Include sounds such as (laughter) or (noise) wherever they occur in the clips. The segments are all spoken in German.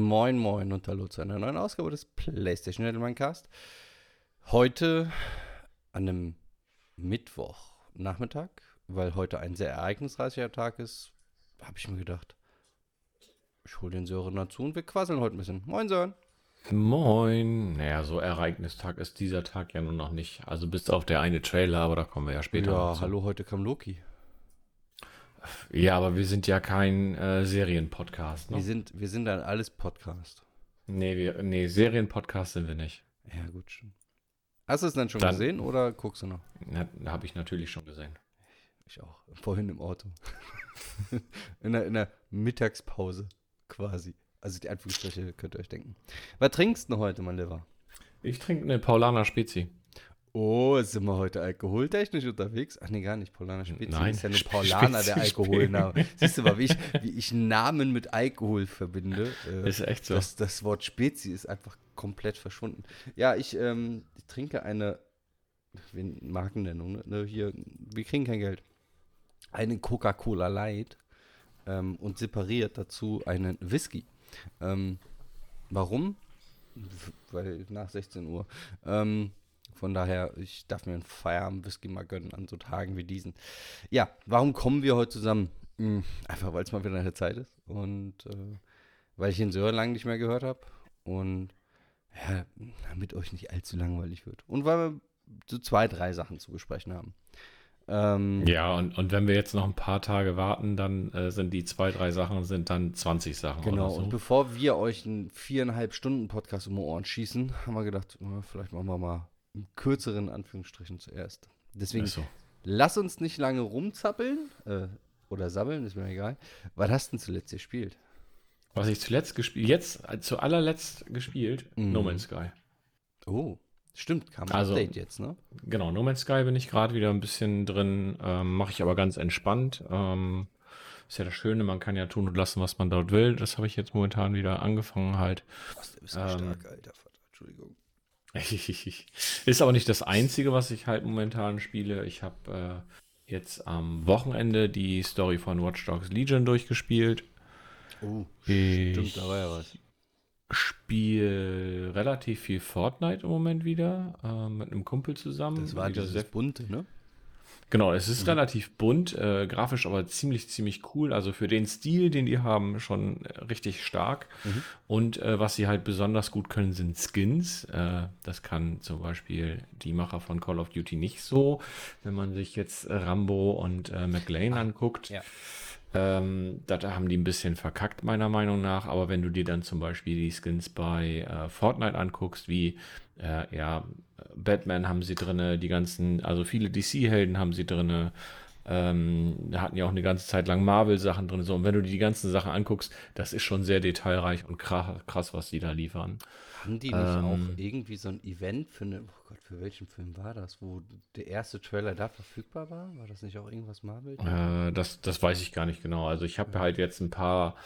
Moin, moin und hallo zu einer neuen Ausgabe des PlayStation Gentleman Cast. Heute an einem Mittwochnachmittag, weil heute ein sehr ereignisreicher Tag ist, habe ich mir gedacht, ich hole den Sören dazu und wir quasseln heute ein bisschen. Moin, Sören. Moin. Naja, so Ereignistag ist dieser Tag ja nur noch nicht. Also bis auf der eine Trailer, aber da kommen wir ja später. Ja, hallo, heute kam Loki. Ja, aber wir sind ja kein äh, Serienpodcast. Wir Ne? sind, wir sind ein alles Podcast. Nee, wir, nee, Serienpodcast sind wir nicht. Ja, gut, schon. Hast du es denn schon Dann- gesehen oder guckst du noch? Habe ich natürlich schon gesehen. Ich auch. Vorhin im Auto. (laughs) in, der, in der Mittagspause quasi. Also die Anführungsstriche könnt ihr euch denken. Was trinkst du heute, mein Lieber? Ich trinke eine Paulaner Spezi. Oh, sind wir heute alkoholtechnisch unterwegs? Ach nee, gar nicht. Paulaner Spezi Nein, ist ja nur Paulaner, der (laughs) Alkoholname. Siehst du mal, wie ich, wie ich Namen mit Alkohol verbinde. Äh, Ist echt so. das, das Wort Spezi ist einfach komplett verschwunden. Ja, ich, ähm, ich trinke eine Markennennung, ne? Hier, wir kriegen kein Geld. Eine Coca-Cola Light ähm, und separiert dazu einen Whisky. Ähm, warum? Weil nach 16 Uhr. Ähm, von daher, ich darf mir einen Feierabend-Whisky mal gönnen an so Tagen wie diesen. Ja, warum kommen wir heute zusammen? Hm, einfach, weil es mal wieder eine Zeit ist und äh, weil ich den Sören lange nicht mehr gehört habe und ja, damit euch nicht allzu langweilig wird. Und weil wir so zwei, drei Sachen zu besprechen haben. Ähm, Ja, und, und wenn wir jetzt noch ein paar Tage warten, dann äh, sind die zwei, drei Sachen, sind dann 20 Sachen Genau, so. und bevor wir euch einen viereinhalb Stunden Podcast um die Ohren schießen, haben wir gedacht, na, vielleicht machen wir mal kürzeren Anführungsstrichen zuerst. Deswegen, so. lass uns nicht lange rumzappeln äh, oder sabbeln, ist mir egal. Was hast du denn zuletzt gespielt? Was ich zuletzt gespielt, jetzt äh, zu allerletzt gespielt, Mhm. No Man's Sky. Oh, stimmt, kam ein Also- Update jetzt, ne? Genau, No Man's Sky bin ich gerade wieder ein bisschen drin, ähm, mache ich aber ganz entspannt. Ähm, ist ja das Schöne, man kann ja tun und lassen, was man dort will. Das habe ich jetzt momentan wieder angefangen halt. Was, du bist Ähm, stark, alter Vater, Entschuldigung. (laughs) Ist aber nicht das Einzige, was ich halt momentan spiele. Ich habe äh, jetzt am Wochenende die Story von Watch Dogs Legion durchgespielt. Oh, Ich stimmt, da war ja was. spiele relativ viel Fortnite im Moment wieder äh, mit einem Kumpel zusammen. Das war Wieder dieses sehr bunte, ne? Genau, es ist relativ bunt, äh, grafisch aber ziemlich, ziemlich cool. Also für den Stil, den die haben, schon äh, richtig stark. Und äh, was sie halt besonders gut können, sind Skins. Äh, das kann zum Beispiel die Macher von Call of Duty nicht so. Wenn man sich jetzt Rambo und äh, McLean anguckt, ja. ähm, da da haben die ein bisschen verkackt, meiner Meinung nach. Aber wenn du dir dann zum Beispiel die Skins bei äh, Fortnite anguckst, wie äh, ja, Batman haben sie drinne, die ganzen, also viele DC-Helden haben sie drinne. Ähm, da hatten ja auch eine ganze Zeit lang Marvel-Sachen drin. So, und wenn du dir die ganzen Sachen anguckst, das ist schon sehr detailreich und krass, krass was die da liefern. Haben die nicht Ähm, auch irgendwie so ein Event für eine, oh Gott, für welchen Film war das, wo der erste Trailer da verfügbar war? War das nicht auch irgendwas Marvel? Äh, das, das weiß ich gar nicht genau. Also ich habe halt jetzt ein paar,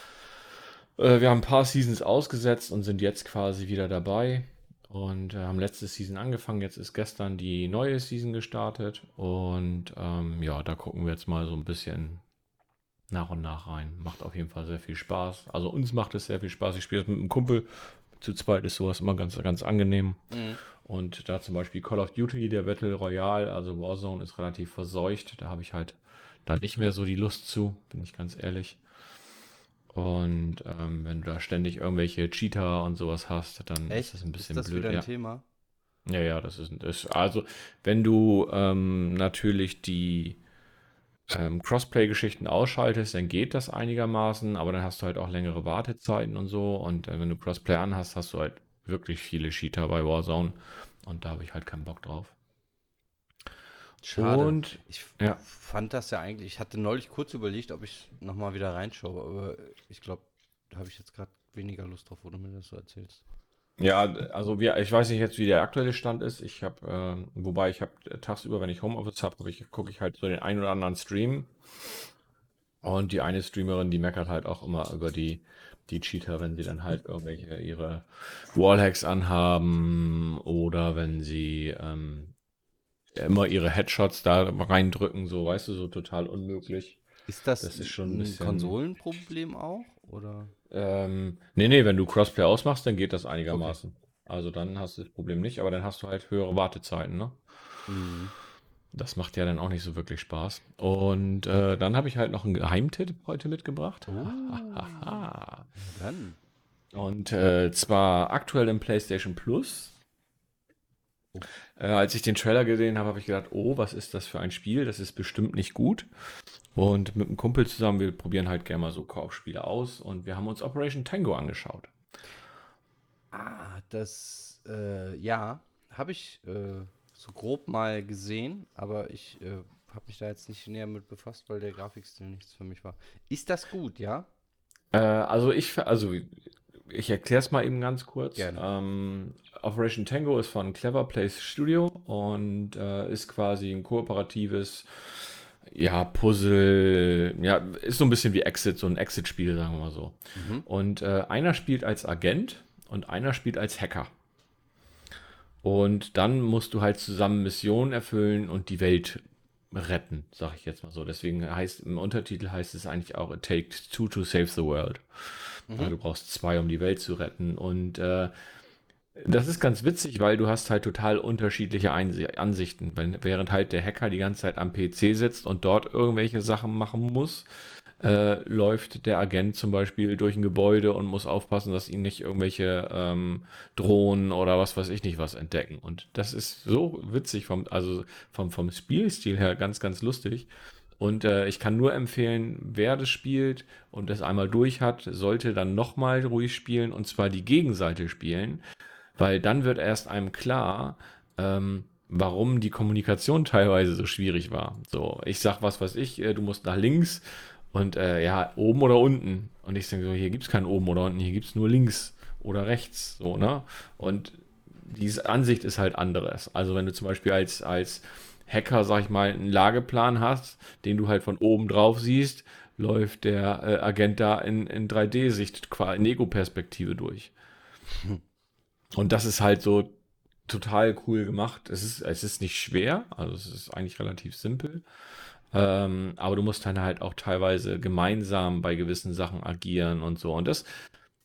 äh, wir haben ein paar Seasons ausgesetzt und sind jetzt quasi wieder dabei und äh, haben letzte Season angefangen. Jetzt ist gestern die neue Season gestartet und ähm, ja, da gucken wir jetzt mal so ein bisschen nach und nach rein. Macht auf jeden Fall sehr viel Spaß. Also uns macht es sehr viel Spaß. Ich spiele das mit einem Kumpel. Zu zweit ist sowas immer ganz, ganz angenehm. Mhm. Und da zum Beispiel Call of Duty, der Battle Royale, also Warzone ist relativ verseucht. Da habe ich halt da nicht mehr so die Lust zu, bin ich ganz ehrlich. Und ähm, wenn du da ständig irgendwelche Cheater und sowas hast, dann Echt? ist das ein bisschen ist das blöd. wieder ein ja. Thema? Ja, ja, das ist, das, also wenn du ähm, natürlich die ähm, Crossplay-Geschichten ausschaltest, dann geht das einigermaßen, aber dann hast du halt auch längere Wartezeiten und so. Und äh, wenn du Crossplay an hast, hast du halt wirklich viele Cheater bei Warzone. Und da habe ich halt keinen Bock drauf. Schade. Und ich ja. fand das ja eigentlich, ich hatte neulich kurz überlegt, ob ich nochmal wieder reinschaue, aber ich glaube, da habe ich jetzt gerade weniger Lust drauf, wo du mir das so erzählst. Ja, also wir, ich weiß nicht jetzt, wie der aktuelle Stand ist. Ich habe, ähm, wobei ich habe tagsüber, wenn ich Homeoffice habe, ich, gucke ich halt so den einen oder anderen Stream. Und die eine Streamerin, die meckert halt auch immer über die, die Cheater, wenn sie dann halt irgendwelche ihre Wallhacks anhaben oder wenn sie ähm, immer ihre Headshots da reindrücken, so weißt du, so total unmöglich. Ist das, Das ist schon ein bisschen- Konsolenproblem auch? Oder? Äh, Ähm, nee, nee, wenn du Crossplay ausmachst, dann geht das einigermaßen. Okay. Also dann hast du das Problem nicht, aber dann hast du halt höhere Wartezeiten, ne? Mhm. Das macht ja dann auch nicht so wirklich Spaß. Und äh, dann habe ich halt noch einen Geheimtipp heute mitgebracht. Oh. (laughs) dann. Und äh, zwar aktuell im PlayStation Plus. Oh. Äh, als ich den Trailer gesehen habe, habe ich gedacht, oh, was ist das für ein Spiel? Das ist bestimmt nicht gut. Und mit einem Kumpel zusammen, wir probieren halt gerne mal so Kaufspiele aus und wir haben uns Operation Tango angeschaut. Ah, das, äh, ja, habe ich äh, so grob mal gesehen, aber ich äh, habe mich da jetzt nicht näher mit befasst, weil der Grafikstil nichts für mich war. Ist das gut, ja? Äh, also ich, also ich erkläre es mal eben ganz kurz. Gerne. Ähm, Operation Tango ist von Clever Place Studio und äh, ist quasi ein kooperatives ja, Puzzle, ja, ist so ein bisschen wie Exit, so ein Exit-Spiel, sagen wir mal so. Mhm. Und äh, einer spielt als Agent und einer spielt als Hacker. Und dann musst du halt zusammen Missionen erfüllen und die Welt retten, sag ich jetzt mal so. Deswegen heißt im Untertitel heißt es eigentlich auch It takes two to save the world. Mhm. Also du brauchst zwei, um die Welt zu retten. Und äh, das ist ganz witzig, weil du hast halt total unterschiedliche Ansichten. Während halt der Hacker die ganze Zeit am PC sitzt und dort irgendwelche Sachen machen muss, äh, läuft der Agent zum Beispiel durch ein Gebäude und muss aufpassen, dass ihn nicht irgendwelche ähm, Drohnen oder was weiß ich nicht was entdecken. Und das ist so witzig, vom, also vom, vom Spielstil her ganz, ganz lustig. Und äh, ich kann nur empfehlen, wer das spielt und das einmal durch hat, sollte dann nochmal ruhig spielen und zwar die Gegenseite spielen, weil dann wird erst einem klar, ähm, warum die Kommunikation teilweise so schwierig war. So, ich sag was weiß ich, äh, du musst nach links und äh, ja, oben oder unten. Und ich denke so, hier gibt es kein oben oder unten, hier gibt es nur links oder rechts. So, ne? Und diese Ansicht ist halt anderes. Also wenn du zum Beispiel als, als Hacker, sag ich mal, einen Lageplan hast, den du halt von oben drauf siehst, läuft der äh, Agent da in, in 3D-Sicht, in Ego-Perspektive durch. Hm. Und das ist halt so total cool gemacht. Es ist, es ist nicht schwer, also es ist eigentlich relativ simpel. Ähm, aber du musst dann halt auch teilweise gemeinsam bei gewissen Sachen agieren und so. Und das,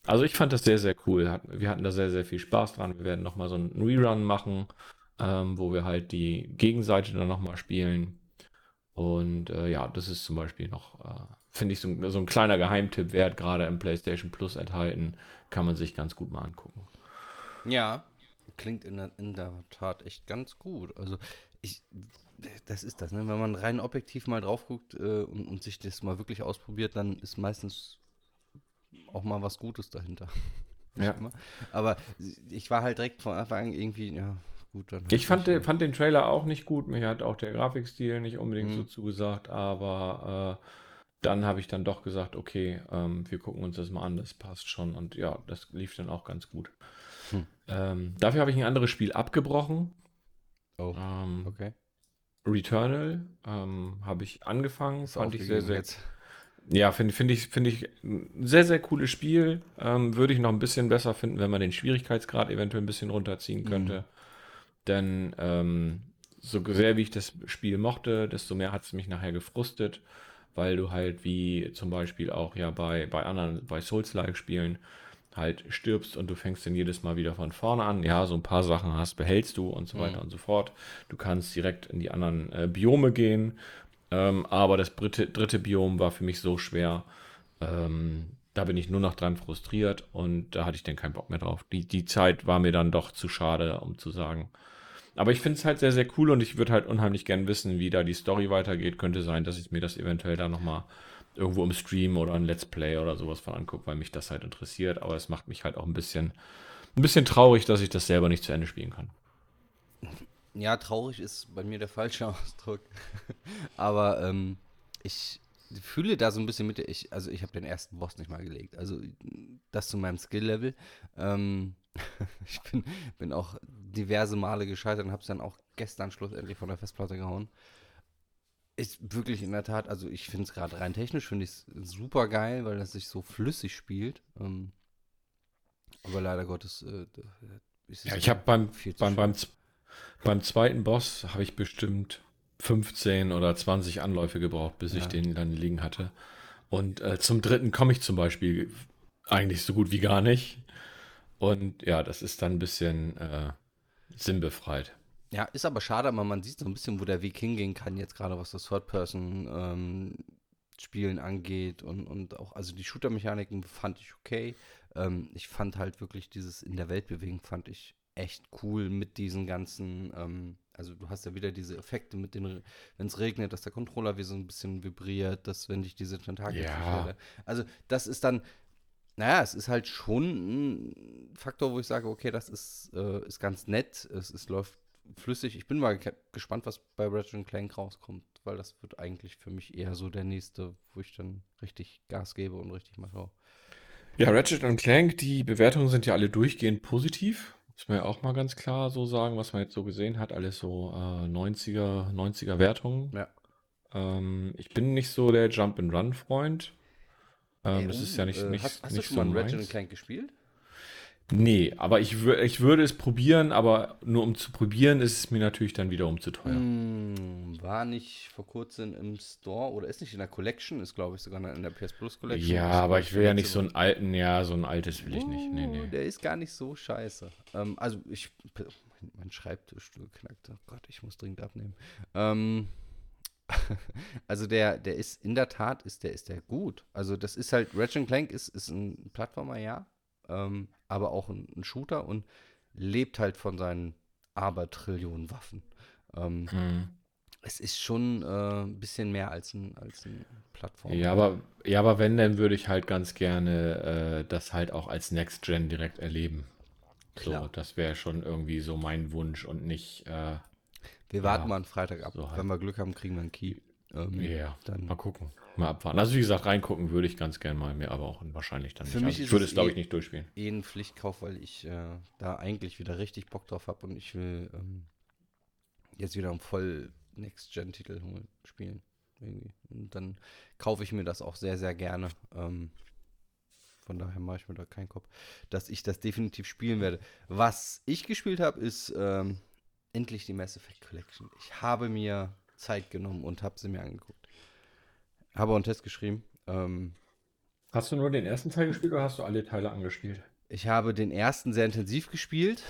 also ich fand das sehr, sehr cool. Wir hatten da sehr, sehr viel Spaß dran. Wir werden nochmal so einen Rerun machen, ähm, wo wir halt die Gegenseite dann nochmal spielen. Und äh, ja, das ist zum Beispiel noch, äh, finde ich, so, so, ein kleiner Geheimtipp wert, gerade im PlayStation Plus enthalten. Kann man sich ganz gut mal angucken. Ja, klingt in der, in der Tat echt ganz gut. Also ich, das ist das, ne? Wenn man rein objektiv mal drauf guckt äh, und, und, sich das mal wirklich ausprobiert, dann ist meistens auch mal was Gutes dahinter. (laughs) Ja. Aber ich war halt direkt von Anfang an irgendwie, ja, gut. Dann ich fand, den, fand den Trailer auch nicht gut. Mir hat auch der Grafikstil nicht unbedingt mhm. so zugesagt, aber äh, dann habe ich dann doch gesagt, okay, ähm, wir gucken uns das mal an, das passt schon. Und ja, das lief dann auch ganz gut. Hm. Ähm, dafür habe ich ein anderes Spiel abgebrochen. Oh, ähm, okay. Returnal ähm, habe ich angefangen, fand ich sehr, sehr. Jetzt. Ja, finde find ich, find ich ein sehr, sehr cooles Spiel. Ähm, würde ich noch ein bisschen besser finden, wenn man den Schwierigkeitsgrad eventuell ein bisschen runterziehen könnte. Mhm. Denn ähm, so sehr wie ich das Spiel mochte, desto mehr hat es mich nachher gefrustet, weil du halt wie zum Beispiel auch ja bei, bei anderen, bei Souls-like-Spielen halt stirbst und du fängst dann jedes Mal wieder von vorne an. Ja, so ein paar Sachen hast, behältst du und so weiter mhm. und so fort. Du kannst direkt in die anderen äh, Biome gehen. Ähm, aber das dritte, dritte Biom war für mich so schwer. Ähm, da bin ich nur noch dran frustriert und da hatte ich dann keinen Bock mehr drauf. Die, die Zeit war mir dann doch zu schade, um zu sagen. Aber ich finde es halt sehr, sehr cool und ich würde halt unheimlich gern wissen, wie da die Story weitergeht. Könnte sein, dass ich mir das eventuell da nochmal irgendwo im Stream oder ein Let's Play oder sowas von angucke, weil mich das halt interessiert. Aber es macht mich halt auch ein bisschen, ein bisschen traurig, dass ich das selber nicht zu Ende spielen kann. Ja, traurig ist bei mir der falsche (laughs) Ausdruck. Aber ähm, ich fühle da so ein bisschen mit. Ich, also ich habe den ersten Boss nicht mal gelegt. Also das zu meinem Skill-Level. Ähm, (laughs) ich bin, bin auch diverse Male gescheitert und habe es dann auch gestern schlussendlich von der Festplatte gehauen. Ist wirklich in der Tat, also ich finde es gerade rein technisch, finde ich es super geil, weil das sich so flüssig spielt. Ähm, aber leider Gottes äh, ist es Ja, ich habe beim, beim, beim, beim zweiten Boss habe ich bestimmt 15 oder 20 Anläufe gebraucht, bis ja. ich den dann liegen hatte. Und äh, zum dritten komme ich zum Beispiel eigentlich so gut wie gar nicht. Und ja, das ist dann ein bisschen äh, sinnbefreit. Ja, ist aber schade, aber man sieht so ein bisschen, wo der Weg hingehen kann, jetzt gerade was das Third-Person-Spielen ähm, angeht und, und auch, also die Shooter-Mechaniken fand ich okay. Ähm, ich fand halt wirklich dieses in der Welt bewegen, fand ich echt cool mit diesen ganzen, ähm, also du hast ja wieder diese Effekte mit den, wenn es regnet, dass der Controller wie so ein bisschen vibriert, dass wenn ich diese Tentakel ja. Also das ist dann, naja, es ist halt schon ein Faktor, wo ich sage, okay, das ist, äh, ist ganz nett, es, es läuft flüssig. Ich bin mal gespannt, was bei Ratchet Clank rauskommt, weil das wird eigentlich für mich eher so der nächste, wo ich dann richtig Gas gebe und richtig mal schaue. Ja, Ratchet Clank, die Bewertungen sind ja alle durchgehend positiv. Muss man ja auch mal ganz klar so sagen, was man jetzt so gesehen hat. Alles so äh, 90er, 90er Wertungen. Ja. Ähm, ich bin nicht so der Jump-and-Run-Freund. Ähm, das ist ja nicht, äh, nicht, hast, hast nicht du schon so mal Ratchet Clank gespielt? Nee, aber ich, ich würde es probieren, aber nur um zu probieren, ist es mir natürlich dann wiederum zu teuer. Mm, war nicht vor kurzem im Store oder ist nicht in der Collection, ist glaube ich sogar in der PS Plus Collection. Ja, aber ich will ja nicht so einen alten, ja, so ein altes will ich nicht. Nee, nee. Der ist gar nicht so scheiße. Ähm, also ich, mein Schreibtischstuhl knackt. Oh Gott, ich muss dringend abnehmen. Ähm, (laughs) also der, der ist in der Tat, ist der, ist der gut. Also das ist halt, Ratchet Clank ist, ist ein Plattformer, ja ähm, aber auch ein, ein, Shooter und lebt halt von seinen Abertrillionen Waffen. Ähm, mhm. Es ist schon äh, ein bisschen mehr als ein, als ein Plattform. Ja, aber, ja, aber wenn, dann würde ich halt ganz gerne äh, das halt auch als Next Gen direkt erleben. Klar. So, das wäre schon irgendwie so mein Wunsch und nicht. Äh, wir warten ja, mal einen Freitag ab. So halt. Wenn wir Glück haben, kriegen wir einen Key. Ähm, ja, dann mal gucken. Mal abwarten. Also wie gesagt, reingucken würde ich ganz gerne mal, mehr aber auch wahrscheinlich dann Für nicht. Mich also, ich würde es, glaube ich, eh nicht durchspielen. Eh ein Pflichtkauf, weil ich äh, da eigentlich wieder richtig Bock drauf habe und ich will ähm, jetzt wieder einen voll Next-Gen-Titel spielen. Irgendwie. Und dann kaufe ich mir das auch sehr, sehr gerne. Ähm, von daher mache ich mir da keinen Kopf, dass ich das definitiv spielen werde. Was ich gespielt habe, ist ähm, endlich die Mass Effect Collection. Ich habe mir Zeit genommen und habe sie mir angeguckt. Habe auch einen Test geschrieben. Ähm, hast du nur den ersten Teil gespielt oder hast du alle Teile angespielt? Ich habe den ersten sehr intensiv gespielt,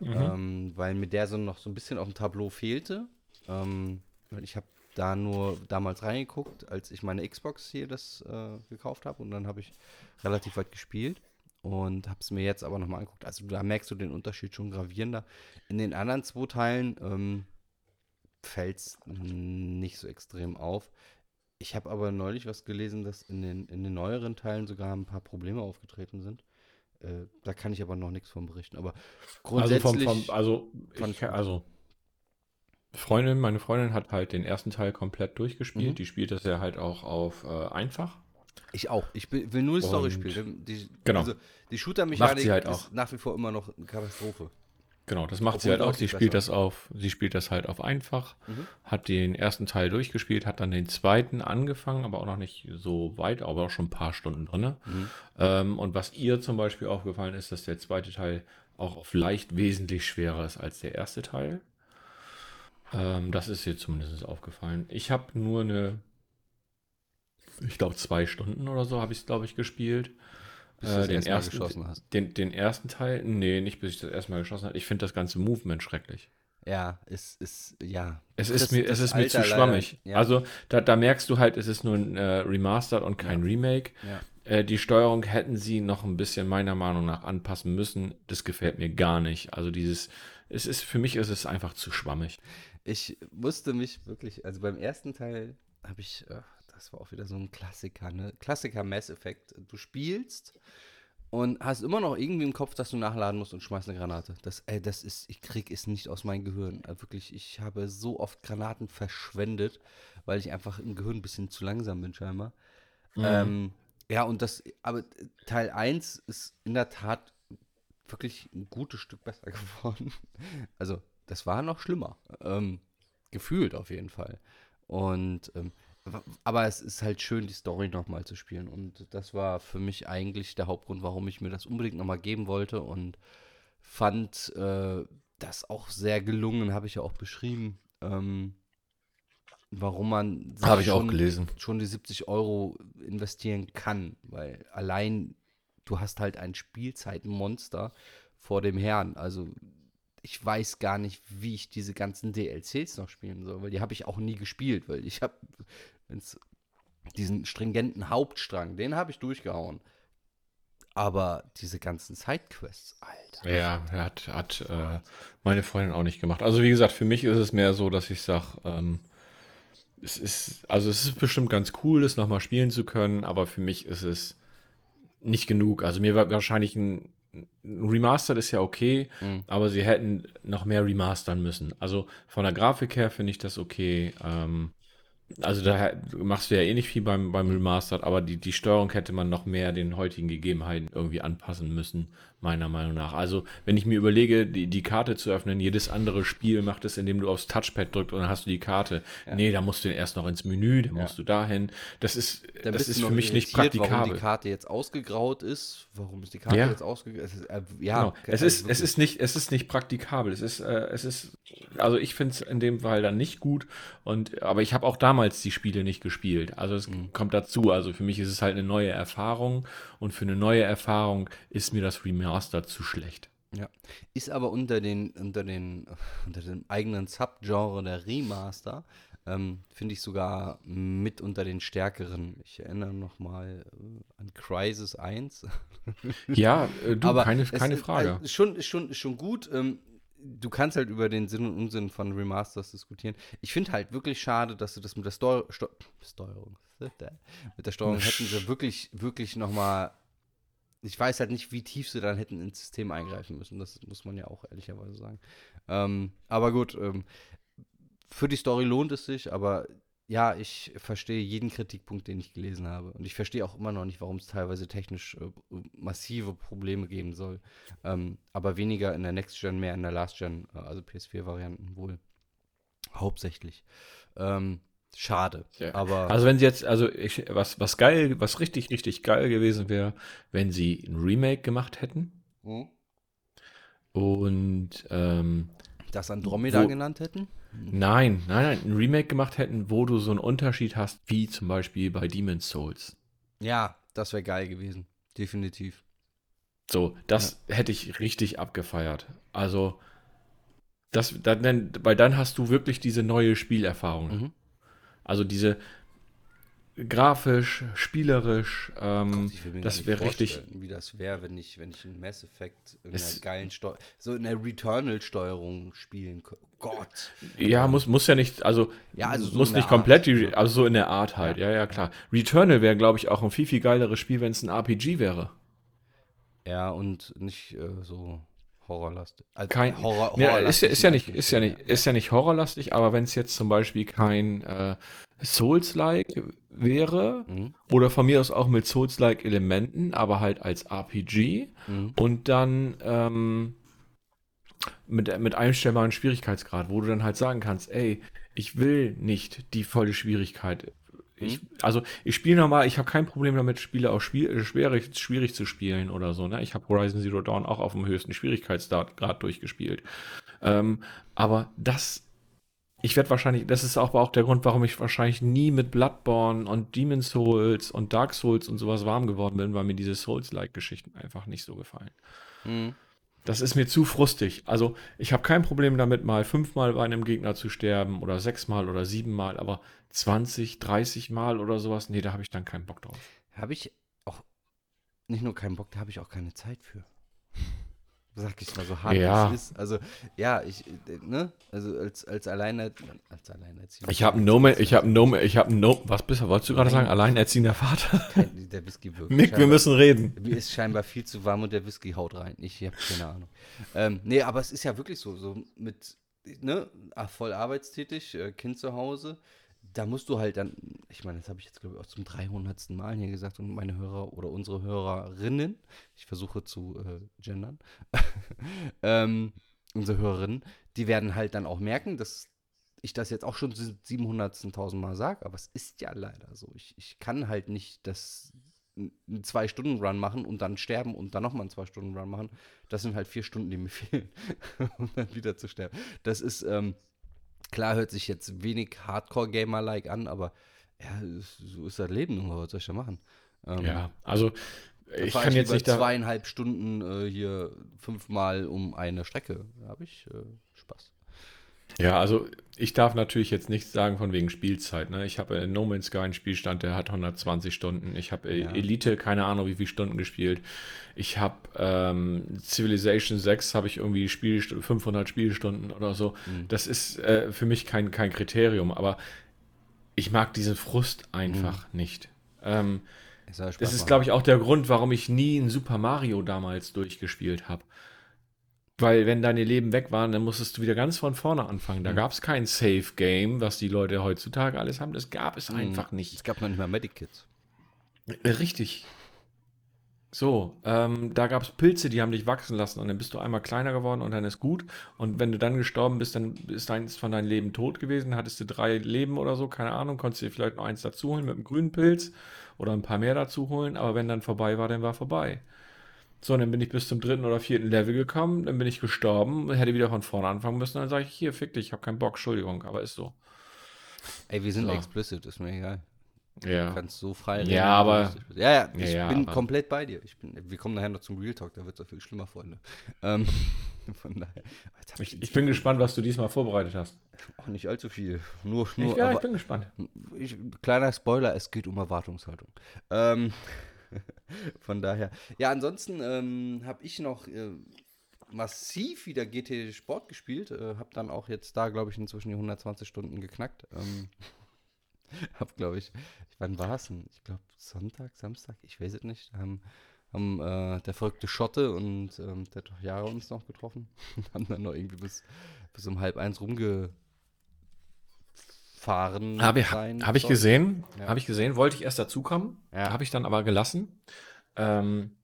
mhm. ähm, weil mir der so noch so ein bisschen auf dem Tableau fehlte. Ähm, ich habe da nur damals reingeguckt, als ich meine Xbox hier das äh, gekauft habe und dann habe ich relativ weit gespielt und habe es mir jetzt aber nochmal angeguckt. Also da merkst du den Unterschied schon gravierender. In den anderen zwei Teilen ähm, fällt es nicht so extrem auf. Ich habe aber neulich was gelesen, dass in den, in den neueren Teilen sogar ein paar Probleme aufgetreten sind. Äh, da kann ich aber noch nichts von berichten. Aber grundsätzlich. Also, vom, vom, also, ich, also, Freundin, meine Freundin hat halt den ersten Teil komplett durchgespielt. Mhm. Die spielt das ja halt auch auf äh, einfach. Ich auch. Ich will nur die Story spielen. Die, genau. Also, die Shooter-Mechanik halt ist nach wie vor immer noch eine Katastrophe. Genau, das macht Obwohl sie halt auch. Sie spielt das auf, sie spielt das halt auf einfach, mhm. hat den ersten Teil durchgespielt, hat dann den zweiten angefangen, aber auch noch nicht so weit, aber auch schon ein paar Stunden drin. Mhm. Ähm, und was ihr zum Beispiel aufgefallen ist, dass der zweite Teil auch auf leicht wesentlich schwerer ist als der erste Teil. Ähm, das ist ihr zumindest aufgefallen. Ich habe nur eine, ich glaube zwei Stunden oder so habe ich es, glaube ich, gespielt. Bis äh, den, ersten, geschossen hast. Den, den ersten Teil? Nee, nicht bis ich das erstmal geschossen habe. Ich finde das ganze Movement schrecklich. Ja, es ist, ja. Es ist das, mir, es ist mir zu schwammig. ja. Also, da, da merkst du halt, es ist nur ein äh, Remastered und kein ja. Remake. Ja. Äh, die Steuerung hätten sie noch ein bisschen meiner Meinung nach anpassen müssen. Das gefällt mir gar nicht. Also, dieses, es ist, für mich ist es einfach zu schwammig. Ich musste mich wirklich, also beim ersten Teil habe ich, das war auch wieder so ein Klassiker, ne? Klassiker Mass Effect. Du spielst und hast immer noch irgendwie im Kopf, dass du nachladen musst und schmeißt eine Granate. Das, ey, das ist, ich krieg es nicht aus meinem Gehirn. Also wirklich, ich habe so oft Granaten verschwendet, weil ich einfach im Gehirn ein bisschen zu langsam bin, scheinbar. Mhm. Ähm, ja, und das, aber Teil 1 ist in der Tat wirklich ein gutes Stück besser (laughs) geworden. Also, das war noch schlimmer. Ähm, gefühlt auf jeden Fall. Und ähm, aber es ist halt schön, die Story nochmal zu spielen. Und das war für mich eigentlich der Hauptgrund, warum ich mir das unbedingt nochmal geben wollte. Und fand äh, das auch sehr gelungen, habe ich ja auch beschrieben. Ähm, warum man habe ich schon, auch gelesen schon die 70 Euro investieren kann, weil allein du hast halt ein Spielzeitenmonster vor dem Herrn. Also ich weiß gar nicht, wie ich diese ganzen DLCs noch spielen soll, weil die habe ich auch nie gespielt, weil ich habe diesen stringenten Hauptstrang, den habe ich durchgehauen. Aber diese ganzen Sidequests, Alter. Ja, hat, hat äh, meine Freundin auch nicht gemacht. Also wie gesagt, für mich ist es mehr so, dass ich sage, ähm, es ist, also es ist bestimmt ganz cool, das nochmal spielen zu können, aber für mich ist es nicht genug. Also mir war wahrscheinlich ein, ein Remastered ist ja okay, mhm. aber sie hätten noch mehr remastern müssen. Also von der Grafik her finde ich das okay. Ähm, also da machst du ja eh nicht viel beim, beim Remastered, aber die, die Steuerung hätte man noch mehr den heutigen Gegebenheiten irgendwie anpassen müssen meiner Meinung nach. Also, wenn ich mir überlege, die, die Karte zu öffnen, jedes andere Spiel macht es, indem du aufs Touchpad drückst und dann hast du die Karte. Ja. Nee, da musst du erst noch ins Menü, dann ja. musst du dahin. Das ist, dann das ist für mich nicht praktikabel. Warum die Karte jetzt ausgegraut ist, warum ist die Karte ja. jetzt ausgegraut? Äh, ja, genau. es, ist, es, ist nicht, es ist nicht praktikabel. Es ist, äh, es ist, also ich finde es in dem Fall dann nicht gut. Und, aber ich habe auch damals die Spiele nicht gespielt. Also es mhm. kommt dazu. Also für mich ist es halt eine neue Erfahrung und für eine neue Erfahrung ist mir das Remaster zu schlecht. Ja. Ist aber unter den, unter den, (laughs) unter dem eigenen Subgenre der Remaster, ähm, finde ich sogar mit unter den stärkeren. Ich erinnere nochmal äh, an Crisis 1. (laughs) ja, äh, du, aber keine, keine es, Frage. Äh, schon, schon, schon gut. Ähm, du kannst halt über den Sinn und Unsinn von Remasters diskutieren. Ich finde halt wirklich schade, dass du das mit der Steu Steu Steuerung, mit der Steuerung hätten sie wirklich, wirklich nochmal ich weiß halt nicht, wie tief sie dann hätten ins System eingreifen müssen. Das muss man ja auch ehrlicherweise sagen. Ähm, aber gut, ähm, für die Story lohnt es sich, aber ja, ich verstehe jeden Kritikpunkt, den ich gelesen habe. Und ich verstehe auch immer noch nicht, warum es teilweise technisch äh, massive Probleme geben soll. Ähm, aber weniger in der Next Gen, mehr in der Last Gen, äh, also PS4-Varianten wohl. Hauptsächlich. Ähm, Schade. Ja. Aber also wenn sie jetzt, also ich, was, was geil, was richtig, richtig geil gewesen wäre, wenn sie ein Remake gemacht hätten. Mhm. Und ähm, das Andromeda wo, genannt hätten? Nein, nein, nein, ein Remake gemacht hätten, wo du so einen Unterschied hast, wie zum Beispiel bei Demon's Souls. Ja, das wäre geil gewesen. Definitiv. So, das ja. hätte ich richtig abgefeiert. Also, das, dann, weil dann hast du wirklich diese neue Spielerfahrung. Mhm. Also diese grafisch, spielerisch, ähm, Gott, das wäre richtig. Wie das wäre, wenn ich, wenn ich in Mass Effect in einer geilen Steu so in der Returnal-Steuerung spielen könnte. Gott. Ja, muss, muss ja nicht, also, ja, also so muss nicht komplett, die, also so in der Art halt, ja, ja, ja klar. Returnal wäre, glaube ich, auch ein viel, viel geileres Spiel, wenn es ein RPG wäre. Ja, und nicht äh, so horrorlastig. Also kein Horror, ja, ist, ist, ja nicht, ist ja nicht, ist ja nicht horrorlastig, aber wenn es jetzt zum Beispiel kein äh, Souls-like wäre mhm. oder von mir aus auch mit Souls-like Elementen, aber halt als RPG mhm. und dann ähm, mit, mit einstellbaren Schwierigkeitsgrad, wo du dann halt sagen kannst, ey, ich will nicht die volle Schwierigkeit ich, mhm. also ich spiele nochmal, ich habe kein Problem damit, Spiele auch spiel, äh, schwierig, schwierig zu spielen oder so. Ne? Ich habe Horizon Zero Dawn auch auf dem höchsten Schwierigkeitsgrad durchgespielt. Ähm, aber das, ich werde wahrscheinlich, das ist auch, auch der Grund, warum ich wahrscheinlich nie mit Bloodborne und Demon's Souls und Dark Souls und sowas warm geworden bin, weil mir diese Souls-like-Geschichten einfach nicht so gefallen. Mhm. Das ist mir zu frustig. Also ich habe kein Problem damit, mal fünfmal bei einem Gegner zu sterben oder sechsmal oder siebenmal, aber 20, 30 Mal oder sowas, nee, da habe ich dann keinen Bock drauf. Habe ich auch nicht nur keinen Bock, da habe ich auch keine Zeit für. Sag ich mal so hart, ja. es ist. Also, ja, ich, ne, also als, als Alleiner, als Alleinerziehender. Ich habe ein No, ich habe ein No, ich habe ein No, was bist du, wolltest du gerade sagen? Alleinerziehender Vater? Kein, der Whisky wirkt. (laughs) Mick, wir müssen reden. Mir ist scheinbar viel zu warm und der Whisky haut rein. Ich habe keine Ahnung. Ähm, nee, aber es ist ja wirklich so, so mit, ne, voll arbeitstätig, äh, Kind zu Hause, da musst du halt dann, ich meine, das habe ich jetzt glaube ich auch zum 300. Mal hier gesagt und meine Hörer oder unsere Hörerinnen, ich versuche zu äh, gendern, (laughs) ähm, unsere Hörerinnen, die werden halt dann auch merken, dass ich das jetzt auch schon 700.000 Mal sage, aber es ist ja leider so. Ich, ich kann halt nicht das einen Zwei-Stunden-Run machen und dann sterben und dann nochmal einen Zwei-Stunden-Run machen. Das sind halt vier Stunden, die mir (laughs) fehlen, um dann wieder zu sterben. Das ist, ähm, Klar hört sich jetzt wenig Hardcore-Gamer-like an, aber ja, so ist das Leben, was soll ich da machen? Ähm, ja, also ich kann jetzt lieber nicht da. zweieinhalb Stunden äh, hier fünfmal um eine Strecke. Da habe ich äh. Ja, also ich darf natürlich jetzt nichts sagen von wegen Spielzeit. Ne? Ich habe in No Man's Sky einen Spielstand, der hat 120 Stunden. Ich habe Ja. Elite, keine Ahnung wie viele Stunden gespielt. Ich habe ähm, Civilization 6, habe ich irgendwie Spiel, 500 Spielstunden oder so. Mhm. Das ist äh, für mich kein, kein Kriterium, aber ich mag diesen Frust einfach nicht. Ähm, das ist, glaube ich, auch der Grund, warum ich nie ein Super Mario damals durchgespielt habe. Weil wenn deine Leben weg waren, dann musstest du wieder ganz von vorne anfangen. Da gab es kein Safe Game, was die Leute heutzutage alles haben. Das gab es einfach Es nicht. gab noch nicht mal Medikits. Äh, Richtig. So, ähm, da gab es Pilze, die haben dich wachsen lassen und dann bist du einmal kleiner geworden und dann ist gut. Und wenn du dann gestorben bist, dann ist eins von deinem Leben tot gewesen. Hattest du drei Leben oder so, keine Ahnung, konntest dir vielleicht noch eins dazu holen mit einem grünen Pilz oder ein paar mehr dazu holen. Aber wenn dann vorbei war, dann war vorbei. So, und dann bin ich bis zum dritten oder vierten Level gekommen, dann bin ich gestorben, hätte wieder von vorne anfangen müssen. Dann sage ich, hier, fick dich, ich habe keinen Bock, Entschuldigung, aber ist so. Ey, wir sind So. explicit, ist mir egal. Du Ja. kannst so frei Ja, wie aber-. Ja, ja, Ja, ich ja, bin aber- komplett bei dir. Ich bin, wir kommen nachher noch zum Real Talk, da wird es viel schlimmer, Freunde. Ähm, (laughs) von daher. Hab Ich, ich bin gespannt, was du diesmal vorbereitet hast. Auch nicht allzu viel. Nur, nur Ich, ja, ich aber, bin gespannt. ich, kleiner Spoiler, es geht um Erwartungshaltung. Ähm, (laughs) von daher. Ja, ansonsten ähm, habe ich noch äh, massiv wieder GT Sport gespielt. Äh, habe dann auch jetzt da, glaube ich, inzwischen die 120 Stunden geknackt. Ähm, (laughs) hab, glaube ich, wann war es denn? Ich glaube, Sonntag, Samstag, ich weiß es nicht. Haben, haben äh, der verrückte Schotte und ähm, der Jahre uns noch getroffen. (laughs) Haben dann noch irgendwie bis, bis um halb eins rumgefahren. Habe hab ich gesehen, Ja. habe ich gesehen, wollte ich erst dazukommen, Ja. habe ich dann aber gelassen. Ähm,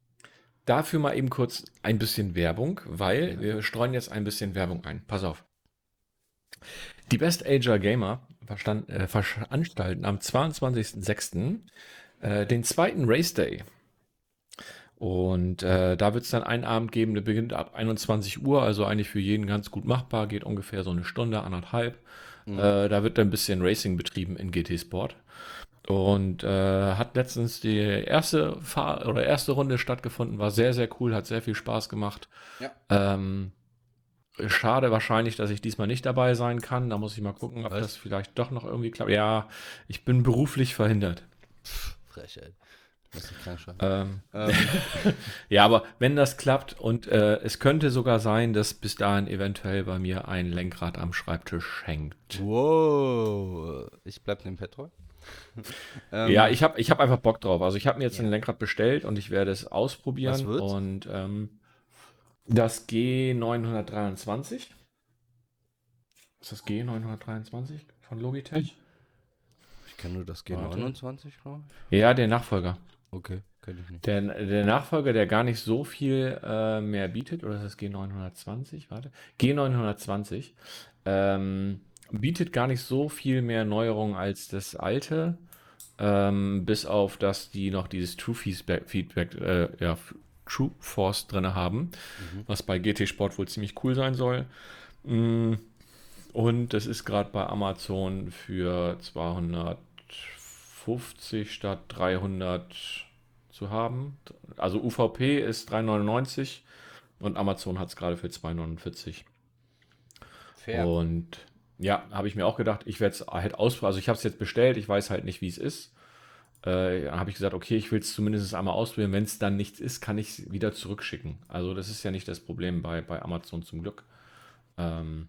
dafür mal eben kurz ein bisschen Werbung, weil Ja. wir streuen jetzt ein bisschen Werbung ein. Pass auf. Die Best Ager Gamer verstand, äh, veranstalten am 22.06. Äh, den zweiten Race Day. Und äh, da wird es dann einen Abend geben, der beginnt ab 21 Uhr, also eigentlich für jeden ganz gut machbar, geht ungefähr so eine Stunde, anderthalb. Mhm. Äh, da wird ein bisschen Racing betrieben in GT Sport. Und äh, hat letztens die erste Fahr oder erste Runde stattgefunden, war sehr, sehr cool, hat sehr viel Spaß gemacht. Ja. Ähm, schade wahrscheinlich, dass ich diesmal nicht dabei sein kann. Da muss ich mal gucken, ob Was? das vielleicht doch noch irgendwie klappt. Ja, ich bin beruflich verhindert. Frechheit. Ähm, Ähm, (laughs) ja, aber wenn das klappt und äh, es könnte sogar sein, dass bis dahin eventuell bei mir ein Lenkrad am Schreibtisch hängt. wow. Ich bleib dem Pet treu. (laughs) Ähm, Ja, ich habe ich hab einfach Bock drauf. Also ich habe mir jetzt Ja. ein Lenkrad bestellt und ich werde es ausprobieren. Und ähm, das G923. Ist das G923 von Logitech? Ich kenne nur das Warte. G29, glaube ich. Ja, der Nachfolger. Okay, kenne ich nicht. Der, der Nachfolger, der gar nicht so viel äh, mehr bietet, oder ist das G920? Warte. G920 ähm, bietet gar nicht so viel mehr Neuerungen als das alte. Ähm, bis auf, dass die noch dieses True Feedback, Feedback äh, ja, True Force drin haben, Mhm. was bei GT Sport wohl ziemlich cool sein soll. Mm, Und das ist gerade bei Amazon für 250 statt 300 zu haben. Also UVP ist 3,99 und Amazon hat es gerade für 2,49. Fair. Und ja, habe ich mir auch gedacht, ich werde es halt ausprobieren. Also ich habe es jetzt bestellt, ich weiß halt nicht, wie es ist. Äh, dann habe ich gesagt, okay, ich will es zumindest einmal ausprobieren. Wenn es dann nichts ist, kann ich es wieder zurückschicken. Also das ist ja nicht das Problem bei, bei Amazon zum Glück. Ähm,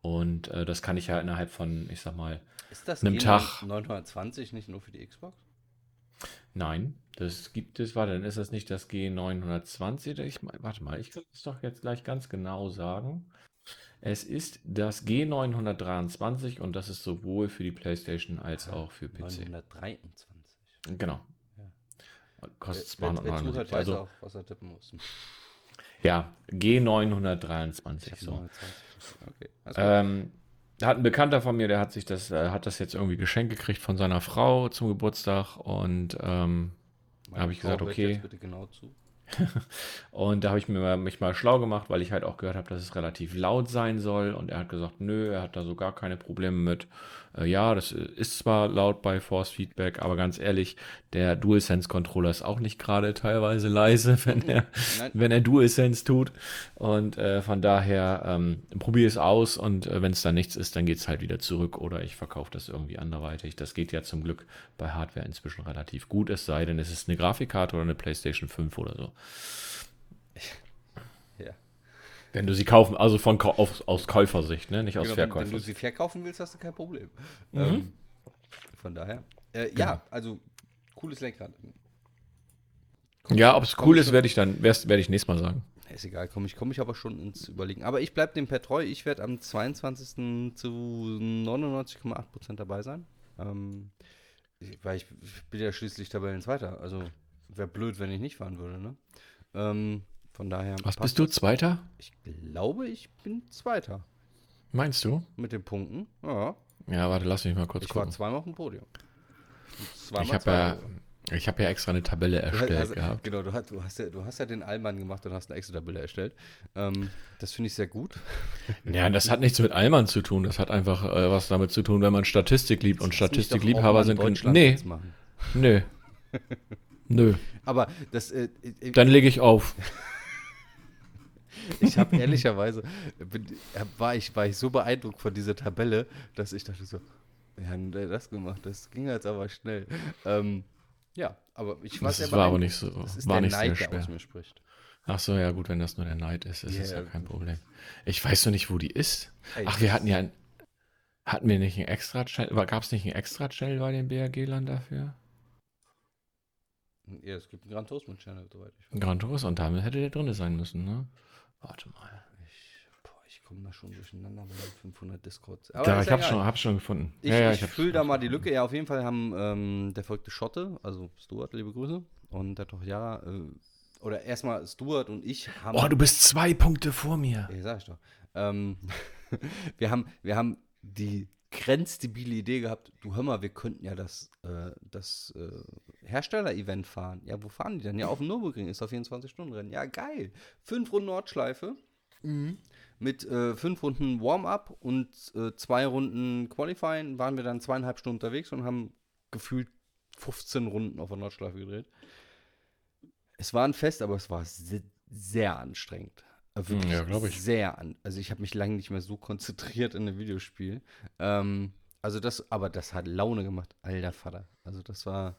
und äh, das kann ich ja innerhalb von, ich sag mal, Ist das einem G9- Tag. 920 nicht nur für die Xbox? Nein, das gibt es, warte, dann ist das nicht das G920. Ich, mein- warte mal, ich kann es doch jetzt gleich ganz genau sagen. Es ist das G923 und das ist sowohl für die PlayStation als auch für PC. 923. Genau. Ja. Kostet Wer, wer, wer 299. zuhört, weiß Also, auch, was er tippen muss. ja, G923. So. 920. Okay. alles gut. Ähm, hat ein Bekannter von mir, der hat sich das, äh, hat das jetzt irgendwie geschenkt gekriegt von seiner Frau zum Geburtstag und ähm, Meine hab ich Frau gesagt, okay. Genau (laughs) und da habe ich mir mal, mich mal schlau gemacht, weil ich halt auch gehört habe, dass es relativ laut sein soll. Und er hat gesagt, nö, er hat da so gar keine Probleme mit. Äh, ja, das ist zwar laut bei Force Feedback, aber ganz ehrlich, der DualSense Controller ist auch nicht gerade teilweise leise, (laughs) wenn er, wenn er DualSense tut. Und äh, von daher ähm, probiere es aus und äh, wenn es dann nichts ist, dann geht es halt wieder zurück oder ich verkaufe das irgendwie anderweitig. Das geht ja zum Glück bei Hardware inzwischen relativ gut, es sei denn, es ist eine Grafikkarte oder eine PlayStation 5 oder so. Wenn du sie kaufen, also von aus, aus Käufersicht, ne? nicht aus genau, Verkäufersicht. Wenn, wenn, du sie verkaufen willst, hast du kein Problem. Mhm. Ähm, von daher. Äh, genau. Ja, also cooles Lenkrad. Komm, ja, ob es cool ist, werde ich dann, werde ich nächstes Mal sagen. Ist egal, komme ich, komm ich aber schon ins Überlegen. Aber ich bleibe dem per treu. Ich werde am 22. zu 99,8% dabei sein. Ähm, weil ich, ich, bin ja schließlich Tabellenzweiter. Also wäre blöd, wenn ich nicht fahren würde. Ne? Ähm, von daher. Was bist du, Zweiter? Ich glaube, ich bin Zweiter. Meinst du? Mit den Punkten, ja. Ja, warte, lass mich mal kurz ich gucken. Ich war zweimal auf dem Podium. Zweimal ich habe ja, ich habe ja extra eine Tabelle erstellt also, gehabt. Genau, du hast, du, hast ja, du hast ja den Allmann gemacht und hast eine extra Tabelle erstellt. Ähm, das finde ich sehr gut. (laughs) Ja, das hat nichts mit Allmann zu tun. Das hat einfach äh, was damit zu tun, wenn man Statistik liebt. Und Statistikliebhaber sind. Nee. Nö. (laughs) Nö. Aber das. Äh, äh, Dann lege ich auf. (laughs) ich habe ehrlicherweise bin, war ich war ich so beeindruckt von dieser Tabelle, dass ich dachte so, ja, das gemacht, das ging jetzt aber schnell. Ähm, ja, aber ich weiß Das war aber nicht so, das war der nicht Neid, sehr der aus schwer. mir spricht. Ach so, ja gut, wenn das nur der Neid ist, ist es Ja, ja kein Problem. Ich weiß noch nicht, wo die ist. Ey, Ach, wir hatten ja ein, hatten wir nicht ein extra Channel, gab es nicht ein extra Channel bei den BRG-Lern dafür? Ja, es gibt einen Gran Turismo Channel, soweit ich Ein Gran Turismo und damit hätte der drin sein müssen, ne? Warte mal. Ich, boah, ich komme da schon durcheinander mit den 500 Discords. Da, ist ich ja habe schon, hab schon gefunden. Ich, ja, ja, ich hab's fülle da mal die. Lücke. Ja, auf jeden Fall haben ähm, der folgte Schotte, also Stuart, liebe Grüße, und der Tochjara, äh, oder erstmal Stuart und ich haben. Oh, du bist zwei Punkte vor mir. Ja, sag ich doch. Ähm, (laughs) wir, haben, wir haben die grenzdebile Idee gehabt, du hör mal, wir könnten ja das, äh, das äh, Hersteller-Event fahren. Ja, wo fahren die denn? Ja, auf dem Nürburgring ist auf 24-Stunden-Rennen. Ja, geil. Fünf Runden Nordschleife mit äh, fünf Runden Warm-up und äh, zwei Runden Qualifying waren wir dann zweieinhalb Stunden unterwegs und haben gefühlt 15 Runden auf der Nordschleife gedreht. Es war ein Fest, aber es war se sehr anstrengend. Äh, Wirklich Hm, ja, glaub ich. Sehr an. Also ich habe mich lange nicht mehr so konzentriert in einem Videospiel. Ähm, also das, aber das hat Laune gemacht, alter Vater. Also das war,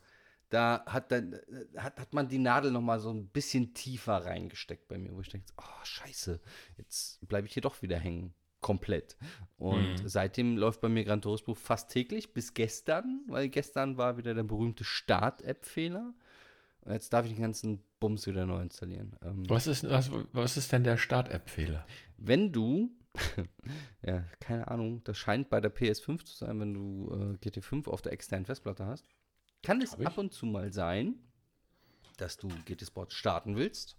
da hat dann äh, hat, hat man die Nadel noch mal so ein bisschen tiefer reingesteckt bei mir, wo ich denke, oh Scheiße, jetzt bleibe ich hier doch wieder hängen. Komplett. Und Mhm. seitdem läuft bei mir Gran Turismo fast täglich, bis gestern, weil gestern war wieder der berühmte Start-App-Fehler. Und jetzt darf ich den ganzen Bums wieder neu installieren. Ähm, Was ist, was, was ist denn der Start-App-Fehler? wenn du, (laughs) ja, keine Ahnung, das scheint bei der PS5 zu sein, wenn du äh, GT5 auf der externen Festplatte hast, kann es ab und zu mal sein, dass du GT Sport starten willst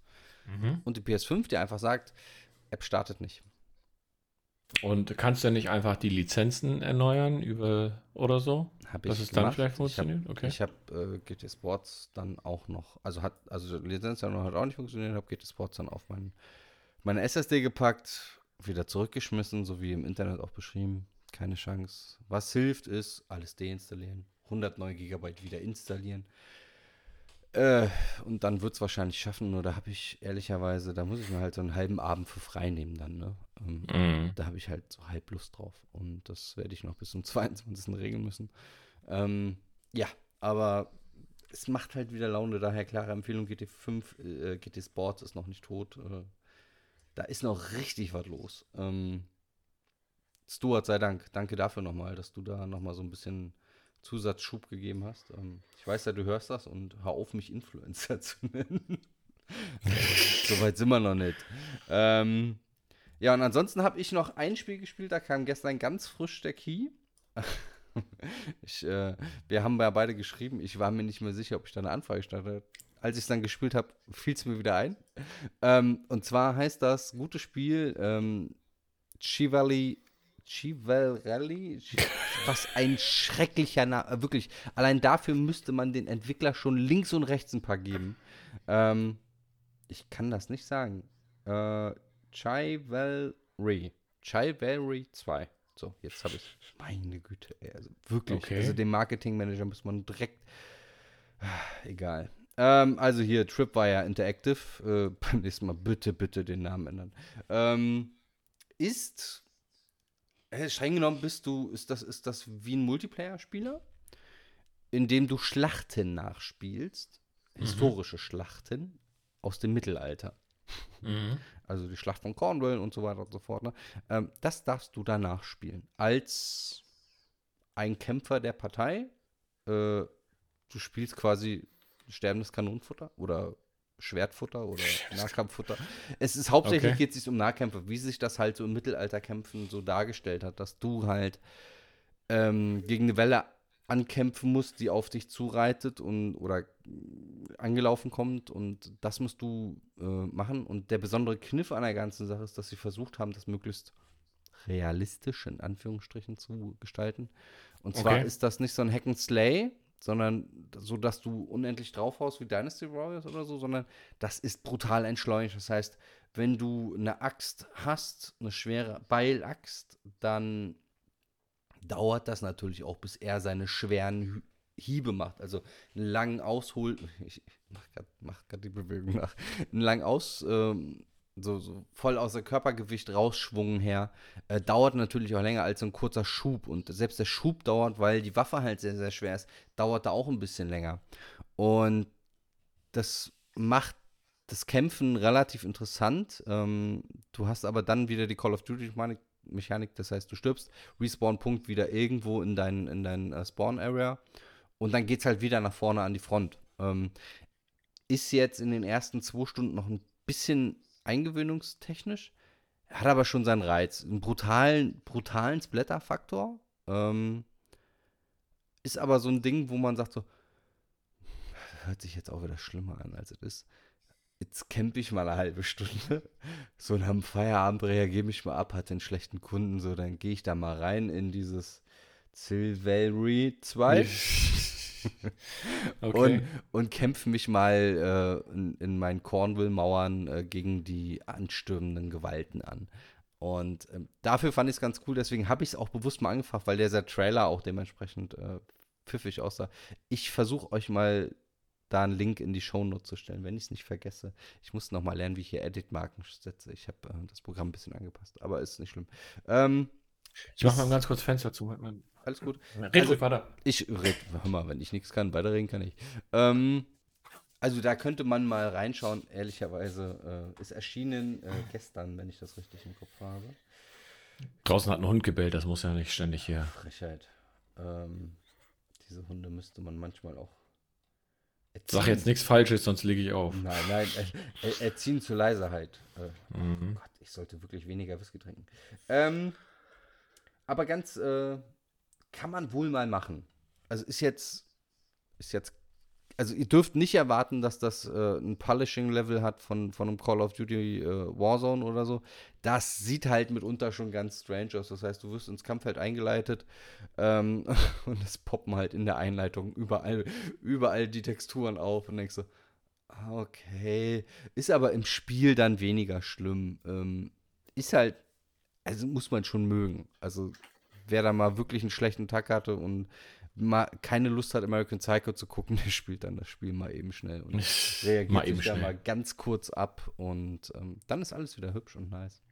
Mhm. und die PS5 dir einfach sagt, App startet nicht. Und kannst du nicht einfach die Lizenzen erneuern über oder so? Hab Dass ich es dann gemacht. vielleicht funktioniert? Ich Okay. habe hab, äh, GT Sports dann auch noch, also hat, also Lizenz hat auch nicht funktioniert, habe GT Sports dann auf mein, meine SSD gepackt, wieder zurückgeschmissen, so wie im Internet auch beschrieben. Keine Chance. Was hilft, ist alles deinstallieren, 100 neue Gigabyte wieder installieren. Äh, und dann wird es wahrscheinlich schaffen, nur da habe ich ehrlicherweise, da muss ich mir halt so einen halben Abend für frei nehmen dann, ne? Ähm, Mhm. da habe ich halt so halb Lust drauf. Und das werde ich noch bis zum (laughs) 22. regeln müssen. Ähm, ja, aber es macht halt wieder Laune. Daher klare Empfehlung: GT5, äh, GT Sports ist noch nicht tot. Äh, da ist noch richtig was los. Ähm, Stuart, sei Dank. Danke dafür nochmal, dass du da nochmal so ein bisschen Zusatzschub gegeben hast. Ähm, ich weiß ja, du hörst das und hör auf, mich Influencer (laughs) zu nennen. (laughs) Soweit sind wir noch nicht. Ähm, ja, und ansonsten habe ich noch ein Spiel gespielt, da kam gestern ganz frisch der Key. (laughs) ich, äh, wir haben ja beide geschrieben, ich war mir nicht mehr sicher, ob ich da eine Anfrage starte. Als ich es dann gespielt habe, fiel es mir wieder ein. Ähm, und zwar heißt das gute Spiel ähm, Chivali. Chivalry, was ein schrecklicher Name, wirklich. Allein dafür müsste man den Entwickler schon links und rechts ein paar geben. Ähm, Ich kann das nicht sagen. Äh, Chivalry. Chivalry 2. So, jetzt habe ich. Meine Güte, ey, also wirklich. Okay. Also dem Marketingmanager muss man direkt. Ah, Egal. Ähm, also hier Tripwire Interactive. Äh, (laughs) beim nächsten Mal bitte, bitte den Namen ändern. Ähm, ist. Äh, streng genommen bist du. Ist das, ist das wie ein Multiplayer-Spieler? In dem du Schlachten nachspielst. Historische Schlachten aus dem Mittelalter. Mhm. Also die Schlacht von Cornwall und so weiter und so fort. Ne? Ähm, das darfst du danach spielen. Als ein Kämpfer der Partei. Äh, du spielst quasi sterbendes Kanonenfutter oder Schwertfutter oder Nahkampffutter. Es ist hauptsächlich Okay. geht es um Nahkämpfer, wie sich das halt so im Mittelalterkämpfen so dargestellt hat, dass du halt ähm, gegen eine Welle ankämpfen musst, die auf dich zureitet und oder angelaufen kommt und das musst du äh, machen. Und der besondere Kniff an der ganzen Sache ist, dass sie versucht haben, das möglichst realistisch in Anführungsstrichen zu gestalten. Und zwar Okay. ist das nicht so ein Hack and Slay, sondern so, dass du unendlich draufhaust wie Dynasty Warriors oder so, sondern das ist brutal entschleunigt. Das heißt, wenn du eine Axt hast, eine schwere Beilaxt, dann dauert das natürlich auch, bis er seine schweren Hiebe macht. Also einen langen Aushol, (laughs) ich mach grad die Bewegung nach, einen langen Aus, ähm, so, so voll außer Körpergewicht rausschwungen her, äh, dauert natürlich auch länger als so ein kurzer Schub. Und selbst der Schub dauert, weil die Waffe halt sehr, sehr schwer ist, dauert da auch ein bisschen länger. Und das macht das Kämpfen relativ interessant. Ähm, du hast aber dann wieder die Call of Duty-Mechanik, Mechanik, das heißt, du stirbst, Respawn-Punkt wieder irgendwo in dein, in dein äh, Spawn-Area und dann geht's halt wieder nach vorne an die Front. Ähm, ist jetzt in den ersten zwei Stunden noch ein bisschen eingewöhnungstechnisch, hat aber schon seinen Reiz. Einen brutalen, brutalen Splatter-Faktor. Ähm, ist aber so ein Ding, wo man sagt so, hört sich jetzt auch wieder schlimmer an, als es ist. Jetzt camp ich mal eine halbe Stunde. (laughs) So nach dem Feierabend reagiere ich mal ab, hatte einen schlechten Kunden, so dann gehe ich da mal rein in dieses Silvery 2 (laughs) (laughs) okay. und, und kämpfe mich mal äh, in, in meinen Cornwall-Mauern äh, gegen die anstürmenden Gewalten an. Und ähm, dafür fand ich es ganz cool, deswegen habe ich es auch bewusst mal angefragt, weil dieser Trailer auch dementsprechend äh, pfiffig aussah. Ich versuche euch mal da einen Link in die Shownote zu stellen, wenn ich es nicht vergesse. Ich muss noch mal lernen, wie ich hier Edit-Marken setze. Ich habe äh, das Programm ein bisschen angepasst, aber ist nicht schlimm. Ähm, ich mach mal ganz kurz Fenster zu. Halt mal. Alles gut. Red Also- weiter. Ich red, hör mal, wenn ich nichts kann, weiterreden kann ich. Ähm, also da könnte man mal reinschauen, ehrlicherweise. Äh, ist erschienen äh, gestern, wenn ich das richtig im Kopf habe. Draußen hat ein Hund gebellt, das muss ja nicht ständig hier. Frechheit. Ähm, diese Hunde müsste man manchmal auch. Sag jetzt nichts Falsches, sonst lege ich auf. Nein, nein, er, er, erziehen zur Leiserheit. Äh, Mhm. Gott, ich sollte wirklich weniger Whisky trinken. Ähm, aber ganz, äh, kann man wohl mal machen. Also ist jetzt, ist jetzt, also ihr dürft nicht erwarten, dass das äh, ein Polishing-Level hat von, von einem Call of Duty äh, Warzone oder so. Das sieht halt mitunter schon ganz strange aus. Das heißt, du wirst ins Kampffeld eingeleitet ähm, (laughs) und es poppen halt in der Einleitung überall, überall die Texturen auf und denkst so, ah, okay. Ist aber im Spiel dann weniger schlimm. Ähm, ist halt, also muss man schon mögen. Also wer da mal wirklich einen schlechten Tag hatte und mal keine Lust hat, American Psycho zu gucken, (laughs) der spielt dann das Spiel mal eben schnell und (laughs) reagiert Mal eben da mal ganz kurz ab und ähm, dann ist alles wieder hübsch und nice.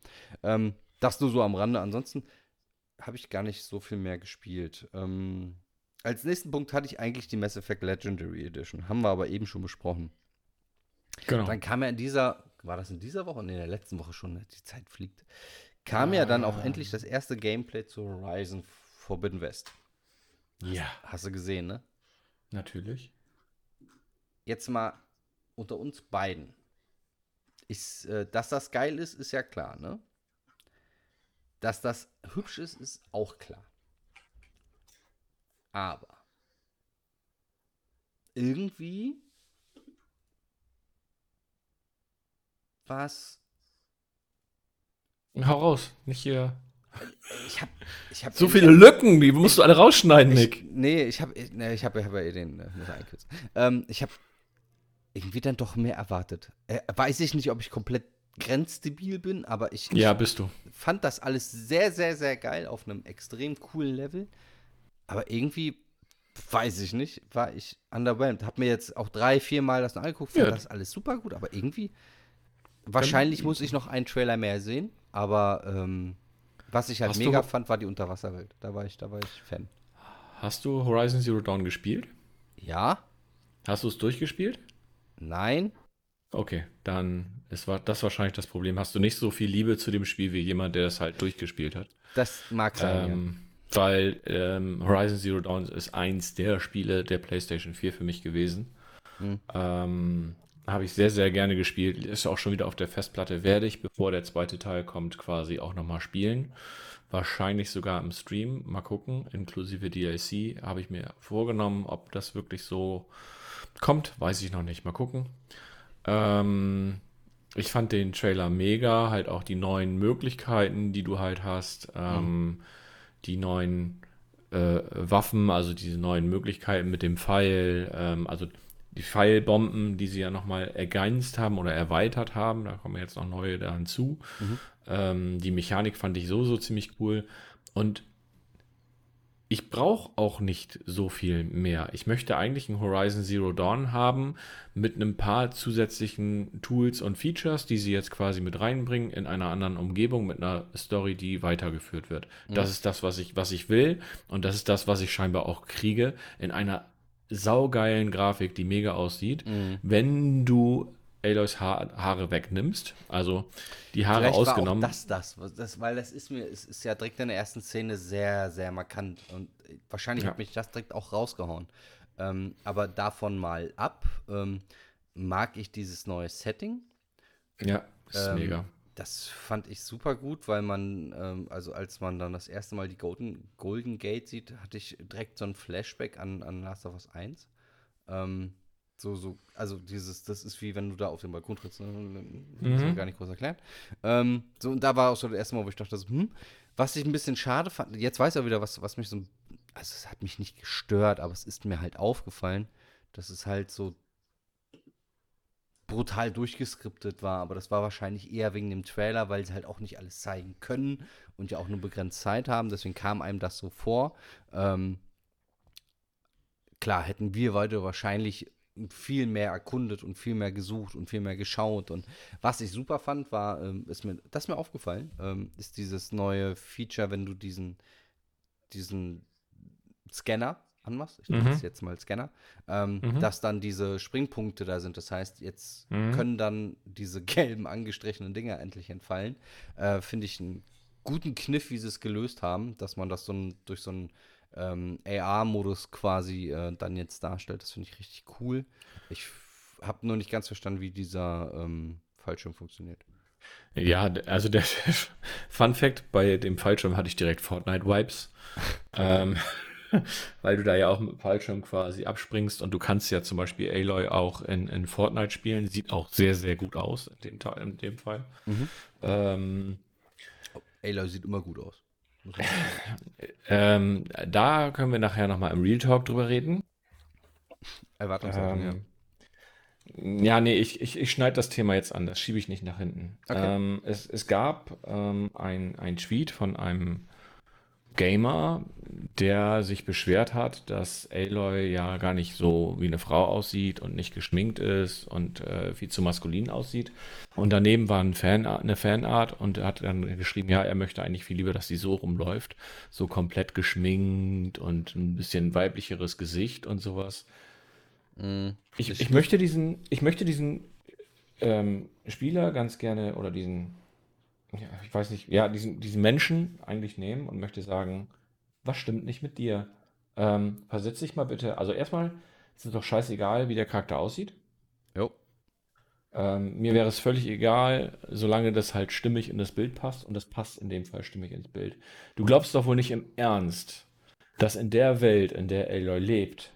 Ähm, das nur so am Rande. Ansonsten habe ich gar nicht so viel mehr gespielt. Ähm, als nächsten Punkt hatte ich eigentlich die Mass Effect Legendary Edition. Haben wir aber eben schon besprochen. Genau. Dann kam ja in dieser, war das in dieser Woche? Nee, in der letzten Woche schon, ne? die Zeit fliegt. Kam ja dann auch Ah. endlich das erste Gameplay zu Horizon Forbidden West. Ja, Hast du gesehen, ne? natürlich. Jetzt mal unter uns beiden. Ist, äh, dass das geil ist, ist ja klar, ne? Dass das hübsch ist, ist auch klar. Aber irgendwie was Hau raus. Nicht hier. ich habe ich hab So viele Lücken, die musst du alle rausschneiden, Ich, Nick. nee, ich habe nee, ich habe hab ja eh den, äh, muss einkürzen. Ähm, ich habe irgendwie dann doch mehr erwartet. Äh, weiß ich nicht, ob ich komplett grenzdebil bin, aber ich, Ja, ich bist du. fand das alles sehr, sehr, sehr geil auf einem extrem coolen Level. Aber irgendwie, weiß ich nicht, war ich underwhelmed. Hab mir jetzt auch drei, vier Mal das noch angeguckt, fand Ja. das alles super gut, aber irgendwie, wahrscheinlich muss ich noch einen Trailer mehr sehen, aber ähm, was ich halt Hast mega fand, war die Unterwasserwelt. Da war ich, da war ich Fan. Hast du Horizon Zero Dawn gespielt? Ja? Hast du es durchgespielt? Nein? Okay, dann ist wa- das wahrscheinlich das Problem. Hast du nicht so viel Liebe zu dem Spiel wie jemand, der es halt durchgespielt hat? Das mag sein, Ähm, Weil ähm, Horizon Zero Dawn ist eins der Spiele der PlayStation 4 für mich gewesen. Hm. Ähm, Habe ich sehr, sehr gerne gespielt. Ist auch schon wieder auf der Festplatte. Werde ich, bevor der zweite Teil kommt, quasi auch nochmal spielen. Wahrscheinlich sogar im Stream. Mal gucken. Inklusive DLC habe ich mir vorgenommen. Ob das wirklich so kommt, weiß ich noch nicht. Mal gucken. Ähm, ich fand den Trailer mega, halt auch die neuen Möglichkeiten, die du halt hast, ähm, die neuen äh, Waffen, also diese neuen Möglichkeiten mit dem Pfeil, ähm, also die Pfeilbomben, die sie ja nochmal ergänzt haben oder erweitert haben, da kommen jetzt noch neue da hinzu. Ähm, die Mechanik fand ich so, so ziemlich cool und ich brauche auch nicht so viel mehr. Ich möchte eigentlich ein Horizon Zero Dawn haben mit einem paar zusätzlichen Tools und Features, die sie jetzt quasi mit reinbringen in einer anderen Umgebung mit einer Story, die weitergeführt wird. Das ist das, was ich, was ich will und das ist das, was ich scheinbar auch kriege in einer saugeilen Grafik, die mega aussieht. Mhm. Wenn du Aloys Haar, Haare wegnimmst, also die Haare Vielleicht ausgenommen. War auch das, das, das, weil das ist mir, es ist ja direkt in der ersten Szene sehr, sehr markant und äh, wahrscheinlich Ja. hat mich das direkt auch rausgehauen. Ähm, aber davon mal ab, ähm, mag ich dieses neue Setting. ja, ist Ähm, mega. Das fand ich super gut, weil man, ähm, also als man dann das erste Mal die Golden, Golden Gate sieht, hatte ich direkt so ein Flashback an, an Last of Us 1. Ähm, so, so, also dieses, das ist wie wenn du da auf den Balkon trittst, ne? Mhm. gar nicht groß erklären. Ähm, so, und da war auch so das erste Mal, wo ich dachte, so, hm, was ich ein bisschen schade fand, jetzt weiß ich auch wieder, was, was mich so, also es hat mich nicht gestört, aber es ist mir halt aufgefallen, dass es halt so brutal durchgeskriptet war, aber das war wahrscheinlich eher wegen dem Trailer, weil sie halt auch nicht alles zeigen können und ja auch nur begrenzt Zeit haben, deswegen kam einem das so vor. Ähm, klar, hätten wir heute wahrscheinlich viel mehr erkundet und viel mehr gesucht und viel mehr geschaut und was ich super fand, war, ähm, ist mir, das ist mir aufgefallen, ähm, ist dieses neue Feature, wenn du diesen, diesen Scanner anmachst, ich nenne Mhm. es jetzt mal Scanner, ähm, Mhm. dass dann diese Springpunkte da sind. Das heißt, jetzt Mhm. können dann diese (laughs) gelben angestrichenen Dinger endlich entfallen. Äh, Finde ich einen guten Kniff, wie sie es gelöst haben, dass man das so ein, durch so einen ähm, AR-Modus quasi äh, dann jetzt darstellt. Das finde ich richtig cool. Ich habe nur nicht ganz verstanden, wie dieser ähm, Fallschirm funktioniert. Ja, also der (laughs) Fun Fact, bei dem Fallschirm hatte ich direkt Fortnite-Vibes. (laughs) ähm, (laughs) weil du da ja auch mit dem Fallschirm quasi abspringst und du kannst ja zum Beispiel Aloy auch in, in Fortnite spielen. Sieht auch sehr, sehr gut aus in dem, in dem Fall. Mhm. Ähm, Aloy sieht immer gut aus. (laughs) Ähm, da können wir nachher nochmal im Real Talk drüber reden. Erwartungshaltung, ja. Ähm, ja, nee, ich, ich, ich schneide das Thema jetzt an, das schiebe ich nicht nach hinten. Okay. Ähm, es, es gab ähm, ein, ein Tweet von einem Gamer, der sich beschwert hat, dass Aloy ja gar nicht so wie eine Frau aussieht und nicht geschminkt ist und äh, viel zu maskulin aussieht. Und daneben war ein Fanart, eine Fanart und er hat dann geschrieben, ja, er möchte eigentlich viel lieber, dass sie so rumläuft, so komplett geschminkt und ein bisschen weiblicheres Gesicht und sowas. Mhm. Ich, ich möchte diesen, ich möchte diesen ähm, Spieler ganz gerne oder diesen, ja, ich weiß nicht, ja, diesen, diesen Menschen eigentlich nehmen und möchte sagen, was stimmt nicht mit dir? Ähm, versetz dich mal bitte. Also erstmal ist es doch scheißegal, wie der Charakter aussieht. Jo. Ähm, mir wäre es völlig egal, solange das halt stimmig in das Bild passt und das passt in dem Fall stimmig ins Bild. Du glaubst doch wohl nicht im Ernst, dass in der Welt, in der Aloy lebt,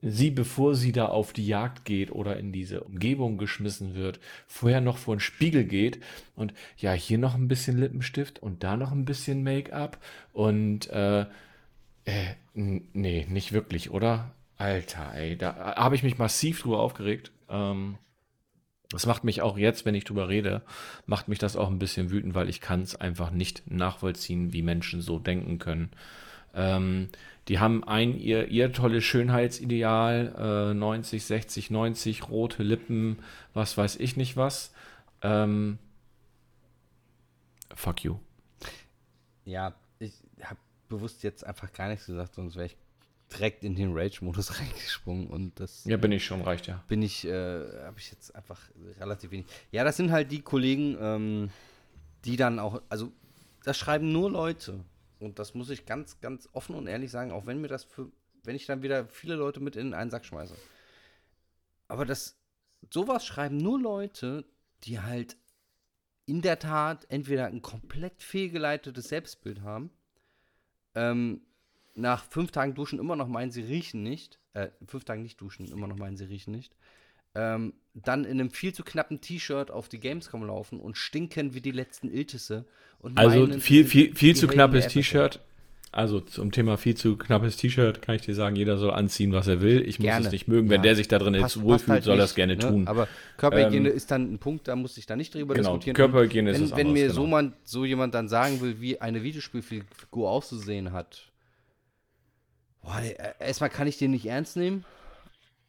sie, bevor sie da auf die Jagd geht oder in diese Umgebung geschmissen wird, vorher noch vor den Spiegel geht und ja, hier noch ein bisschen Lippenstift und da noch ein bisschen Make-up und äh, äh, nee, nicht wirklich, oder? Alter, ey, da habe ich mich massiv drüber aufgeregt. Ähm, das macht mich auch jetzt, wenn ich drüber rede, macht mich das auch ein bisschen wütend, weil ich kann es einfach nicht nachvollziehen, wie Menschen so denken können. Ähm, die haben ein ihr, ihr tolles Schönheitsideal, äh, 90, 60, 90, rote Lippen, was weiß ich nicht was. Ähm, fuck you. Ja, ich habe bewusst jetzt einfach gar nichts gesagt, sonst wäre ich direkt in den Rage-Modus (laughs) reingesprungen und das. Ja, bin ich schon, reicht ja. Bin ich, äh, habe ich jetzt einfach relativ wenig. Ja, das sind halt die Kollegen, ähm, die dann auch, also das schreiben nur Leute und das muss ich ganz, ganz offen und ehrlich sagen, auch wenn mir das für, wenn ich dann wieder viele Leute mit in einen Sack schmeiße. Aber das, sowas schreiben nur Leute, die halt in der Tat entweder ein komplett fehlgeleitetes Selbstbild haben, ähm, nach fünf Tagen Duschen immer noch meinen, sie riechen nicht, äh, fünf Tagen nicht duschen, immer noch meinen, sie riechen nicht, ähm, dann in einem viel zu knappen T-Shirt auf die Gamescom laufen und stinken wie die letzten Iltisse. Und also meinen, viel, viel, viel zu knappes T-Shirt. Also zum Thema viel zu knappes T-Shirt kann ich dir sagen, jeder soll anziehen, was er will. Ich gerne. muss es nicht mögen. Wenn ja. der sich da drin jetzt wohlfühlt, halt soll er es gerne ne? tun. Aber Körperhygiene ähm, ist dann ein Punkt, da muss ich da nicht drüber genau, diskutieren. Körperhygiene ist wenn, Wenn mir genau. so, man, so jemand dann sagen will, wie eine Videospielfigur auszusehen hat, boah, erstmal kann ich den nicht ernst nehmen.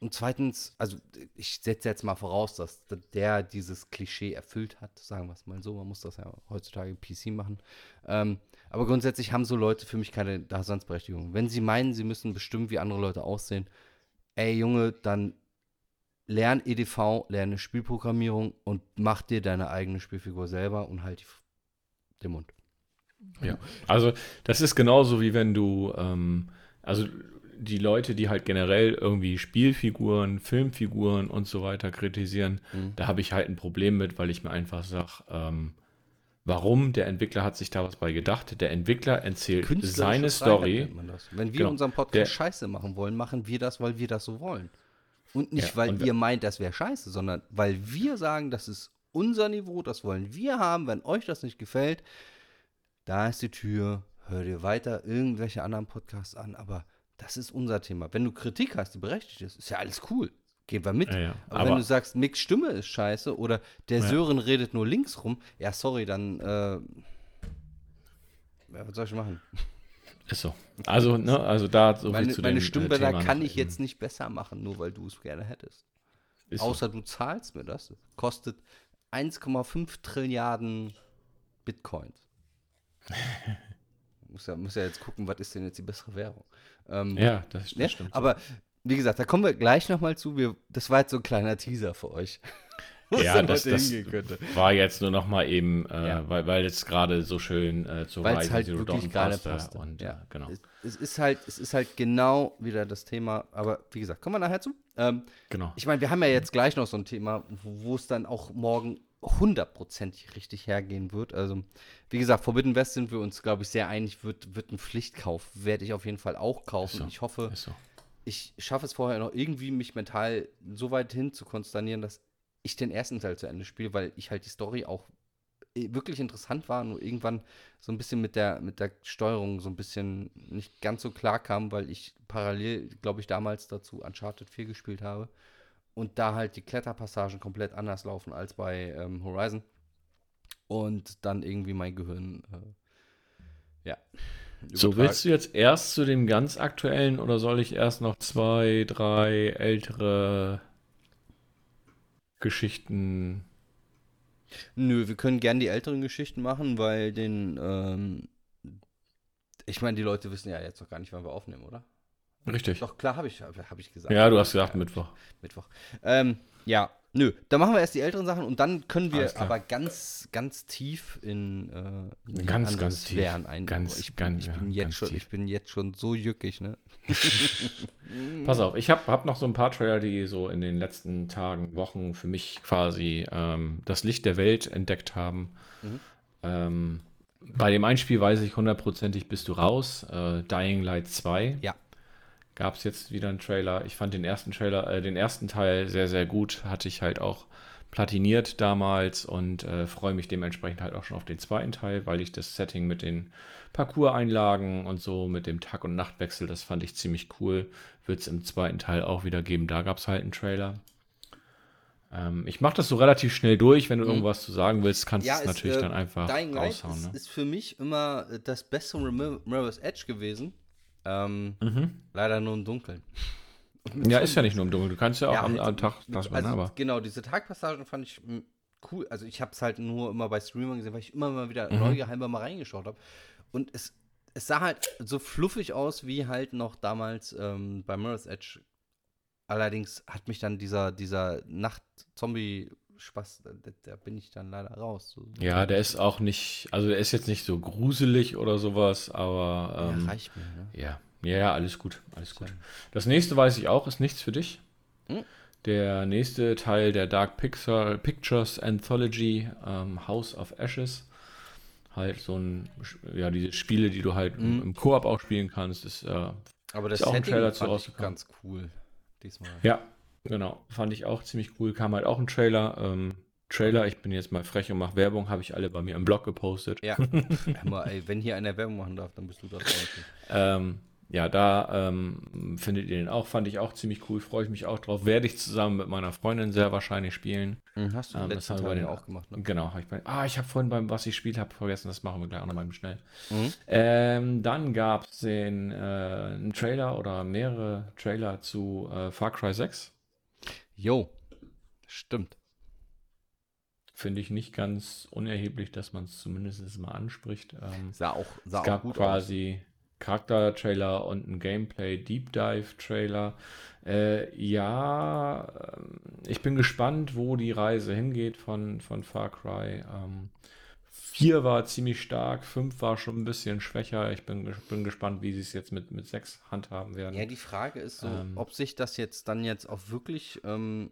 Und zweitens, also ich setze jetzt mal voraus, dass der dieses Klischee erfüllt hat, sagen wir es mal so. Man muss das ja heutzutage PC machen. Ähm, aber grundsätzlich haben so Leute für mich keine Daseinsberechtigung. Wenn sie meinen, sie müssen bestimmen, wie andere Leute aussehen, ey Junge, dann lern EDV, lerne Spielprogrammierung und mach dir deine eigene Spielfigur selber und halt den Mund. Ja, also das ist genauso wie wenn du, ähm, also die Leute, die halt generell irgendwie Spielfiguren, Filmfiguren und so weiter kritisieren, mhm. da habe ich halt ein Problem mit, weil ich mir einfach sage, ähm, warum? Der Entwickler hat sich da was bei gedacht. Der Entwickler erzählt seine Story. Wenn wir genau, unseren Podcast der, Scheiße machen wollen, machen wir das, weil wir das so wollen. Und nicht, ja, weil und ihr meint, das wäre scheiße, sondern weil wir sagen, das ist unser Niveau, das wollen wir haben. Wenn euch das nicht gefällt, da ist die Tür. Hör dir weiter irgendwelche anderen Podcasts an, aber das ist unser Thema. Wenn du Kritik hast, die berechtigt ist, ist ja alles cool. Gehen wir mit. Ja, ja. Aber, Aber, wenn du sagst, Mix Stimme ist scheiße oder der ja. Sören redet nur links rum, ja, sorry, dann äh, was soll ich machen? Ist so. Also, ne, also da so meine, zu meine Stimme da kann ich jetzt nicht besser machen, nur weil du es gerne hättest. Ist Außer so. du zahlst mir das. Kostet 1,5 Trilliarden Bitcoins. (laughs) muss, ja, muss ja jetzt gucken, was ist denn jetzt die bessere Währung. Ähm, ja, das, ja, stimmt. Aber wie gesagt, da kommen wir gleich nochmal zu. Wir, das war jetzt so ein kleiner Teaser für euch. (laughs) ja, das, das war jetzt nur nochmal eben, äh, ja. weil, weil es gerade so schön äh, zu Weil's halt Zero Dawn passte. passte. Und, ja. Äh, genau. Es, es, ist halt, es ist halt genau wieder das Thema, aber wie gesagt, kommen wir nachher zu. Ähm, genau. Ich meine, wir haben ja jetzt gleich noch so ein Thema, wo es dann auch morgen hundertprozentig richtig hergehen wird. Also, wie gesagt, Forbidden West sind wir uns, glaube ich, sehr einig, wird, wird ein Pflichtkauf. Werde ich auf jeden Fall auch kaufen. So, ich hoffe, so. ich schaffe es vorher noch irgendwie, mich mental so weit hin zu konsternieren, dass ich den ersten Teil zu Ende spiele, weil ich halt die Story auch äh, wirklich interessant war, nur irgendwann so ein bisschen mit der, mit der Steuerung so ein bisschen nicht ganz so klar kam, weil ich parallel, glaube ich, damals dazu Uncharted 4 gespielt habe und da halt die Kletterpassagen komplett anders laufen als bei ähm, Horizon. Und dann irgendwie mein Gehirn, äh, ja. So, willst du jetzt erst zu dem ganz aktuellen oder soll ich erst noch zwei, drei ältere Geschichten? Nö, wir können gern die älteren Geschichten machen, weil den, ähm, ich meine, die Leute wissen ja jetzt noch gar nicht, wann wir aufnehmen, oder? Richtig. Doch, klar, habe ich, hab ich gesagt. Ja, du hast gesagt ja, Mittwoch. Mittwoch. Ähm, ja, nö. Dann machen wir erst die älteren Sachen und dann können wir aber ganz, ganz tief in, äh, in ganz, ganz tief. ein. Ganz, ich, ganz, ich, bin ja, jetzt schon, tief. ich bin jetzt schon so jückig, ne? (laughs) Pass auf, ich habe hab noch so ein paar Trailer, die so in den letzten Tagen, Wochen für mich quasi ähm, das Licht der Welt entdeckt haben. Mhm. Ähm, bei dem Einspiel weiß ich hundertprozentig, bist du raus. Äh, Dying Light 2. Ja gab es jetzt wieder einen Trailer. Ich fand den ersten Trailer, äh, den ersten Teil sehr, sehr gut. Hatte ich halt auch platiniert damals und äh, freue mich dementsprechend halt auch schon auf den zweiten Teil, weil ich das Setting mit den Parcours-Einlagen und so, mit dem Tag- und Nachtwechsel, das fand ich ziemlich cool. Wird es im zweiten Teil auch wieder geben. Da gab es halt einen Trailer. Ähm, ich mache das so relativ schnell durch. Wenn du Mhm. irgendwas zu sagen willst, kannst du Ja, es natürlich äh, dann einfach Dying Light raushauen. ist, Ne? ist für mich immer äh, das beste Mir- Mirror's Edge gewesen. Ähm, Mhm. leider nur im Dunkeln. Ja, ist ja nicht nur im Dunkeln. Du kannst ja auch Ja, am, halt, am Tag das also, machen, aber. Genau, diese Tagpassagen fand ich mm, cool. Also ich habe es halt nur immer bei Streamern gesehen, weil ich immer mal wieder Mhm. neugeheimbar mal reingeschaut habe. Und es, es sah halt so fluffig aus wie halt noch damals ähm, bei Mirror's Edge. Allerdings hat mich dann dieser, dieser Nacht-Zombie-Spaß, da, da bin ich dann leider raus. So, Ja, der ist auch nicht, also der ist jetzt nicht so gruselig oder sowas, aber ja, ähm, reicht mir, ne? ja, ja, ja, alles gut, alles gut. Das nächste weiß ich auch, ist nichts für dich. Hm? Der nächste Teil der Dark Pixar, Pictures Anthology, ähm, House of Ashes. Halt so ein, ja, diese Spiele, die du halt im, Mhm. im Koop auch spielen kannst, ist, äh, Aber das Ist auch ein Trailer zu rausgekommen. ganz cool diesmal. ja, genau, fand ich auch ziemlich cool. Kam halt auch ein Trailer. Ähm, Trailer, ich bin jetzt mal frech und mache Werbung, habe ich alle bei mir im Blog gepostet. Ja, (laughs) mal, ey, wenn hier einer Werbung machen darf, dann bist du das. Ähm, ja, da ähm, findet ihr den auch, fand ich auch ziemlich cool, freue ich mich auch drauf. Werde ich zusammen mit meiner Freundin sehr wahrscheinlich spielen. Mhm, Hast du Ähm, das haben wir den- auch gemacht, ne? Genau, hab ich bei, ah, ich habe vorhin beim, was ich spielt habe, vergessen, das machen wir gleich auch nochmal schnell. Mhm. Ähm, dann gab es den äh, einen Trailer oder mehrere Trailer zu äh, Far Cry 6. Jo, stimmt. Finde ich nicht ganz unerheblich, dass man es zumindest mal anspricht. Ähm, Sah auch, sah es auch gab gut quasi Charakter-Trailer und einen Gameplay-Deep Dive-Trailer. Äh, ja, ähm, ich bin gespannt, wo die Reise hingeht von, von Far Cry. Ähm, 4 war ziemlich stark, 5 war schon ein bisschen schwächer. Ich bin, bin gespannt, wie sie es jetzt mit, mit 6 handhaben werden. Ja, die Frage ist so, Ähm. ob sich das jetzt dann jetzt auch wirklich, ähm,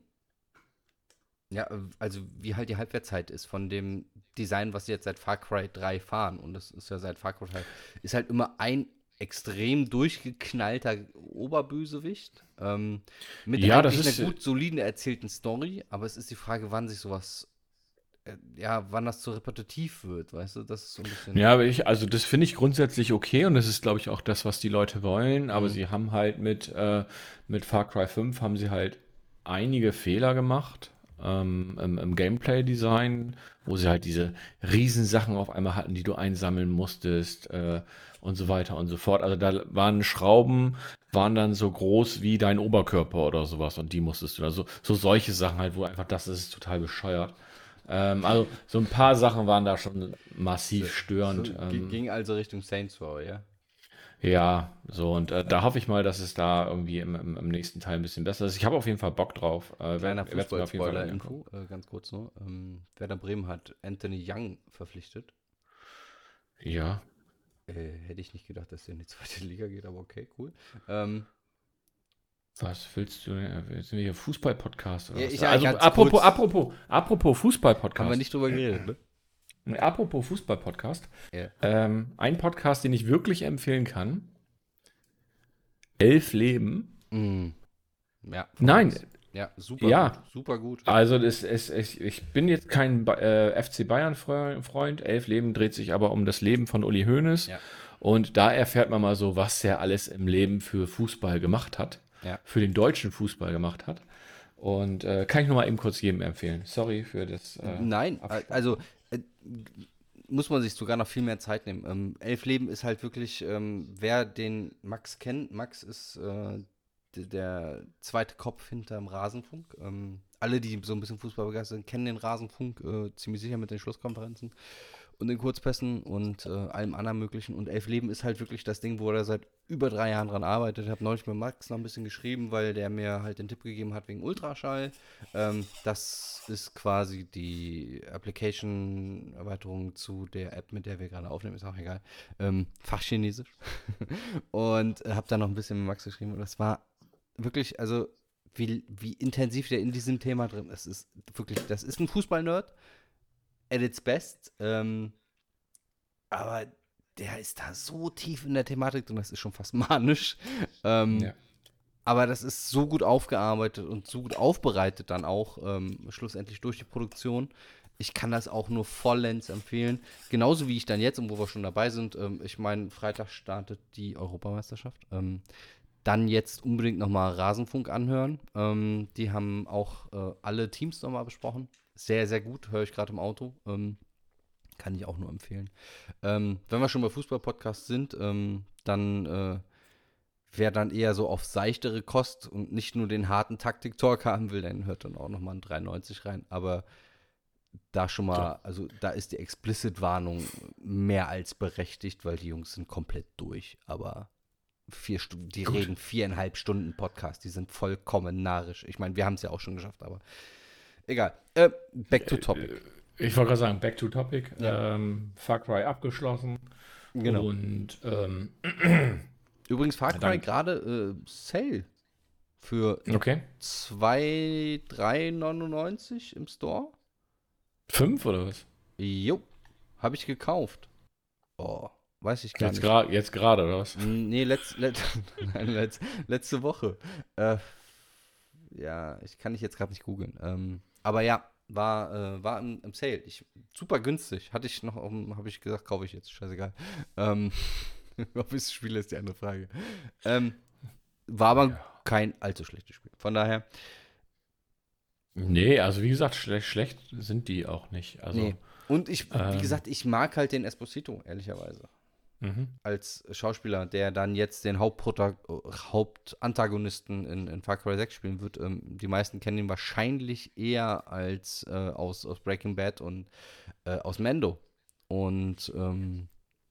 ja, also wie halt die Halbwertszeit ist von dem Design, was sie jetzt seit Far Cry 3 fahren. Und das ist ja seit Far Cry 3, ist halt immer ein extrem durchgeknallter Oberbösewicht. Ähm, mit Ja, das eigentlich ist- einer gut soliden erzählten Story, aber es ist die Frage, wann sich sowas, ja, wann das zu repetitiv wird, weißt du? Das ist so ein bisschen. Ja, aber ich, also das finde ich grundsätzlich okay und das ist, glaube ich, auch das, was die Leute wollen. Aber Mhm. sie haben halt mit, äh, mit Far Cry 5 haben sie halt einige Fehler gemacht ähm, im, im Gameplay-Design, wo sie halt diese Riesensachen auf einmal hatten, die du einsammeln musstest äh, und so weiter und so fort. Also da waren Schrauben, waren dann so groß wie dein Oberkörper oder sowas und die musstest du, also so solche Sachen halt, wo einfach das ist total bescheuert. Ähm, also so ein paar Sachen waren da schon massiv störend. So, ähm, ging- also Richtung Saints Row, ja? ja, so und äh, da hoffe ich mal, dass es da irgendwie im, im, im nächsten Teil ein bisschen besser ist. Ich habe auf jeden Fall Bock drauf. Äh, Kleiner. Fußball-Spoiler-Info, äh, ganz kurz nur. Ähm, Werder Bremen hat Anthony Young verpflichtet. Ja, Äh, hätte ich nicht gedacht, dass der in die zweite (laughs) Liga geht, aber okay, cool. Ähm, was willst du? denn? Sind wir hier Fußball-Podcast oder Ja, was? ich- also apropos, kurz. apropos, apropos Fußball-Podcast. haben wir nicht drüber geredet, ne? Apropos Fußball-Podcast. Ja. Ähm, ein Podcast, den ich wirklich empfehlen kann. Elf Leben. Mm. Ja. Nein. Ja, super Ja. gut. Super gut. Also das ist, ich, ich bin jetzt kein äh, FC Bayern-Freund. Elf Leben dreht sich aber um das Leben von Uli Hoeneß. Ja. Und da erfährt man mal so, was er alles im Leben für Fußball gemacht hat. Ja. Für den deutschen Fußball gemacht hat. Und äh, kann ich nur mal eben kurz jedem empfehlen. Sorry für das. Äh, Nein, Abspann. also äh, muss man sich sogar noch viel mehr Zeit nehmen. Ähm, Elf Leben ist halt wirklich, ähm, wer den Max kennt, Max ist äh, der zweite Kopf hinterm Rasenfunk. Ähm, alle, die so ein bisschen Fußball begeistert sind, kennen den Rasenfunk äh, ziemlich sicher mit den Schlusskonferenzen und den Kurzpässen und äh, allem anderen möglichen. Und Elf Leben ist halt wirklich das Ding, wo er seit über drei Jahren dran arbeitet. Ich habe neulich mit Max noch ein bisschen geschrieben, weil der mir halt den Tipp gegeben hat wegen Ultraschall. Ähm, das ist quasi die Application-Erweiterung zu der App, mit der wir gerade aufnehmen, ist auch egal. Ähm, Fachchinesisch. (laughs) und äh, habe da noch ein bisschen mit Max geschrieben und das war wirklich, also wie, wie intensiv der in diesem Thema drin ist. ist wirklich, das ist ein Fußball-Nerd at its best. Ähm, aber der ist da so tief in der Thematik drin, das ist schon fast (laughs) manisch. Ähm, Ja. Aber das ist so gut aufgearbeitet und so gut aufbereitet dann auch, ähm, schlussendlich durch die Produktion. Ich kann das auch nur vollends empfehlen. Genauso wie ich dann jetzt, und wo wir schon dabei sind, ähm, ich meine, Freitag startet die Europameisterschaft. Ähm, dann jetzt unbedingt nochmal Rasenfunk anhören. Ähm, die haben auch äh, alle Teams nochmal besprochen. Sehr, sehr gut, höre ich gerade im Auto. Ähm, kann ich auch nur empfehlen. Ähm, wenn wir schon bei Fußball-Podcasts sind, ähm, dann äh, wer dann eher so auf seichtere Kost und nicht nur den harten Taktik-Talk haben will, dann hört dann auch nochmal ein 93 rein. Aber da schon mal, also da ist die Explicit-Warnung mehr als berechtigt, weil die Jungs sind komplett durch. Aber vier Stunden, die Gut. reden viereinhalb Stunden Podcast, die sind vollkommen narisch. Ich meine, wir haben es ja auch schon geschafft, aber egal. Äh, back to topic. Äh, ich wollte gerade sagen, back to topic. Ja. Ähm, Far Cry abgeschlossen. Genau. Und ähm, (clears throat) übrigens Far Cry gerade äh, Sale für okay. 2,399 im Store. Fünf oder was? Jo, habe ich gekauft. Oh, weiß ich gar jetzt nicht. Jetzt gerade oder was? Nee, letz, letz, (laughs) nein, letz, letzte Woche. Äh, ja, ich kann dich jetzt gerade nicht googeln. Ähm, aber ja, war, äh, war im, im, Sale. Ich, super günstig. Hatte ich noch, habe ich gesagt, kaufe ich jetzt. Scheißegal. Ähm, (laughs) ob ich es spiele, ist die andere Frage. Ähm, war aber ja. kein allzu schlechtes Spiel. Von daher, Nee, also wie gesagt, schlecht, schlecht sind die auch nicht. Also, nee. Und ich, ähm, wie gesagt, ich mag halt den Esposito, ehrlicherweise. Mhm. Als Schauspieler, der dann jetzt den Hauptantagonisten in, in Far Cry 6 spielen wird. Ähm, die meisten kennen ihn wahrscheinlich eher als äh, aus, aus Breaking Bad und äh, aus Mando. Und ähm,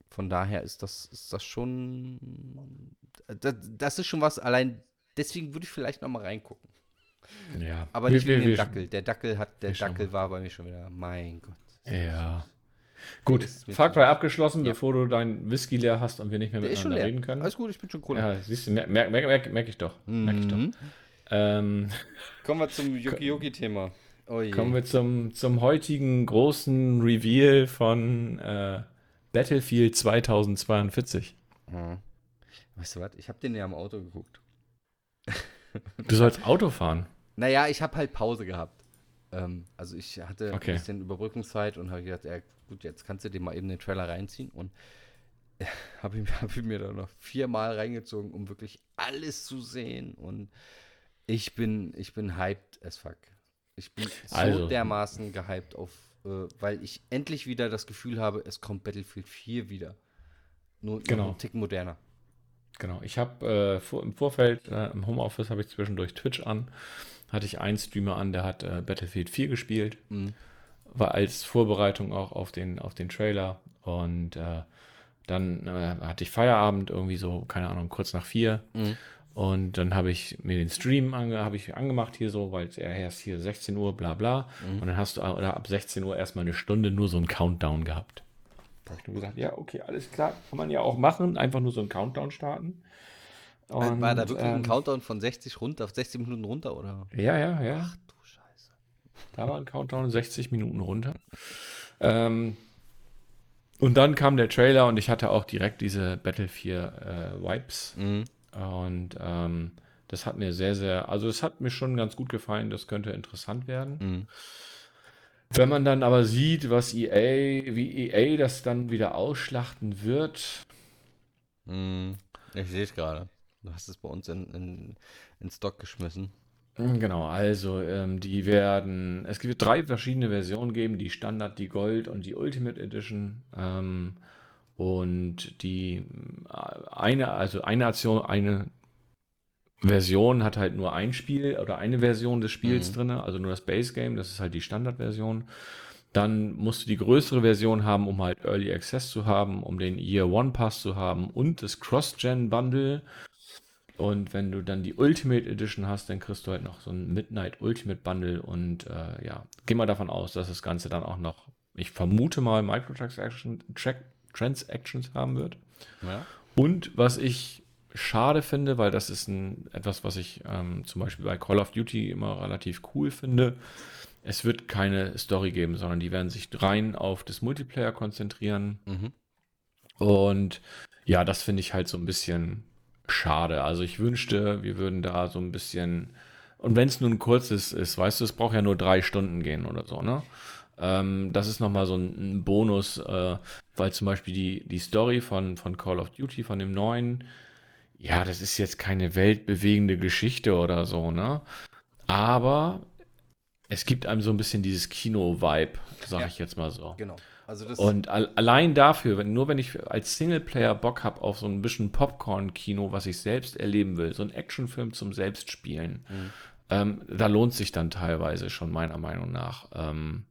von daher ist das, ist das schon. Das, das ist schon was, allein deswegen würde ich vielleicht noch mal reingucken. Ja. Aber nicht wegen dem Dackel. Der Dackel hat, der Dackel war bei mir schon wieder, mein Gott. Ja. Gut, Far Cry abgeschlossen, ja. bevor du dein Whisky leer hast und wir nicht mehr der miteinander reden können. Alles gut, ich bin schon cool. Ja, siehst du, merke merk, merk, merk ich doch. Mhm. Merk ich doch. Mhm. Ähm, (laughs) Kommen wir zum Yuki-Yuki-Thema. Oh Kommen wir zum, zum heutigen großen Reveal von äh, Battlefield 2042. Mhm. Weißt du was? Ich habe den ja im Auto geguckt. Du sollst Auto fahren? Naja, ich habe halt Pause gehabt. Ähm, also ich hatte okay. ein bisschen Überbrückungszeit und habe gedacht, ja gut, jetzt kannst du dir mal eben den Trailer reinziehen und äh, habe (laughs) ich, hab ich mir da noch viermal reingezogen, um wirklich alles zu sehen und ich bin, ich bin hyped as fuck. Ich bin also. so dermaßen gehypt auf, äh, weil ich endlich wieder das Gefühl habe, es kommt Battlefield 4 wieder. Nur, genau. nur einen Tick moderner. Genau, ich habe äh, vor, im Vorfeld, äh, im Homeoffice habe ich zwischendurch Twitch an hatte ich einen Streamer an, der hat äh, Battlefield 4 gespielt. Mhm. War als Vorbereitung auch auf den, auf den Trailer. Und äh, dann äh, hatte ich Feierabend, irgendwie so, keine Ahnung, kurz nach vier. Mhm. Und dann habe ich mir den Stream ange, ich angemacht hier so, weil er erst hier 16 Uhr, bla bla. Mhm. Und dann hast du oder ab 16 Uhr erstmal eine Stunde nur so einen Countdown gehabt. Da habe ich nur gesagt, ja, okay, alles klar, kann man ja auch machen, einfach nur so einen Countdown starten. Und, war da wirklich ähm, ein Countdown von 60 runter, auf 60 Minuten runter, oder? Ja, ja, ja. Ach du Scheiße. Da war ein Countdown 60 Minuten runter. Ähm, und dann kam der Trailer und ich hatte auch direkt diese Battle 4 äh, Vibes. Mhm. Und ähm, das hat mir sehr, sehr, also es hat mir schon ganz gut gefallen, das könnte interessant werden. Mhm. Wenn man dann aber sieht, was EA, wie EA das dann wieder ausschlachten wird. Mhm. Ich sehe es gerade. Du hast es bei uns in, in, in Stock geschmissen. Hm, genau, also ähm, die werden, es gibt drei verschiedene Versionen geben, die Standard, die Gold und die Ultimate Edition. Ähm, und die äh, eine, also eine Aktion, eine Version hat halt nur ein Spiel oder eine Version des Spiels mhm. drin, also nur das Base Game, das ist halt die Standardversion. Dann musst du die größere Version haben, um halt Early Access zu haben, um den Year One Pass zu haben und das Cross-Gen Bundle. Und wenn du dann die Ultimate Edition hast, dann kriegst du halt noch so ein Midnight Ultimate Bundle und äh, ja, geh mal davon aus, dass das Ganze dann auch noch, ich vermute mal, Microtransactions Transactions haben wird. Ja. Und was ich schade finde, weil das ist ein, etwas, was ich ähm, zum Beispiel bei Call of Duty immer relativ cool finde. Es wird keine Story geben, sondern die werden sich rein auf das Multiplayer konzentrieren. Mhm. Und ja, das finde ich halt so ein bisschen schade. Also ich wünschte, wir würden da so ein bisschen, und wenn es nur ein kurzes ist, weißt du, es braucht ja nur drei Stunden gehen oder so, ne? Ähm, das ist nochmal so ein, ein Bonus, äh, weil zum Beispiel die, die Story von, von Call of Duty, von dem neuen, ja, das ist jetzt keine weltbewegende Geschichte oder so, ne? Aber es gibt einem so ein bisschen dieses Kino-Vibe, sag Ja. ich jetzt mal so. Genau. Also Und al allein dafür, wenn, nur wenn ich als Singleplayer Bock habe auf so ein bisschen Popcorn-Kino, was ich selbst erleben will, so ein Actionfilm zum Selbstspielen, Mhm. ähm, da lohnt sich dann teilweise schon meiner Meinung nach ähm,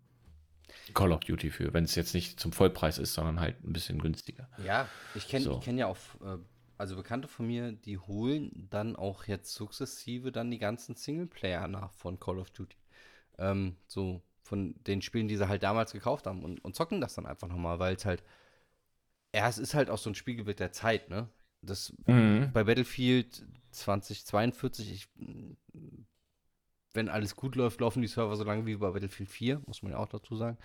Call of Duty für, wenn es jetzt nicht zum Vollpreis ist, sondern halt ein bisschen günstiger. Ja, ich kenne So. ich kenn ja auch, äh, also Bekannte von mir, die holen dann auch jetzt sukzessive dann die ganzen Singleplayer nach von Call of Duty. Ähm, so von den Spielen, die sie halt damals gekauft haben und, und zocken das dann einfach nochmal, weil es halt, ja, es ist halt auch so ein Spiegelbild der Zeit, ne? Das Mhm. bei Battlefield 2042, ich, wenn alles gut läuft, laufen die Server so lange wie bei Battlefield 4, muss man ja auch dazu sagen.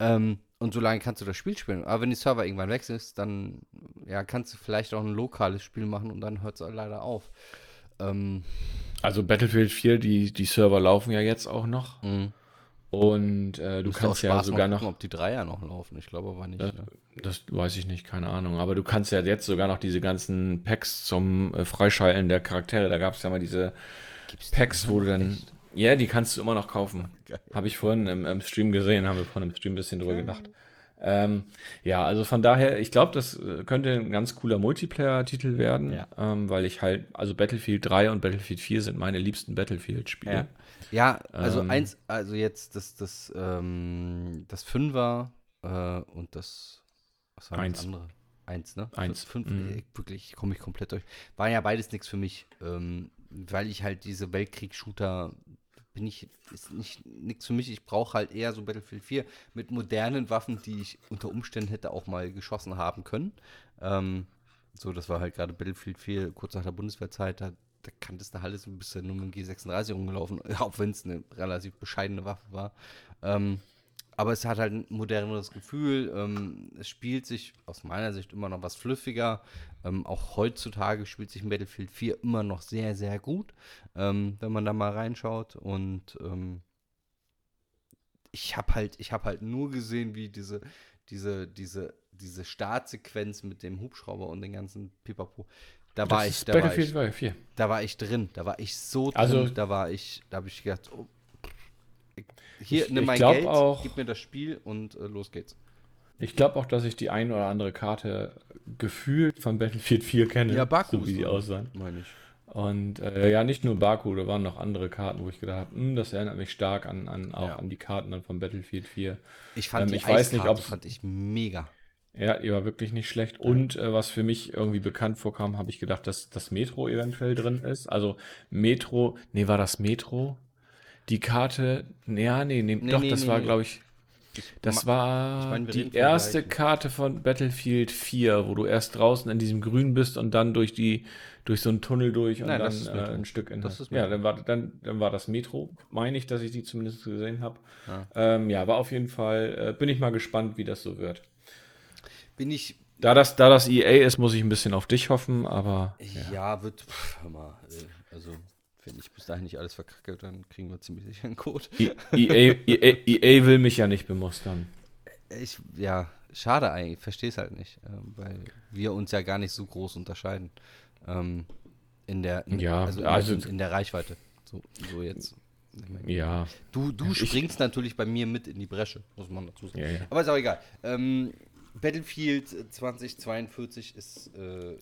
Ähm, und so lange kannst du das Spiel spielen. Aber wenn die Server irgendwann weg ist, dann ja, kannst du vielleicht auch ein lokales Spiel machen und dann hört es leider auf. Ähm, Also Battlefield 4, die, die Server laufen ja jetzt auch noch. mh. Und äh, du kannst ja sogar noch, gucken, ob die Dreier noch laufen. Ich glaube aber nicht. Das- ne? das weiß ich nicht, keine Ahnung, aber du kannst ja jetzt sogar noch diese ganzen Packs zum äh, Freischalten der Charaktere, da gab es ja mal diese Gibt's Packs, wo du dann, Echt? ja, die kannst du immer noch kaufen. (laughs) Habe ich vorhin im, im Stream gesehen, haben wir vorhin im Stream ein bisschen drüber gedacht. Ähm, ja, also von daher, ich glaube, das äh, könnte ein ganz cooler Multiplayer-Titel werden, Ja. ähm, weil ich halt, also Battlefield 3 und Battlefield 4 sind meine liebsten Battlefield-Spiele. Ja. Ja, also Ähm. eins, also jetzt das, das, ähm, das Fünfer äh, und das, was war Eins. das andere? Eins, ne? Eins, Fünf, mhm. äh, wirklich, komme ich komplett durch. War ja beides nichts für mich, ähm, weil ich halt diese Weltkriegs-Shooter bin ich, ist nicht nichts für mich. Ich brauche halt eher so Battlefield 4 mit modernen Waffen, die ich unter Umständen hätte auch mal geschossen haben können. Ähm, so, das war halt gerade Battlefield 4, kurz nach der Bundeswehrzeit, da, da kanntest du halt so ein bisschen nur mit dem G36 rumgelaufen, (laughs) auch wenn es eine relativ bescheidene Waffe war. Ähm, aber es hat halt ein moderneres Gefühl. Ähm, es spielt sich aus meiner Sicht immer noch was flüssiger. Ähm, auch heutzutage spielt sich Battlefield 4 immer noch sehr, sehr gut, ähm, wenn man da mal reinschaut. Und ähm, ich habe halt, ich halt nur gesehen, wie diese, diese, diese, diese Startsequenz mit dem Hubschrauber und den ganzen Pipapo. Da Das war ich, da war ich, 2, 4. da war ich drin. Da war ich so drin. Also- da war ich, da habe ich gedacht, oh, hier, Ich- nimm mein Geld, auch- gib mir das Spiel und äh, los geht's. Ich glaube auch, dass ich die ein oder andere Karte gefühlt von Battlefield 4 kenne, Ja, Baku so wie sie aussahen. Meine ich. Und äh, ja, nicht nur Baku, da waren noch andere Karten, wo ich gedacht habe, "Hm, das erinnert mich stark an, an, auch Ja. an die Karten dann von Battlefield 4. Ich fand Ähm, die ich weiß nicht, Eiskarte ob's- fand ich mega. Ja, die war wirklich nicht schlecht. Und äh, was für mich irgendwie bekannt vorkam, habe ich gedacht, dass das Metro eventuell drin ist. Also Metro, nee, war das Metro? Die Karte, ja, nee, nee, Nee, doch, nee, das nee, war, glaube ich, das war ich mein, die erste. Karte von Battlefield 4, wo du erst draußen in diesem Grün bist und dann durch die durch so einen Tunnel durch und Nein, dann das ist äh, ein Stück in Das Ja, dann war dann, dann war das Metro, meine ich, dass ich die zumindest gesehen habe. Ja. Ähm, ja, war auf jeden Fall, äh, bin ich mal gespannt, wie das so wird. Bin ich, Da das, da das EA ist, muss ich ein bisschen auf dich hoffen, aber ja, wird, pff, hör mal, äh, also, wenn ich bis dahin nicht alles verkacke, dann kriegen wir ziemlich sicher einen Code. E- EA, EA, EA will mich ja nicht bemustern. Ich, ja, schade eigentlich, verstehe es halt nicht, ähm, weil wir uns ja gar nicht so groß unterscheiden. Ähm, in der, in, Ja, also, in, also- in, der Reichweite. So, so jetzt. Ja, Du, du Ich- springst natürlich bei mir mit in die Bresche, muss man dazu sagen. ja, ja. Aber ist auch egal. Ähm, Battlefield 2042 ist äh,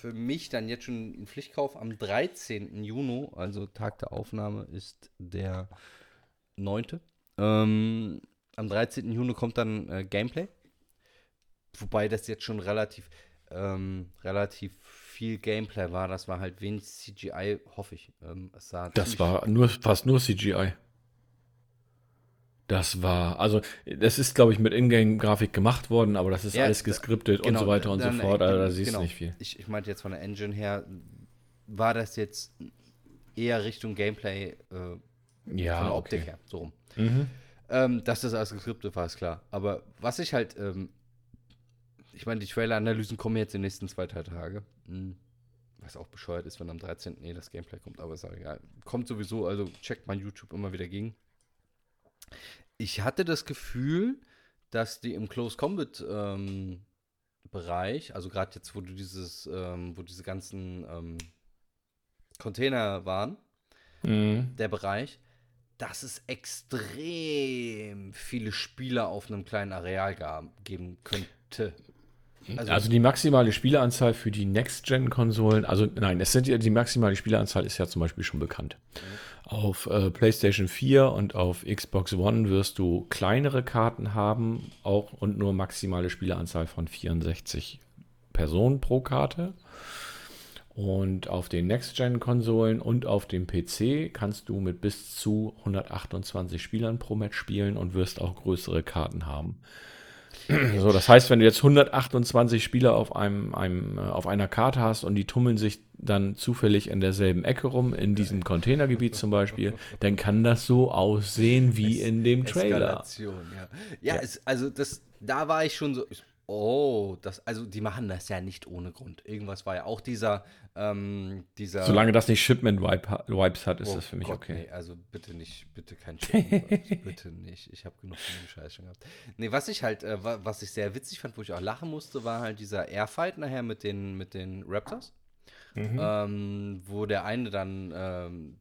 für mich dann jetzt schon in Pflichtkauf am 13. Juni, also Tag der Aufnahme ist der 9. Ähm, am 13. Juni kommt dann äh, Gameplay. Wobei das jetzt schon relativ, ähm, relativ viel Gameplay war. Das war halt wenig CGI, hoffe ich. Ähm, Das war nur, fast nur CGI. Das war, also, das ist, glaube ich, mit Ingame-Grafik gemacht worden, aber das ist Ja, alles geskriptet und genau, so weiter und so dann, äh, fort. Also, da siehst du genau. nicht viel. Ich, ich meinte jetzt von der Engine her, war das jetzt eher Richtung Gameplay äh, Ja, von der okay. Optik her, so rum. Mhm. Ähm, dass das alles geskriptet war, ist klar. Aber was ich halt, ähm, ich meine, die Trailer-Analysen kommen jetzt in den nächsten zwei, drei Tage. Hm. Was auch bescheuert ist, wenn am 13. eh das Gameplay kommt, aber ist auch egal. Kommt sowieso, also checkt mein YouTube immer wieder gegen. Ich hatte das Gefühl, dass die im Close Combat ähm, Bereich, also gerade jetzt, wo du dieses, ähm, wo diese ganzen ähm, Container waren, Mhm. der Bereich, dass es extrem viele Spieler auf einem kleinen Areal gab, geben könnte. Also, Also- die maximale Spieleranzahl für die Next-Gen-Konsolen, also nein, es sind ja die maximale Spieleranzahl ist ja zum Beispiel schon bekannt. Auf äh, PlayStation 4 und auf Xbox One wirst du kleinere Karten haben, auch und nur maximale Spieleranzahl von 64 Personen pro Karte. Und auf den Next-Gen-Konsolen und auf dem PC kannst du mit bis zu 128 Spielern pro Match spielen und wirst auch größere Karten haben. (clears throat) So, das heißt, wenn du jetzt 128 Spieler auf, einem, einem, äh, auf einer Karte hast und die tummeln sich dann zufällig in derselben Ecke rum, in diesem Containergebiet zum Beispiel, dann kann das so aussehen wie in dem Trailer. Eskalation, ja. Ja, Es, also das, da war ich schon so, oh, das, also die machen das ja nicht ohne Grund. Irgendwas war ja auch dieser, ähm, dieser. Solange das nicht Shipment-Vibes hat, ist Oh das für mich Gott, okay. Nee, also bitte nicht, bitte kein Schiffen, (laughs) bitte nicht. Ich habe genug von dem Scheiß schon gehabt. Nee, was ich halt, äh, wa- was ich sehr witzig fand, wo ich auch lachen musste, war halt dieser Airfight nachher mit den, mit den Raptors. Mhm. Ähm, wo der eine dann ähm,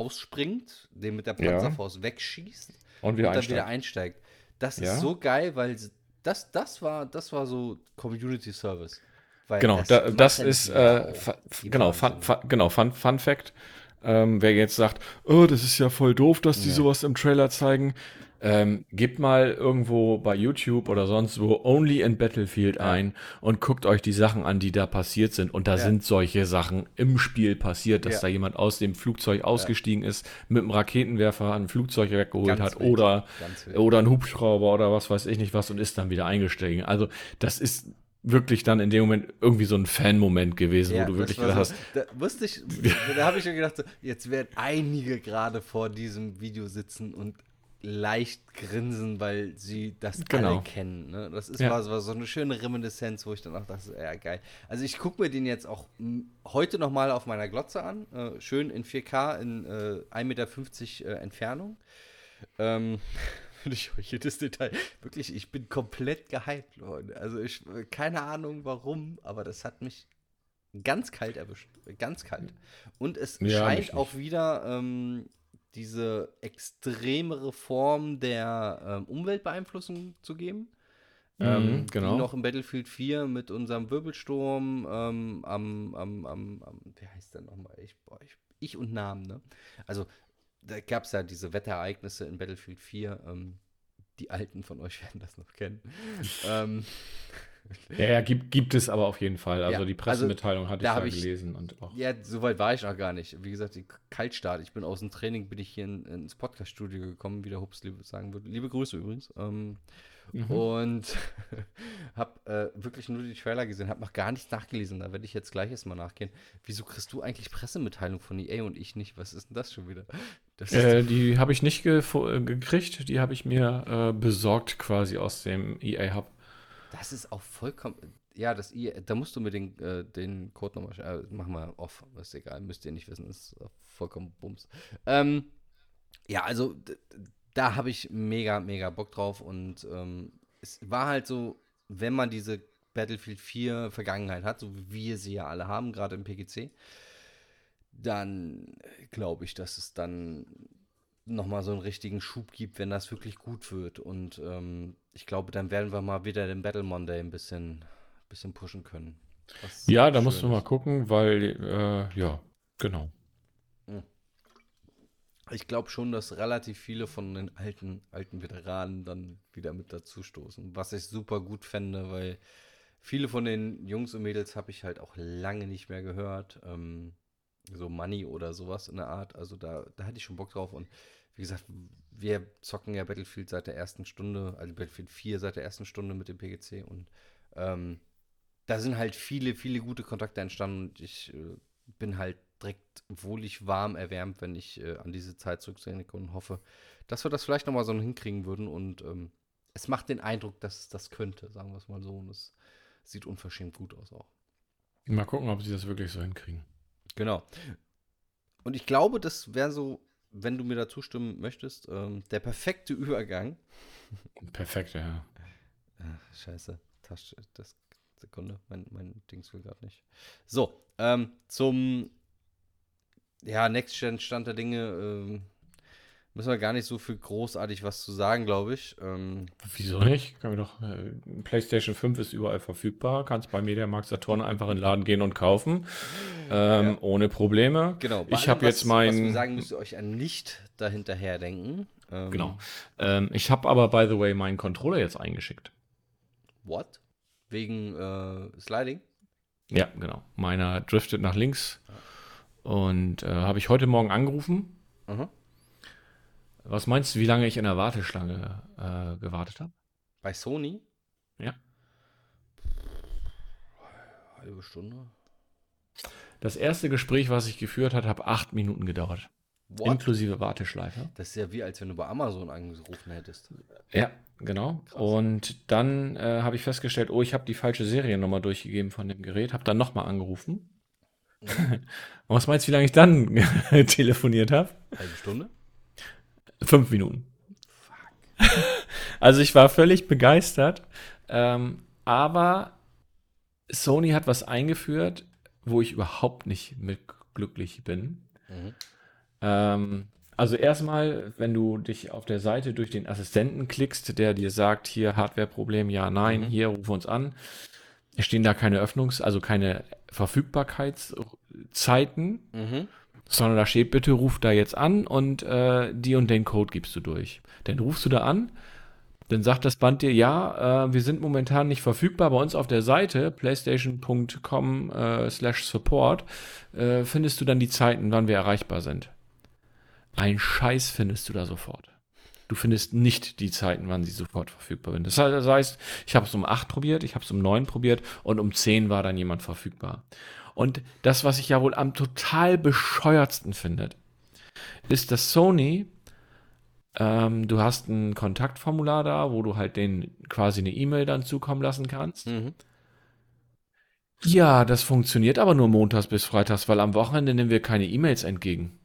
rausspringt, den mit der Ja. Panzerfaust wegschießt Und wieder und dann wieder einsteigt. Das Ja. ist so geil, weil das, das war, das war so Community Service. Genau, da, das ist, äh, genau, fun, fun, genau, fun, fun Fact. Ähm, wer jetzt sagt, oh, das ist ja voll doof, dass die Ja. sowas im Trailer zeigen, ähm, gebt mal irgendwo bei YouTube oder sonst wo Only in Battlefield Ja. ein und guckt euch die Sachen an, die da passiert sind. Und da Ja. sind solche Sachen im Spiel passiert, dass Ja. da jemand aus dem Flugzeug ausgestiegen ist, mit einem Raketenwerfer ein Flugzeug weggeholt Ganz hat wild, oder, oder ein Hubschrauber oder was weiß ich nicht was und ist dann wieder eingestiegen. Also das ist wirklich dann in dem Moment irgendwie so ein Fan-Moment gewesen, Ja, wo du wirklich gedacht so, hast, Da wusste ich, (laughs) da habe ich mir gedacht, so, jetzt werden einige gerade vor diesem Video sitzen und leicht grinsen, weil sie das Genau. alle kennen. Ne? Das ist Ja. war, so- war so eine schöne Reminiszenz, wo ich dann auch dachte, ja geil. Also ich gucke mir den jetzt auch heute nochmal auf meiner Glotze an, äh, schön in 4K in äh, 1,50 Meter äh, Entfernung. Ähm, (laughs) ich euch jedes Detail. Wirklich, ich bin komplett gehypt, Leute. Also ich, äh, keine Ahnung warum, aber das hat mich ganz kalt erwischt. Ganz kalt. Und es Ja, scheint auch wieder ähm, diese extremere Form der ähm, Umweltbeeinflussung zu geben. ähm, Mhm, genau. Wie noch im Battlefield 4 mit unserem Wirbelsturm ähm, am, am, am, am, wie heißt der nochmal? Ich, boah, ich, ich und Namen, ne? Also, da gab es ja diese Wetterereignisse in Battlefield 4. Ähm, die Alten von euch (laughs) werden das noch kennen. ähm, Ja, ja, gibt, gibt es aber auf jeden Fall. Also Ja, die also Pressemitteilung hatte da ich hab ja ich- gelesen und auch. Ja, so weit war ich noch gar nicht. Wie gesagt, die Kaltstart. Ich bin aus dem Training, bin ich hier in, ins Podcast-Studio gekommen, wie der Hups sagen würde. Liebe Grüße übrigens. Ähm, Mhm. Und (laughs) hab äh, wirklich nur die Trailer gesehen, hab noch gar nichts nachgelesen. Da werde ich jetzt gleich erstmal nachgehen. Wieso kriegst du eigentlich Pressemitteilung von EA und ich nicht? Was ist denn das schon wieder? Das Äh, die habe ich nicht äh, gekriegt, die habe ich mir äh, besorgt quasi aus dem EA Hub. Das ist auch vollkommen. Ja, das I, da musst du mir den, äh, den Code nochmal äh, Mach mal off, ist egal, müsst ihr nicht wissen, ist äh, vollkommen Bums. Ähm, ja, also da habe ich mega, mega Bock drauf und ähm, es war halt so, wenn man diese Battlefield 4 Vergangenheit hat, so wie wir sie ja alle haben, gerade im PGC, dann glaube ich, dass es dann nochmal so einen richtigen Schub gibt, wenn das wirklich gut wird. Und ähm, ich glaube, dann werden wir mal wieder den Battle Monday ein bisschen, bisschen pushen können. Ja, da musst du mal gucken, weil, äh, ja, genau. Ich glaube schon, dass relativ viele von den alten, alten Veteranen dann wieder mit dazu stoßen. Was ich super gut fände, weil viele von den Jungs und Mädels habe ich halt auch lange nicht mehr gehört. Ähm, so Money oder sowas in der Art. Also da, da hatte ich schon Bock drauf. Und wie gesagt, wir zocken ja Battlefield seit der ersten Stunde, also Battlefield 4 seit der ersten Stunde mit dem PGC. Und ähm, da sind halt viele, viele gute Kontakte entstanden. Und ich äh, bin halt direkt wohlig warm erwärmt, wenn ich äh, an diese Zeit zurückdenke und hoffe, dass wir das vielleicht nochmal so hinkriegen würden. Und ähm, es macht den Eindruck, dass es das könnte, sagen wir es mal so. Und es sieht unverschämt gut aus auch. Mal gucken, ob sie das wirklich so hinkriegen. Genau. Und ich glaube, das wäre so, wenn du mir da zustimmen möchtest, ähm, der perfekte Übergang. Perfekt, ja. Ach, scheiße. Tasche, das Sekunde, mein, mein Dings will gerade nicht. So, ähm, zum ja, Next-Gen-Stand der Dinge ähm, müssen wir gar nicht so viel großartig was zu sagen, glaube ich. Ähm, Wieso nicht? Kann doch, äh, PlayStation 5 ist überall verfügbar. Kannst bei Mediamarkt Saturn einfach in den Laden gehen und kaufen. Ähm, Ja. ohne Probleme. genau. Ich habe jetzt was, Was wir mein. sagen, müsst ihr euch an nicht dahinterher denken. Ähm, Genau. Ähm, ich habe aber, by the way, meinen Controller jetzt eingeschickt. What? Wegen äh, Sliding? Ja, genau. Meiner driftet nach links. Und äh, habe ich heute Morgen angerufen. Mhm. Was meinst du, wie lange ich in der Warteschlange äh, gewartet habe? Bei Sony? Ja. Halbe Stunde. Das erste Gespräch, was ich geführt habe, hat acht Minuten gedauert. What? Inklusive Warteschleife. Das ist ja wie, als wenn du bei Amazon angerufen hättest. Ja, genau. Und dann äh, habe ich festgestellt, oh, ich habe die falsche Seriennummer durchgegeben von dem Gerät, habe dann nochmal angerufen. Und (laughs) was meinst du, wie lange ich dann (laughs) telefoniert habe? Halbe Stunde? Fünf Minuten. Also ich war völlig begeistert. Ähm, aber Sony hat was eingeführt, wo ich überhaupt nicht mit glücklich bin. Mhm. Ähm, also erstmal, wenn du dich auf der Seite durch den Assistenten klickst, der dir sagt, hier Hardwareproblem, ja, nein, Mhm. hier ruf uns an. Es stehen da keine Öffnungs-, also keine Verfügbarkeitszeiten, Mhm. Sondern da steht, bitte ruf da jetzt an und äh, die und den Code gibst du durch. Dann rufst du da an, dann sagt das Band dir, ja, äh, wir sind momentan nicht verfügbar. Bei uns auf der Seite playstation.com äh, slash support äh, findest du dann die Zeiten, wann wir erreichbar sind. Ein Scheiß findest du da sofort. Du findest nicht die Zeiten, wann sie sofort verfügbar sind. Das heißt, ich habe es um 8 probiert, ich habe es um 9 probiert und um 10 war dann jemand verfügbar. Und das, was ich ja wohl am total bescheuertsten finde, ist, dass Sony, ähm, du hast ein Kontaktformular da, wo du halt den quasi eine E-Mail dann zukommen lassen kannst. Mhm. Ja, das funktioniert aber nur montags bis freitags, weil am Wochenende nehmen wir keine E-Mails entgegen.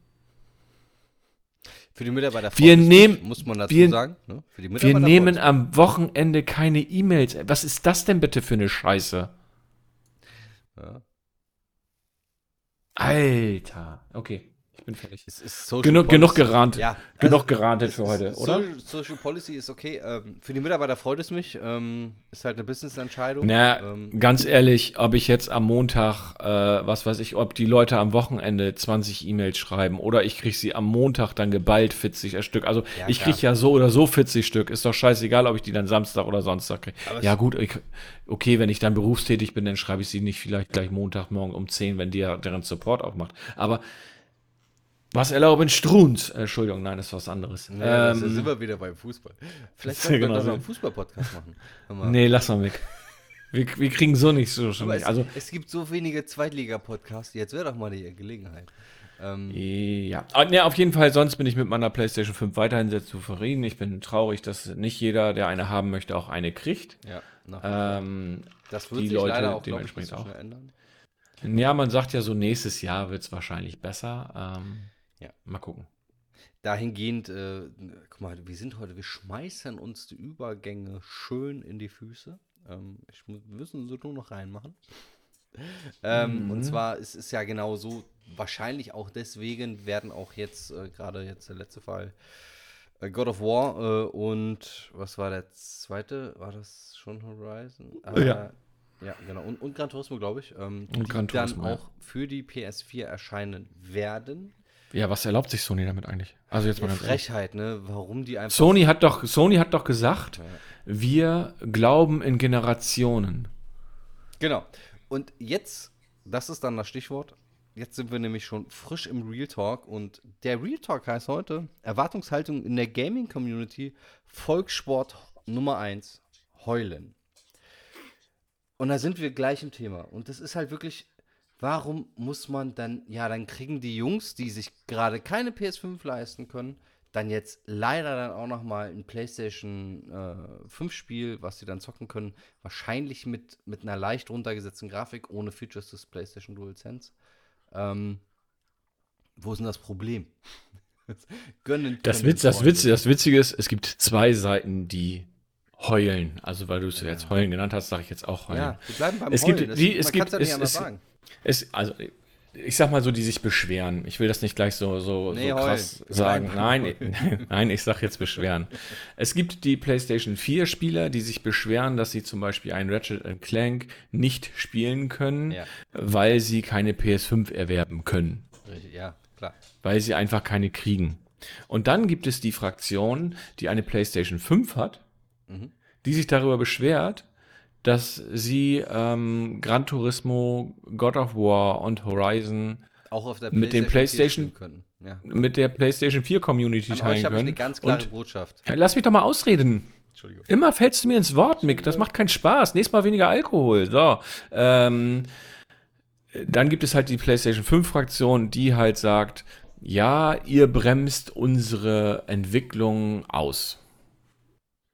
Für die Mitarbeiter Wir nehmen- muss man dazu wir- sagen. Ne? Wir nehmen am Wochenende keine E-Mails. Was ist das denn bitte für eine Scheiße? Ja. Alter. Okay, bin fertig. Es ist Social Genug, Policy. genug gerannt. Ja, Genug also, gerantet für heute, oder? Social, Social Policy ist okay. Ähm, für die Mitarbeiter freut es mich. Ähm, ist halt eine Business-Entscheidung. Na, ähm, ganz ehrlich, ob ich jetzt am Montag, äh, was weiß ich, ob die Leute am Wochenende 20 E-Mails schreiben oder ich kriege sie am Montag dann geballt 40 Stück. Also Ja, ich kriege ja so oder so 40 Stück. Ist doch scheißegal, ob ich die dann Samstag oder Sonntag kriege. Ja gut, ich, okay, wenn ich dann berufstätig bin, dann schreibe ich sie nicht vielleicht gleich Montagmorgen um 10, wenn die deren Support aufmacht. Aber was erlauben Struns? Äh, Entschuldigung, nein, das ist was anderes. ja, ähm, sind wir wieder beim Fußball. Vielleicht (laughs) sollten wir Genau so. einen Fußball-Podcast machen. Mal. nee, lass mal weg. Wir, wir kriegen so nicht so schon nicht. es, Also es gibt so wenige Zweitliga-Podcasts. Jetzt wäre doch mal die Gelegenheit. Ähm, Ja, ah, ne, auf jeden Fall, sonst bin ich mit meiner PlayStation 5 weiterhin sehr zufrieden. Ich bin traurig, dass nicht jeder, der eine haben möchte, auch eine kriegt. ja. Ähm, das wird die sich Leute leider auch, ich, dementsprechend so auch. ändern. ja, man sagt ja so, nächstes Jahr wird es wahrscheinlich besser. Ähm, Ja. Mal gucken. Dahingehend, äh, guck mal, wir sind heute, wir schmeißen uns die Übergänge schön in die Füße. Ähm, ich, mu- wir müssen sie nur noch reinmachen. (laughs) Ähm, Und Mhm. zwar ist es ja genau so, wahrscheinlich auch deswegen werden auch jetzt, äh, gerade jetzt der letzte Fall, äh, God of War äh, und was war der zweite? War das schon Horizon? Ja. Ja, genau. Und, und Gran Turismo, glaube ich. Ähm, Und die Gran dann Turismo, ja. auch für die PS4 erscheinen werden. Ja, was erlaubt sich Sony damit eigentlich? Also jetzt mal Ja, ganz ehrlich. Frechheit, ne? Warum die einfach. Sony hat doch, Sony hat doch gesagt, Ja. wir glauben in Generationen. Genau. Und jetzt, das ist dann das Stichwort. Jetzt sind wir nämlich schon frisch im Real Talk und der Real Talk heißt heute Erwartungshaltung in der Gaming Community Volkssport Nummer 1 heulen. Und da sind wir gleich im Thema und das ist halt wirklich warum muss man dann ja, dann kriegen die Jungs, die sich gerade keine PS5 leisten können, dann jetzt leider dann auch noch mal ein PlayStation äh, 5 Spiel, was sie dann zocken können, wahrscheinlich mit, mit einer leicht runtergesetzten Grafik, ohne Features des PlayStation DualSense. Ähm, wo ist denn das Problem? (laughs) Gönnen Das, Witz, das. Witz, das Witzige ist, es gibt zwei Seiten, die heulen. Also weil du es jetzt heulen genannt hast, sage ich jetzt auch heulen. Ja, wir bleiben beim es Heulen. Gibt, das, die, es gibt, ja es, es, es, also ich sag mal so, die sich beschweren. Ich will das nicht gleich so, so, nee, so krass sagen. Nein, (laughs) nein, ich sag jetzt beschweren. Es gibt die PlayStation 4 Spieler, die sich beschweren, dass sie zum Beispiel ein Ratchet Clank nicht spielen können, ja. weil sie keine PS5 erwerben können. Ja, klar. Weil sie einfach keine kriegen. Und dann gibt es die Fraktion, die eine PlayStation 5 hat, mhm. die sich darüber beschwert, dass sie ähm, Gran Turismo, God of War und Horizon mit PlayStation dem PlayStation ja. mit der PlayStation 4 Community teilen euch können. Ich eine ganz klare und, Botschaft. Lass mich doch mal ausreden. Immer fällst du mir ins Wort, Mick. Das macht keinen Spaß. Nächstes Mal weniger Alkohol. So. Ähm, dann gibt es halt die PlayStation 5 Fraktion, die halt sagt, ja, ihr bremst unsere Entwicklung aus.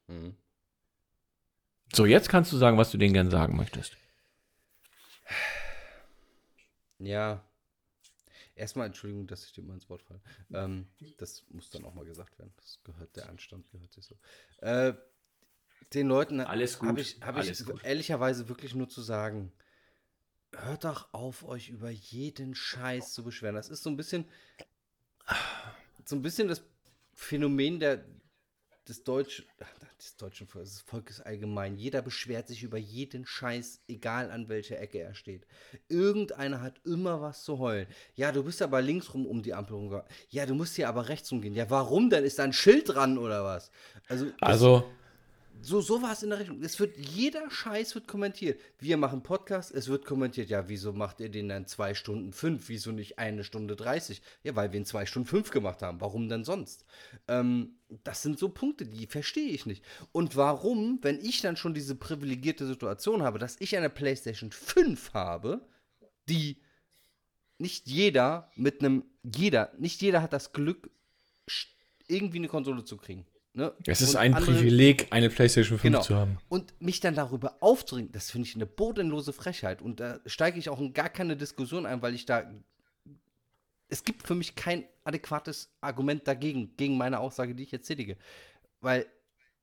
Mhm. So, jetzt kannst du sagen, was du denen gern sagen möchtest. Ja. Erstmal Entschuldigung, dass ich dir mal ins Wort falle. Ähm, das muss dann auch mal gesagt werden. Das gehört, der Anstand gehört sich so. Äh, den Leuten habe ich, hab ich ehrlicherweise wirklich nur zu sagen, hört doch auf, euch über jeden Scheiß zu beschweren. Das ist so ein bisschen, so ein bisschen das Phänomen der, des deutschen, des deutschen Volkes, allgemein. Jeder beschwert sich über jeden Scheiß, egal an welcher Ecke er steht. Irgendeiner hat immer was zu heulen. Ja, du bist aber links rum um die Ampel rum. Ja, du musst hier aber rechts rumgehen. Ja, warum denn? Ist da ein Schild dran oder was? Also, also so, war es in der Rechnung. Es wird, jeder Scheiß wird kommentiert. Wir machen Podcast, es wird kommentiert, ja, wieso macht ihr den dann zwei Stunden fünf? Wieso nicht eine Stunde dreißig? Ja, weil wir ihn zwei Stunden fünf gemacht haben. Warum denn sonst? Ähm, das sind so Punkte, die verstehe ich nicht. Und warum, wenn ich dann schon diese privilegierte Situation habe, dass ich eine PlayStation 5 habe, die nicht jeder mit einem, jeder, nicht jeder hat das Glück, irgendwie eine Konsole zu kriegen. Ne? Es ist und ein andere, Privileg, eine PlayStation 5 genau. zu haben. Und mich dann darüber aufzudringen, das finde ich eine bodenlose Frechheit. Und da steige ich auch in gar keine Diskussion ein, weil ich da. Es gibt für mich kein adäquates Argument dagegen, gegen meine Aussage, die ich jetzt tätige. Weil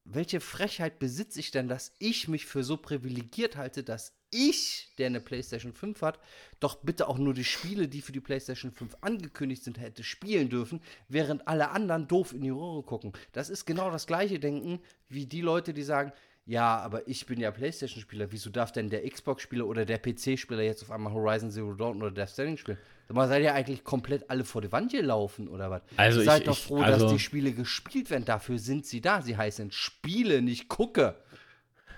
welche Frechheit besitze ich denn, dass ich mich für so privilegiert halte, dass ich, der eine PlayStation 5 hat, doch bitte auch nur die Spiele, die für die PlayStation 5 angekündigt sind, hätte spielen dürfen, während alle anderen doof in die Röhre gucken. Das ist genau das gleiche Denken wie die Leute, die sagen, ja, aber ich bin ja PlayStation-Spieler, wieso darf denn der Xbox-Spieler oder der PC-Spieler jetzt auf einmal Horizon Zero Dawn oder Death Stranding spielen? Sag mal, seid ihr eigentlich komplett alle vor die Wand gelaufen oder was? Also seid ich, doch froh, ich, also dass die Spiele gespielt werden. Dafür sind sie da. Sie heißen Spiele, nicht gucke.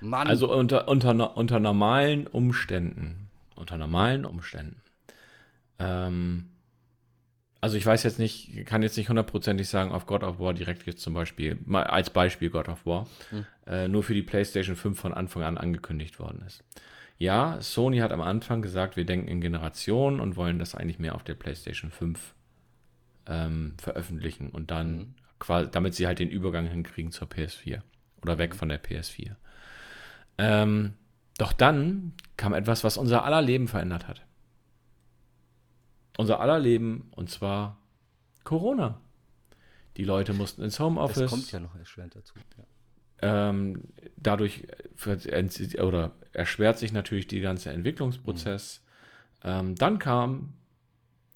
Mann. Also unter, unter, unter normalen Umständen, unter normalen Umständen, ähm, also ich weiß jetzt nicht, kann jetzt nicht hundertprozentig sagen, auf God of War direkt jetzt zum Beispiel, mal als Beispiel God of War, hm. äh, nur für die PlayStation 5 von Anfang an angekündigt worden ist. Ja, Sony hat am Anfang gesagt, wir denken in Generationen und wollen das eigentlich mehr auf der PlayStation 5 ähm, veröffentlichen und dann mhm. quasi, damit sie halt den Übergang hinkriegen zur PS4 oder weg mhm. von der PS4. Ähm, doch dann kam etwas, was unser aller Leben verändert hat. Unser aller Leben und zwar Corona. Die Leute mussten ins Homeoffice. Das kommt ja noch erschwerend dazu. Ja. Ähm, dadurch oder erschwert sich natürlich die ganze Entwicklungsprozess. Mhm. Ähm, dann kam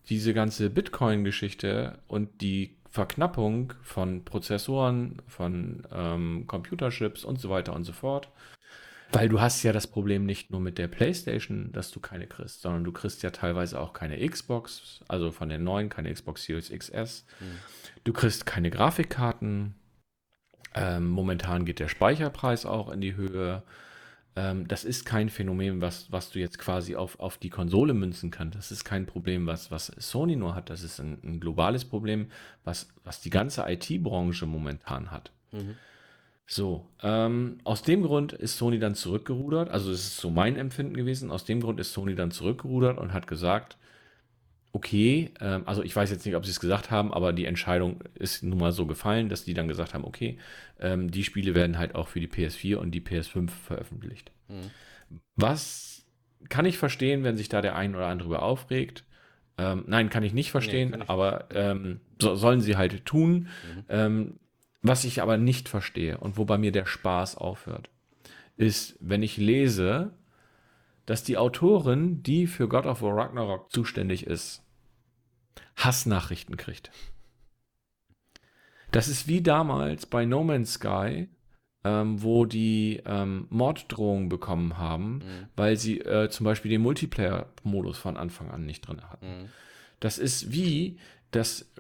diese ganze Bitcoin-Geschichte und die Verknappung von Prozessoren, von ähm, Computerchips und so weiter und so fort. Weil du hast ja das Problem nicht nur mit der PlayStation, dass du keine kriegst, sondern du kriegst ja teilweise auch keine Xbox, also von den neuen keine Xbox Series XS. Mhm. Du kriegst keine Grafikkarten. Ähm, momentan geht der Speicherpreis auch in die Höhe. Ähm, das ist kein Phänomen, was, was du jetzt quasi auf, auf die Konsole münzen kannst. Das ist kein Problem, was, was Sony nur hat. Das ist ein, ein globales Problem, was, was die ganze IT-Branche momentan hat. Mhm. So, ähm, aus dem Grund ist Sony dann zurückgerudert, also es ist so mein Empfinden gewesen, aus dem Grund ist Sony dann zurückgerudert und hat gesagt, okay, ähm, also ich weiß jetzt nicht, ob sie es gesagt haben, aber die Entscheidung ist nun mal so gefallen, dass die dann gesagt haben, okay, ähm, die Spiele werden halt auch für die PS4 und die PS5 veröffentlicht. Mhm. Was kann ich verstehen, wenn sich da der ein oder andere über aufregt? Ähm, nein, kann ich nicht verstehen, nee, ich aber ähm, so, sollen sie halt tun. Mhm. Ähm, Was ich aber nicht verstehe und wo bei mir der Spaß aufhört, ist, wenn ich lese, dass die Autorin, die für God of War Ragnarok zuständig ist, Hassnachrichten kriegt. Das ist wie damals bei No Man's Sky, ähm, wo die ähm, Morddrohungen bekommen haben, mhm. weil sie äh, zum Beispiel den Multiplayer-Modus von Anfang an nicht drin hatten. Mhm. Das ist wie, dass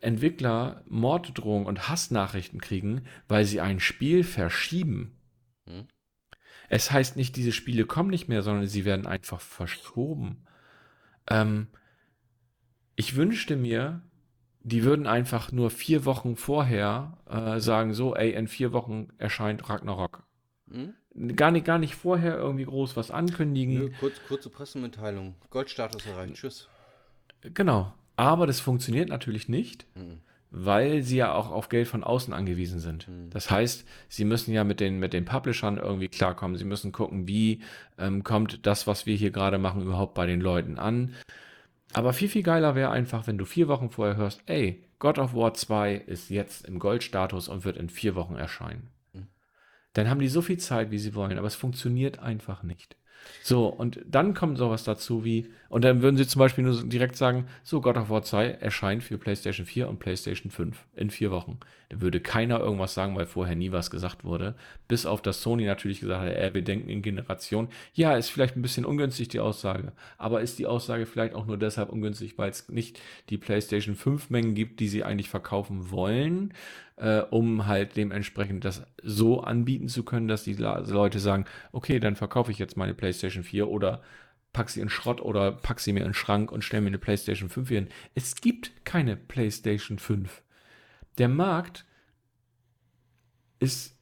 Entwickler Morddrohungen und Hassnachrichten kriegen, weil sie ein Spiel verschieben. Mhm. Es heißt nicht, diese Spiele kommen nicht mehr, sondern sie werden einfach verschoben. Ähm, ich wünschte mir, die würden einfach nur vier Wochen vorher äh, sagen, so, ey, in vier Wochen erscheint Ragnarok. Hm? Gar, nicht, gar nicht vorher irgendwie groß was ankündigen. Nö, kurz, kurze Pressemitteilung. Goldstatus erreicht. Tschüss. Genau. Aber das funktioniert natürlich nicht, hm. weil sie ja auch auf Geld von außen angewiesen sind. Hm. Das heißt, sie müssen ja mit den, mit den Publishern irgendwie klarkommen. Sie müssen gucken, wie ähm, kommt das, was wir hier gerade machen, überhaupt bei den Leuten an. Aber viel, viel geiler wäre einfach, wenn du vier Wochen vorher hörst, ey, God of War 2 ist jetzt im Goldstatus und wird in vier Wochen erscheinen. Mhm. Dann haben die so viel Zeit, wie sie wollen, aber es funktioniert einfach nicht. So, und dann kommt sowas dazu wie, und dann würden sie zum Beispiel nur direkt sagen, so, God of War 2 erscheint für PlayStation 4 und PlayStation 5 in vier Wochen. Da würde keiner irgendwas sagen, weil vorher nie was gesagt wurde. Bis auf das Sony natürlich gesagt hat, äh, wir denken in Generation. Ja, ist vielleicht ein bisschen ungünstig, die Aussage. Aber ist die Aussage vielleicht auch nur deshalb ungünstig, weil es nicht die PlayStation 5 Mengen gibt, die sie eigentlich verkaufen wollen, äh, um halt dementsprechend das so anbieten zu können, dass die Leute sagen, okay, dann verkaufe ich jetzt meine PlayStation 4 oder pack sie in Schrott oder pack sie mir in den Schrank und stell mir eine PlayStation 5 hin. Es gibt keine PlayStation 5. Der Markt ist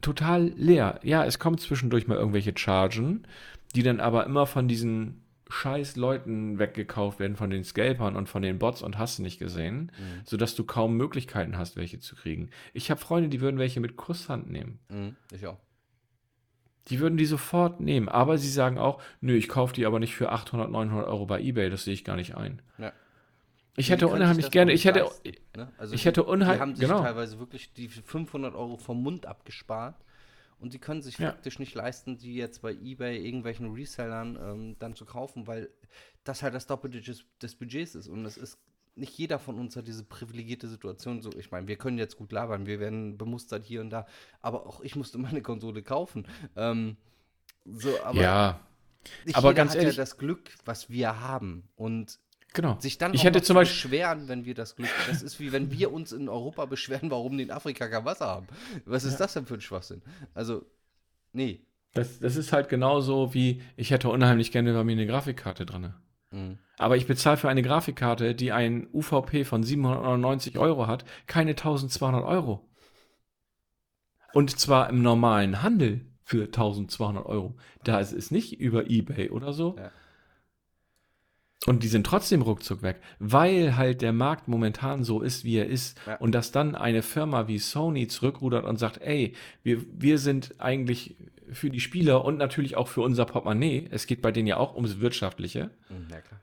total leer. Ja, es kommt zwischendurch mal irgendwelche Chargen, die dann aber immer von diesen scheiß Leuten weggekauft werden von den Scalpern und von den Bots und hast du nicht gesehen, mhm. sodass du kaum Möglichkeiten hast, welche zu kriegen. Ich habe Freunde, die würden welche mit Kusshand nehmen. Mhm, ich auch. Die würden die sofort nehmen, aber sie sagen auch, nö, ich kaufe die aber nicht für 800, 900 Euro bei Ebay, das sehe ich gar nicht ein. Ja. Ich hätte unheimlich gerne, ich hätte, leisten, ne? also ich hätte unheimlich, die haben sich genau. teilweise wirklich die 500 Euro vom Mund abgespart und die können sich ja. faktisch nicht leisten, die jetzt bei eBay irgendwelchen Resellern ähm, dann zu kaufen, weil das halt das Doppelte des, des Budgets ist. Und es ist nicht jeder von uns hat diese privilegierte Situation. So, ich meine, wir können jetzt gut labern, wir werden bemustert hier und da, aber auch ich musste meine Konsole kaufen. Ähm, so, aber ja, aber ganz hat ehrlich, ja das Glück, was wir haben. Und Genau. Sich dann ich hätte zum Beispiel beschweren, wenn wir das Glück. Das ist wie wenn wir uns in Europa beschweren, warum die in Afrika kein Wasser haben. Was ist ja. das denn für ein Schwachsinn? Also, nee. Das, das ist halt genauso wie, ich hätte unheimlich gerne bei mir eine Grafikkarte drin. Mhm. Aber ich bezahle für eine Grafikkarte, die ein UVP von 790 Euro hat, keine 1200 Euro. Und zwar im normalen Handel für 1200 Euro. Da ist es nicht über Ebay oder so. Ja und die sind trotzdem ruckzuck weg, weil halt der Markt momentan so ist, wie er ist. Ja. Und dass dann eine Firma wie Sony zurückrudert und sagt, ey, wir, wir sind eigentlich für die Spieler und natürlich auch für unser Portemonnaie. Es geht bei denen ja auch ums Wirtschaftliche. Mhm, ja, klar.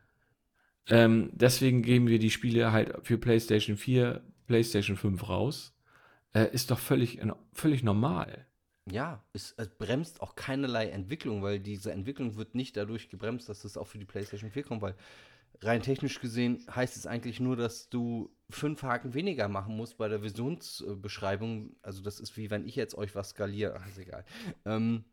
Ähm, deswegen geben wir die Spiele halt für PlayStation 4, PlayStation 5 raus. Äh, ist doch völlig, völlig normal. Ja, es, es, bremst auch keinerlei Entwicklung, weil diese Entwicklung wird nicht dadurch gebremst, dass es auch für die PlayStation 4 kommt, weil rein technisch gesehen heißt es eigentlich nur, dass du fünf Haken weniger machen musst bei der Visionsbeschreibung. Also das ist wie wenn ich jetzt euch was skaliere. (laughs) Ist egal. Ähm,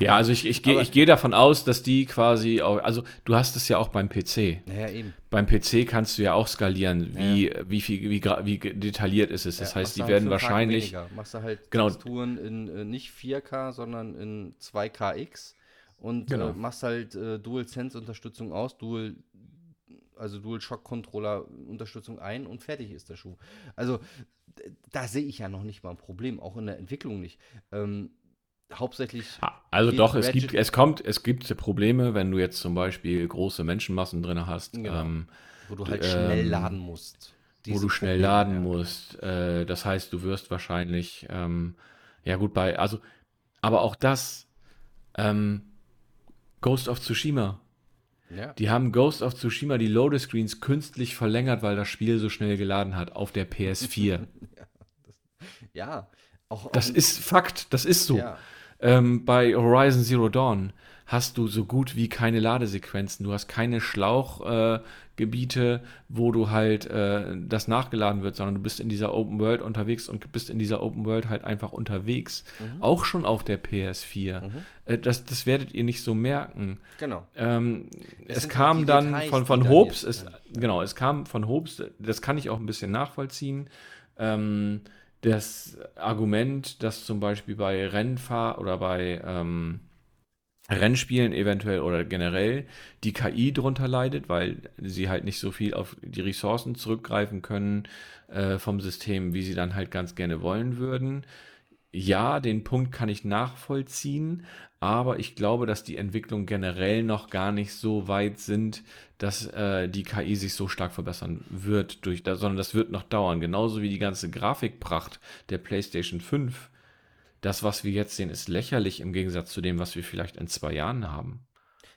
ja, also ich, ich gehe geh davon aus, dass die quasi auch, also du hast es ja auch beim PC. Naja, eben. Beim PC kannst du ja auch skalieren, wie, ja. wie, viel, wie, wie detailliert ist es. Das ja, heißt, die halt werden wahrscheinlich. Machst du halt genau. Texturen in äh, nicht 4K, sondern in 2KX und genau. äh, machst halt äh, Dual-Sense-Unterstützung aus, Dual, also Dual-Shock-Controller-Unterstützung ein und fertig ist der Schuh. Also da sehe ich ja noch nicht mal ein Problem, auch in der Entwicklung nicht. Ähm, hauptsächlich. Ah, also doch, es gibt, es kommt, es gibt Probleme, wenn du jetzt zum Beispiel große Menschenmassen drin hast. Genau. Ähm, wo du halt ähm, schnell laden musst. Wo du schnell Probleme, laden ja. musst. Äh, das heißt, du wirst wahrscheinlich, ähm, ja gut, bei, also, aber auch das, ähm, Ghost of Tsushima. Ja. Die haben Ghost of Tsushima die Loader Screens künstlich verlängert, weil das Spiel so schnell geladen hat auf der PS4. (laughs) Ja, auch, Das auch, ist Fakt, das ist so. Ja. Ähm, bei Horizon Zero Dawn hast du so gut wie keine Ladesequenzen. Du hast keine Schlauchgebiete, äh, wo du halt äh, das nachgeladen wird, sondern du bist in dieser Open World unterwegs und bist in dieser Open World halt einfach unterwegs. Auch schon auf der PS4. Mhm. Äh, das, das werdet ihr nicht so merken. Genau. Ähm, Es kam halt die dann Details, von, von jetzt- es, genau, es kam von Hobbes, das kann ich auch ein bisschen nachvollziehen. Ähm, das Argument, dass zum Beispiel bei Rennfahr oder bei ähm, Rennspielen eventuell oder generell die KI drunter leidet, weil sie halt nicht so viel auf die Ressourcen zurückgreifen können äh, vom System, wie sie dann halt ganz gerne wollen würden. Ja, den Punkt kann ich nachvollziehen, aber ich glaube, dass die Entwicklungen generell noch gar nicht so weit sind, dass äh, die KI sich so stark verbessern wird, durch, sondern das wird noch dauern. Genauso wie die ganze Grafikpracht der PlayStation 5. Das, was wir jetzt sehen, ist lächerlich im Gegensatz zu dem, was wir vielleicht in zwei Jahren haben.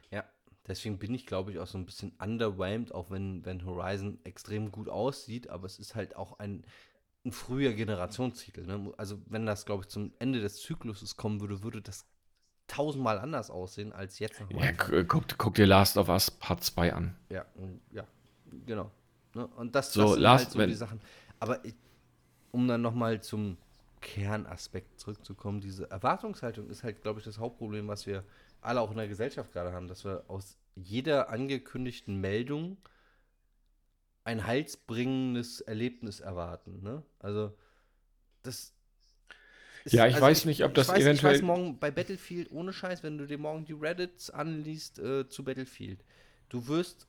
Ja, deswegen bin ich, glaube ich, auch so ein bisschen underwhelmed, auch wenn, wenn Horizon extrem gut aussieht, aber es ist halt auch ein, ein früher Generationstitel. Ne? Also wenn das, glaube ich, zum Ende des Zykluses kommen würde, würde das tausendmal anders aussehen als jetzt Ja, guck, guck dir Last of Us Part 2 an. Ja, ja, genau. Ne? Und das, So, das sind last- halt so wenn- die Sachen. Aber ich, um dann nochmal zum Kernaspekt zurückzukommen, diese Erwartungshaltung ist halt, glaube ich, das Hauptproblem, was wir alle auch in der Gesellschaft gerade haben, dass wir aus jeder angekündigten Meldung ein heilsbringendes Erlebnis erwarten. Ne? Also, das. Ja, ich weiß nicht, ob das ich weiß, Ich eventuell- weiß morgen bei Battlefield, ohne Scheiß, wenn du dir morgen die Reddits anliest äh, zu Battlefield, du wirst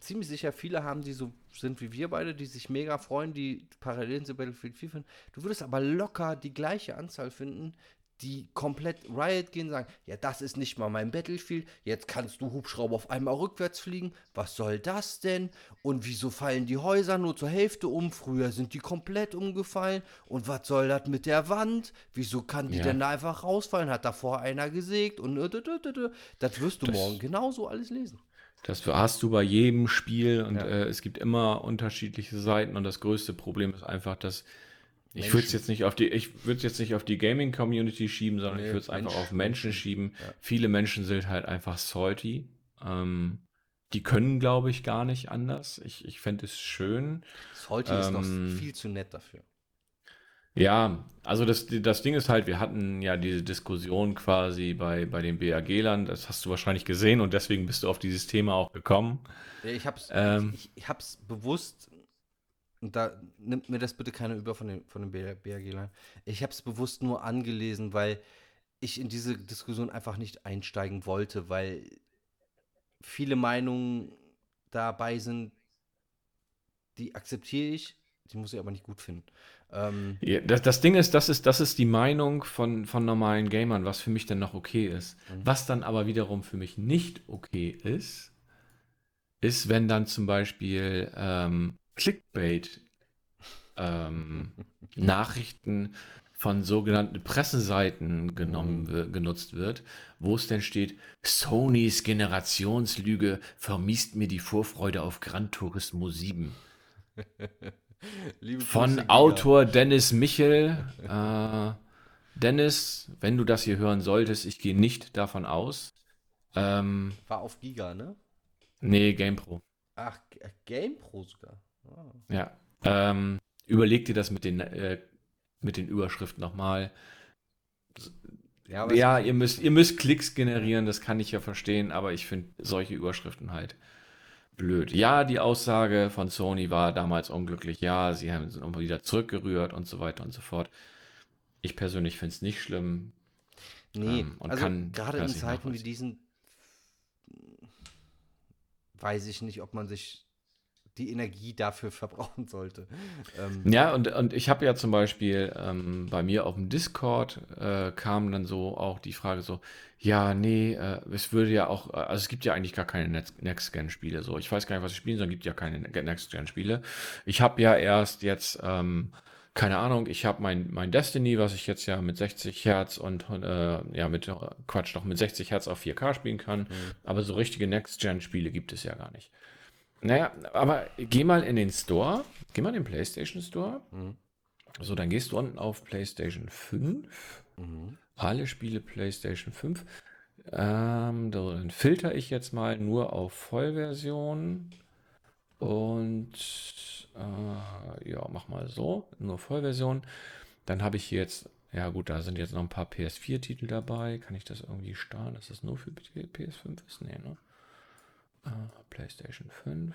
ziemlich sicher viele haben, die so sind wie wir beide, die sich mega freuen, die Parallelen zu Battlefield 4 finden. Du würdest aber locker die gleiche Anzahl finden, die komplett Riot gehen sagen, ja, das ist nicht mal mein Battlefield, jetzt kannst du Hubschrauber auf einmal rückwärts fliegen, was soll das denn? Und wieso fallen die Häuser nur zur Hälfte um? Früher sind die komplett umgefallen. Und was soll das mit der Wand? Wieso kann die Ja. denn da einfach rausfallen? Hat da vorher einer gesägt? Und äh, das wirst du Das- morgen genauso alles lesen. Das hast du bei jedem Spiel und Ja. äh, es gibt immer unterschiedliche Seiten und das größte Problem ist einfach, dass ich würde es jetzt nicht auf die, ich würde jetzt nicht auf die Gaming Community schieben, sondern Nee, ich würde es einfach auf Menschen schieben. Ja. Viele Menschen sind halt einfach salty. Ähm, die können, glaube ich, gar nicht anders. Ich, ich fände es schön. Salty ist noch Ähm, viel zu nett dafür. Ja, also das, das Ding ist halt, wir hatten ja diese Diskussion quasi bei, bei den BAG-Lern, das hast du wahrscheinlich gesehen und deswegen bist du auf dieses Thema auch gekommen. Ich hab's, Ähm. ich, ich hab's bewusst, und da nimmt mir das bitte keiner über von den, von den BRG-Lern, ich hab's bewusst nur angelesen, weil ich in diese Diskussion einfach nicht einsteigen wollte, weil viele Meinungen dabei sind, die akzeptiere ich, die muss ich aber nicht gut finden. Ähm, Ja, das, das Ding ist, das ist, das ist die Meinung von, von normalen Gamern, was für mich dann noch okay ist. Mhm. Was dann aber wiederum für mich nicht okay ist, ist, wenn dann zum Beispiel ähm, Clickbait ähm, (laughs) Nachrichten von sogenannten Presseseiten genommen, wir- genutzt wird, wo es denn steht, Sonys Generationslüge vermiest mir die Vorfreude auf Gran Turismo 7. (laughs) liebe Grüße, Von Giga. Autor Dennis Michel. Äh, Dennis, wenn du das hier hören solltest, ich gehe nicht davon aus. Ähm, War auf Giga, ne? nee, GamePro. Ach, GamePro sogar. Ja. Ähm, überleg dir das mit den, äh, mit den Überschriften nochmal. Ja, Ja, ihr müsst, ihr müsst Klicks generieren, das kann ich ja verstehen, aber ich finde solche Überschriften halt blöd. Ja, die Aussage von Sony war damals unglücklich. Ja, sie haben sind immer wieder zurückgerührt und so weiter und so fort. Ich persönlich finde es nicht schlimm. Nee, Ähm, und also kann- gerade kann in Zeiten wie diesen weiß ich nicht, ob man sich die Energie dafür (laughs) verbrauchen sollte. Ähm, Ja, und, und ich habe ja zum Beispiel ähm, bei mir auf dem Discord äh, kam dann so auch die Frage so, ja, nee, äh, es würde ja auch, äh, also es gibt ja eigentlich gar keine Next- Next-Gen-Spiele so. Ich weiß gar nicht, was ich spielen soll, es gibt ja keine Ne- Next-Gen-Spiele. Ich habe ja erst jetzt, ähm, keine Ahnung, ich habe mein, mein Destiny, was ich jetzt ja mit 60 Hertz und äh, ja, mit, äh, Quatsch, doch mit 60 Hertz auf 4K spielen kann. Aber so richtige Next-Gen-Spiele gibt es ja gar nicht. Naja, aber geh mal in den Store, geh mal in den PlayStation Store Mhm. So, dann gehst du unten auf PlayStation 5. Mhm. Alle Spiele PlayStation 5. Ähm, dann filter ich jetzt mal nur auf Vollversion. Und äh, ja, mach mal so, nur Vollversion. Dann habe ich hier jetzt, ja gut, da sind jetzt noch ein paar PS4-Titel dabei. Kann ich das irgendwie starten, dass das nur für PS5 ist? Nee, ne? Äh, PlayStation 5.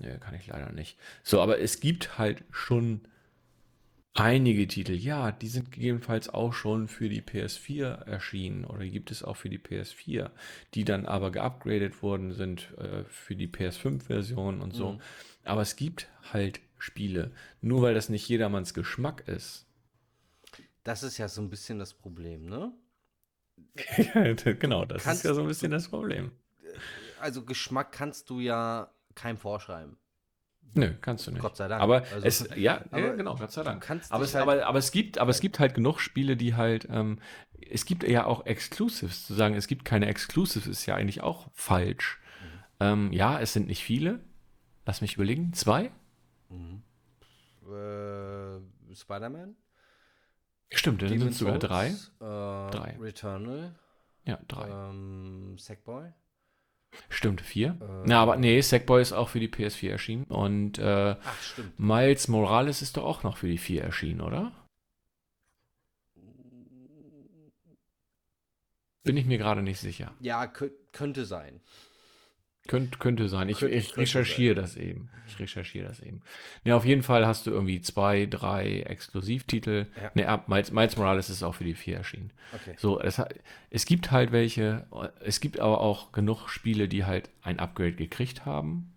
Nee, kann ich leider nicht. So, aber es gibt halt schon einige Titel. Ja, die sind gegebenenfalls auch schon für die PS4 erschienen oder die gibt es auch für die PS4, die dann aber geupgradet worden sind äh, für die PS5-Version und so. Mhm. Aber es gibt halt Spiele, nur weil das nicht jedermanns Geschmack ist. Das ist ja so ein bisschen das Problem, ne? (laughs) genau, das Kannst ist ja so ein bisschen das Problem. Also Geschmack kannst du ja keinem vorschreiben. Nö, kannst du nicht. Gott sei Dank. Aber Also- es, ja, aber ja, genau, Gott sei Dank. kannst Aber es, halt- aber, aber es gibt, aber es gibt halt genug Spiele, die halt, ähm, es gibt ja auch Exclusives. Zu sagen, es gibt keine Exclusives, ist ja eigentlich auch falsch. Mhm. Ähm, ja, es sind nicht viele. Lass mich überlegen. Zwei? Äh, Spider-Man? Stimmt, dann sind es sogar drei. Äh, Drei. Returnal. Ja, drei. Ähm, Sackboy. Stimmt, vier. äh, Na, aber nee, Sackboy ist auch für die PS4 erschienen. Und äh, Ach, stimmt. Miles Morales ist doch auch noch für die 4 erschienen, oder? Bin ich mir gerade nicht sicher. Ja, kö könnte sein. Könnt, könnte sein. Ich, Könnte- ich recherchiere das eben. Ich recherchiere das eben. Ja, auf jeden Fall hast du irgendwie zwei, drei Exklusivtitel. Ja. Ne, ab Miles, Miles Morales ist auch für die 4 erschienen. Okay. So, es, es gibt halt welche, es gibt aber auch genug Spiele, die halt ein Upgrade gekriegt haben.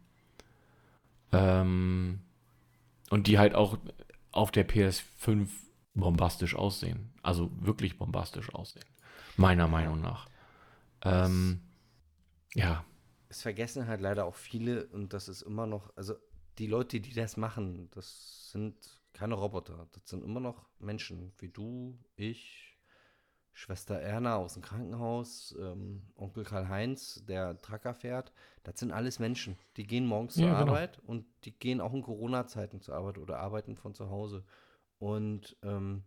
Ähm, und die halt auch auf der PS5 bombastisch aussehen. Also wirklich bombastisch aussehen. Meiner Meinung nach. Ähm, ja, Es vergessen halt leider auch viele und das ist immer noch, also die Leute, die das machen, das sind keine Roboter. Das sind immer noch Menschen wie du, ich, Schwester Erna aus dem Krankenhaus, ähm, Onkel Karl-Heinz, der Tracker fährt. Das sind alles Menschen. Die gehen morgens zur Ja, genau. Arbeit und die gehen auch in Corona-Zeiten zur Arbeit oder arbeiten von zu Hause. Und ähm,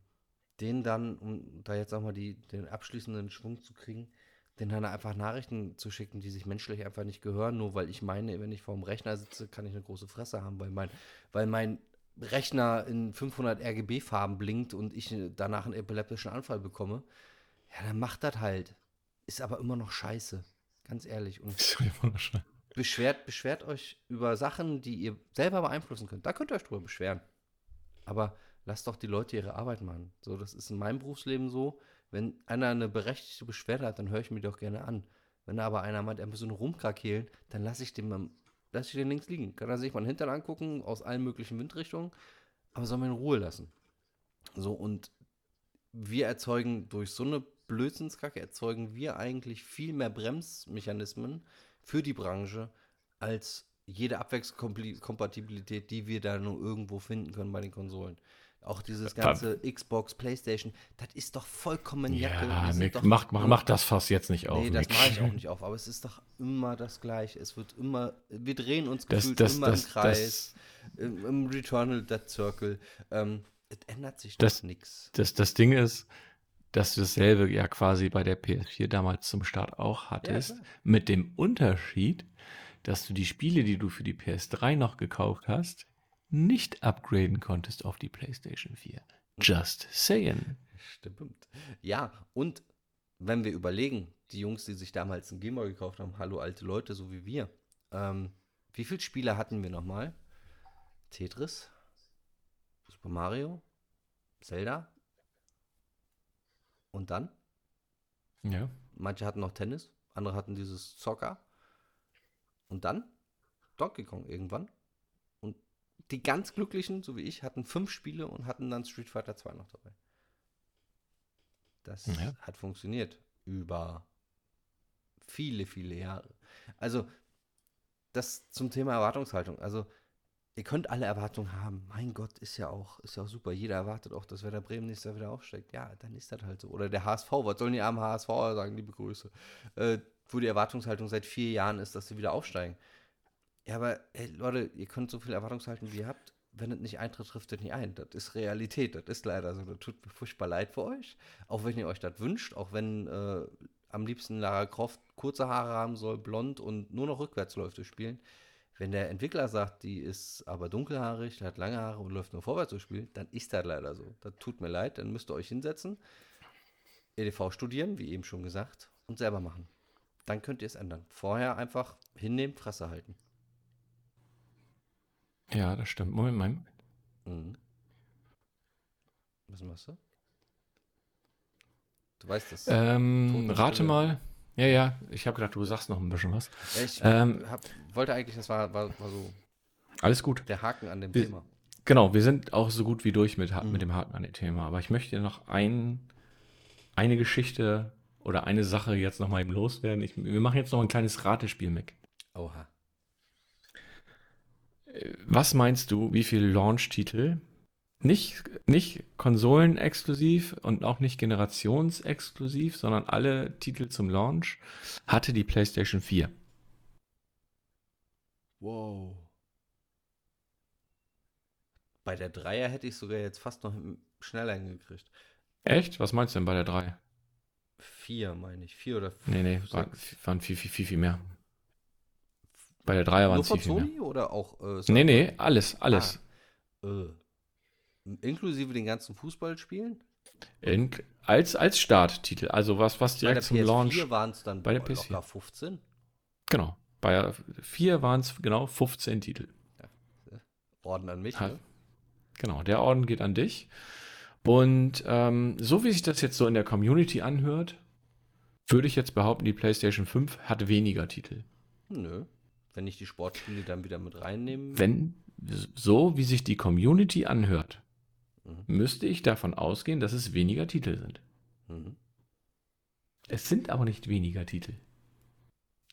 denen dann, um da jetzt auch mal die, den abschließenden Schwung zu kriegen, denen dann einfach Nachrichten zu schicken, die sich menschlich einfach nicht gehören, nur weil ich meine, wenn ich vorm Rechner sitze, kann ich eine große Fresse haben, weil mein, weil mein Rechner in 500 RGB-Farben blinkt und ich danach einen epileptischen Anfall bekomme. Ja, dann macht das halt. Ist aber immer noch scheiße. Ganz ehrlich. Und beschwert, beschwert euch über Sachen, die ihr selber beeinflussen könnt. Da könnt ihr euch drüber beschweren. Aber lasst doch die Leute ihre Arbeit machen. So, das ist in meinem Berufsleben so. Wenn einer eine berechtigte Beschwerde hat, dann höre ich mir die doch gerne an. Wenn aber einer meint, er muss so rumkrakehlen, dann lasse ich den ich den links liegen. Kann er sich mal den Hintern angucken, aus allen möglichen Windrichtungen, aber soll mir in Ruhe lassen. So, und wir erzeugen durch so eine Blödsinnskacke, erzeugen wir eigentlich viel mehr Bremsmechanismen für die Branche, als jede Abwärtskompatibilität, die wir da nur irgendwo finden können bei den Konsolen. Auch dieses Da- ganze Xbox, Playstation, das ist doch vollkommen Jacke. Ja, Mick, doch mach, mach, mach das Fass jetzt nicht auf. Nee, das mache ich auch (laughs) nicht auf, aber es ist doch immer das Gleiche. Es wird immer, wir drehen uns gefühlt das, immer das, im Kreis, im, im Returnal Dead Circle. Ähm, es ändert sich Das- doch nichts. das, das Ding ist, dass du dasselbe ja quasi bei der PS4 damals zum Start auch hattest, klar. mit dem Unterschied, dass du die Spiele, die du für die PS3 noch gekauft hast, nicht upgraden konntest auf die PlayStation 4. Just saying. Stimmt. Ja, und wenn wir überlegen, die Jungs, die sich damals einen Gameboy gekauft haben, hallo alte Leute, so wie wir, ähm, wie viele Spiele hatten wir nochmal? Tetris, Super Mario, Zelda und dann? Ja. Manche hatten noch Tennis, andere hatten dieses Soccer. Und dann Donkey Kong irgendwann. Die ganz Glücklichen, so wie ich, hatten fünf Spiele und hatten dann Street Fighter 2 noch dabei. Das Ja. hat funktioniert über viele, viele Jahre. Also, das zum Thema Erwartungshaltung. Also, ihr könnt alle Erwartungen haben. Mein Gott, ist ja auch, ist ja auch super. Jeder erwartet auch, dass Werder Bremen nächstes Jahr wieder aufsteigt. Ja, dann ist das halt so. Oder der HSV, was sollen die armen HSV sagen, liebe Grüße? Äh, wo die Erwartungshaltung seit vier Jahren ist, dass sie wieder aufsteigen. Ja, aber ey, Leute, ihr könnt so viel Erwartungshaltung, wie ihr habt. wenn es nicht eintritt, trifft es nicht ein. Das ist Realität, das ist leider so. Das tut mir furchtbar leid für euch. Auch wenn ihr euch das wünscht, auch wenn äh, am liebsten Lara Croft kurze Haare haben soll, blond und nur noch rückwärts läuft durch Spielen. Wenn der Entwickler sagt, die ist aber dunkelhaarig, hat lange Haare und läuft nur vorwärts durch Spielen, dann ist das leider so. Das tut mir leid, dann müsst ihr euch hinsetzen, EDV studieren, wie eben schon gesagt, und selber machen. Dann könnt ihr es ändern. Vorher einfach hinnehmen, Fresse halten. Ja, das stimmt. Moment, Moment. Mhm. Was machst du? Du weißt das. Ähm, rate mal. Ja, ja, ich habe gedacht, du sagst noch ein bisschen was. Ich ähm, hab, wollte eigentlich, das war, war, war so Alles gut. der Haken an dem Wir- Thema. Genau, wir sind auch so gut wie durch mit, Mhm. mit dem Haken an dem Thema. Aber ich möchte noch ein, eine Geschichte oder eine Sache jetzt noch mal eben loswerden. Ich, wir machen jetzt noch ein kleines Ratespiel, Mick. Oha. Was meinst du, wie viele Launch-Titel, nicht, nicht konsolenexklusiv und auch nicht generationsexklusiv, sondern alle Titel zum Launch, hatte die PlayStation 4? Wow. Bei der Dreier hätte ich sogar jetzt fast noch schneller hingekriegt. Echt? Was meinst du denn bei der 3? Vier, meine ich. Vier oder fünf. Nee, nee, sechs. war, waren viel, viel, viel, viel mehr. Bei der 3 waren Nur es von viel, mehr. Sony oder auch äh, Nee, nee, alles, alles. Äh, inklusive den ganzen Fußballspielen? In, als, als Starttitel, also was, was Bei der direkt zum Launch. PS4 waren es dann bei der boah, PS4. locker 15. Genau. Bei 4 waren es genau 15 Titel. Orden an mich, ne? Genau, der Orden geht an dich. Und ähm, so wie sich das jetzt so in der Community anhört, würde ich jetzt behaupten, die PlayStation 5 hat weniger Titel. Nö. Wenn ich die Sportspiele dann wieder mit reinnehme. Wenn, so wie sich die Community anhört, Mhm. müsste ich davon ausgehen, dass es weniger Titel sind. Mhm. Es sind aber nicht weniger Titel.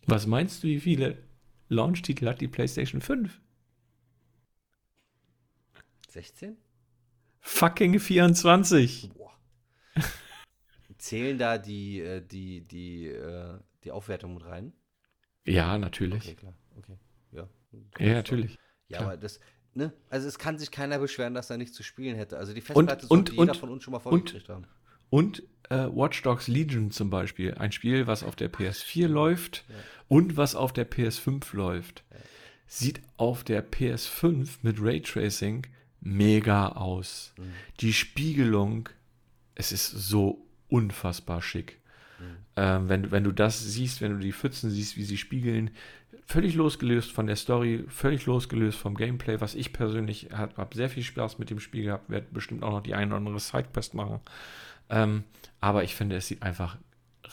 Was meinst du, wie viele Launch-Titel hat die PlayStation 5? 16? Fucking 24. Boah. (laughs) Zählen da die, äh, die, die, äh, die Aufwertung mit rein? Ja, natürlich. Okay, klar. Okay. Ja, Ja, natürlich. Ja, klar. aber das, ne? Also es kann sich keiner beschweren, dass er nicht zu spielen hätte. Also die Und- Festplatte und- sollte jeder und- von uns schon mal und- vollgekriegt haben. Und äh, Watch Dogs Legion zum Beispiel, ein Spiel, was auf der PS4 läuft Ja. und was auf der PS5 läuft, Ja. sieht auf der PS5 mit Raytracing mega aus. Mhm. Die Spiegelung, es ist so unfassbar schick. Mhm. Ähm, wenn, wenn du das siehst, wenn du die Pfützen siehst, wie sie spiegeln, völlig losgelöst von der Story, völlig losgelöst vom Gameplay, was ich persönlich habe hab sehr viel Spaß mit dem Spiel gehabt, werde bestimmt auch noch die eine oder andere Sidequest machen. Ähm, aber ich finde, es sieht einfach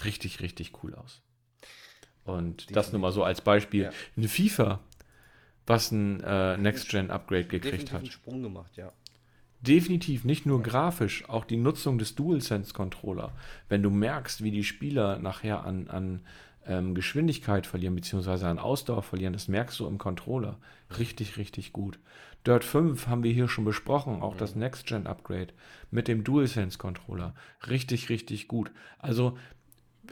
richtig, richtig cool aus. Und das nur mal so als Beispiel. Ja. Eine FIFA, was ein äh, Next-Gen-Upgrade gekriegt Definitiv hat. einen Sprung gemacht, ja. Definitiv, nicht nur grafisch, auch die Nutzung des DualSense-Controller. Wenn du merkst, wie die Spieler nachher an, an ähm, Geschwindigkeit verlieren, beziehungsweise an Ausdauer verlieren, das merkst du im Controller. Richtig, richtig gut. Dirt 5 haben wir hier schon besprochen, auch das Next-Gen-Upgrade mit dem DualSense-Controller. Richtig, richtig gut. Also,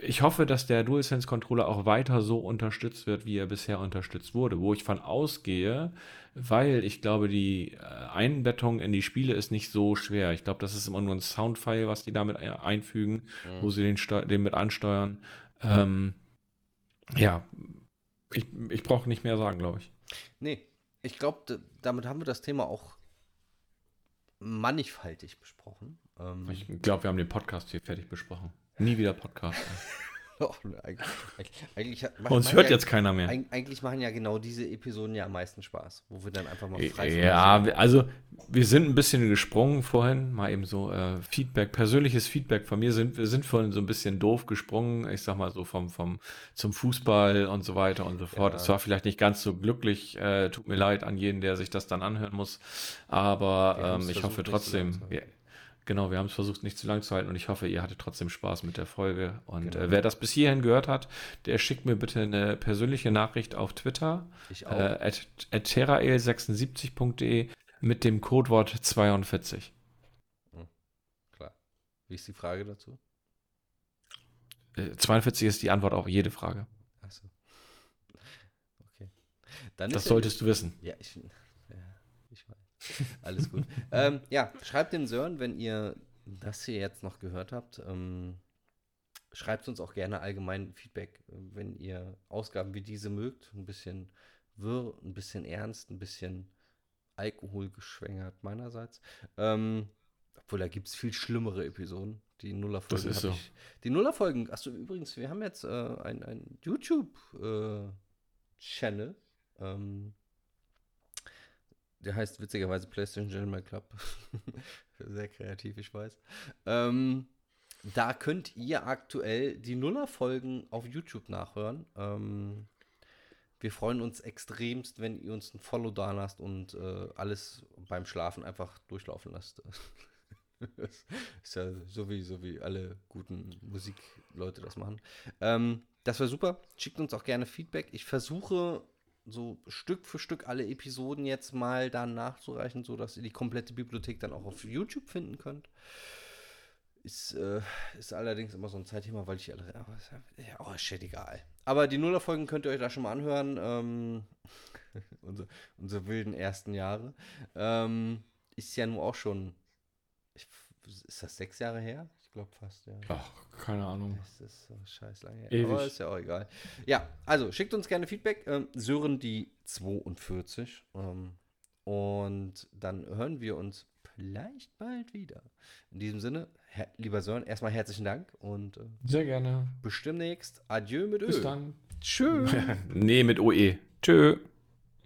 ich hoffe, dass der DualSense-Controller auch weiter so unterstützt wird, wie er bisher unterstützt wurde. Wo ich von ausgehe, weil ich glaube, die äh, Einbettung in die Spiele ist nicht so schwer. Ich glaube, das ist immer nur ein Soundfile, was die damit ein- einfügen, wo sie den, den mit ansteuern. Ähm, ja, ich, ich brauche nicht mehr sagen, glaube ich. Nee, ich glaube, damit haben wir das Thema auch mannigfaltig besprochen. Ähm, Ich glaube, wir haben den Podcast hier fertig besprochen. Nie wieder Podcast. (laughs) (laughs) doch, eigentlich, eigentlich, eigentlich hat- Uns machen hört ja, jetzt keiner mehr. eig- Eigentlich machen ja genau diese Episoden ja am meisten Spaß, wo wir dann einfach mal frei von Ja, wir- also wir sind ein bisschen gesprungen vorhin, mal eben so äh, Feedback, persönliches Feedback von mir sind, wir sind vorhin so ein bisschen doof gesprungen, ich sag mal so vom, vom zum Fußball und so weiter und so fort. Ja. Es war vielleicht nicht ganz so glücklich, äh, tut mir leid an jeden, der sich das dann anhören muss, aber ähm, ich hoffe trotzdem, genau, wir haben es versucht nicht zu lang zu halten und ich hoffe, ihr hattet trotzdem Spaß mit der Folge und Genau. äh, wer das bis hierhin gehört hat, der schickt mir bitte eine persönliche Nachricht auf Twitter Ich auch. äh, at, at terrael76.de mit dem Codewort 42. Klar. Wie ist die Frage dazu? Äh, 42 ist die Antwort auf jede Frage. Achso. Okay. Dann Das ja- solltest du wissen. Ja, ich. (laughs) Alles gut. ähm, ja, schreibt dem Sören, wenn ihr das hier jetzt noch gehört habt. Ähm, schreibt uns auch gerne allgemein Feedback, wenn ihr Ausgaben wie diese mögt. Ein bisschen wirr, ein bisschen ernst, ein bisschen alkoholgeschwängert meinerseits. Ähm, obwohl, da gibt es viel schlimmere Episoden. Die Nullerfolgen. Das ist so. Ich, die Nullerfolgen, achso, übrigens, wir haben jetzt äh, ein, ein YouTube-Channel. Äh, ähm, der heißt witzigerweise PlayStation Gentleman Club. (laughs) Sehr kreativ, ich weiß. Ähm, da könnt ihr aktuell die Nullerfolgen auf YouTube nachhören. Ähm, wir freuen uns extremst, wenn ihr uns ein Follow da lasst und äh, alles beim Schlafen einfach durchlaufen lasst. (laughs) das ist ja so wie, so wie alle guten Musikleute das machen. Ähm, das wäre super. Schickt uns auch gerne Feedback. Ich versuche so Stück für Stück alle Episoden jetzt mal dann nachzureichen, sodass ihr die komplette Bibliothek dann auch auf YouTube finden könnt. Ist, äh, ist allerdings immer so ein Zeitthema, weil ich alle. Aber, ja, oh, shit, egal. Aber die Nullerfolgen könnt ihr euch da schon mal anhören. Ähm, (laughs) unsere, unsere wilden ersten Jahre. Ähm, ist ja nun auch schon. Ich, ist das sechs Jahre her? Glaube fast, ja. Ach, keine Ahnung. Das ist so scheiß lange her. Ewig. Aber ist ja auch egal. Ja, also schickt uns gerne Feedback. Ähm, Sören die 42. Ähm, und dann hören wir uns vielleicht bald wieder. In diesem Sinne, lieber Sören, erstmal herzlichen Dank und äh, Sehr gerne. bis demnächst. Adieu mit Ö. Bis dann. Tschüss. (laughs) nee, mit OE. Tschö.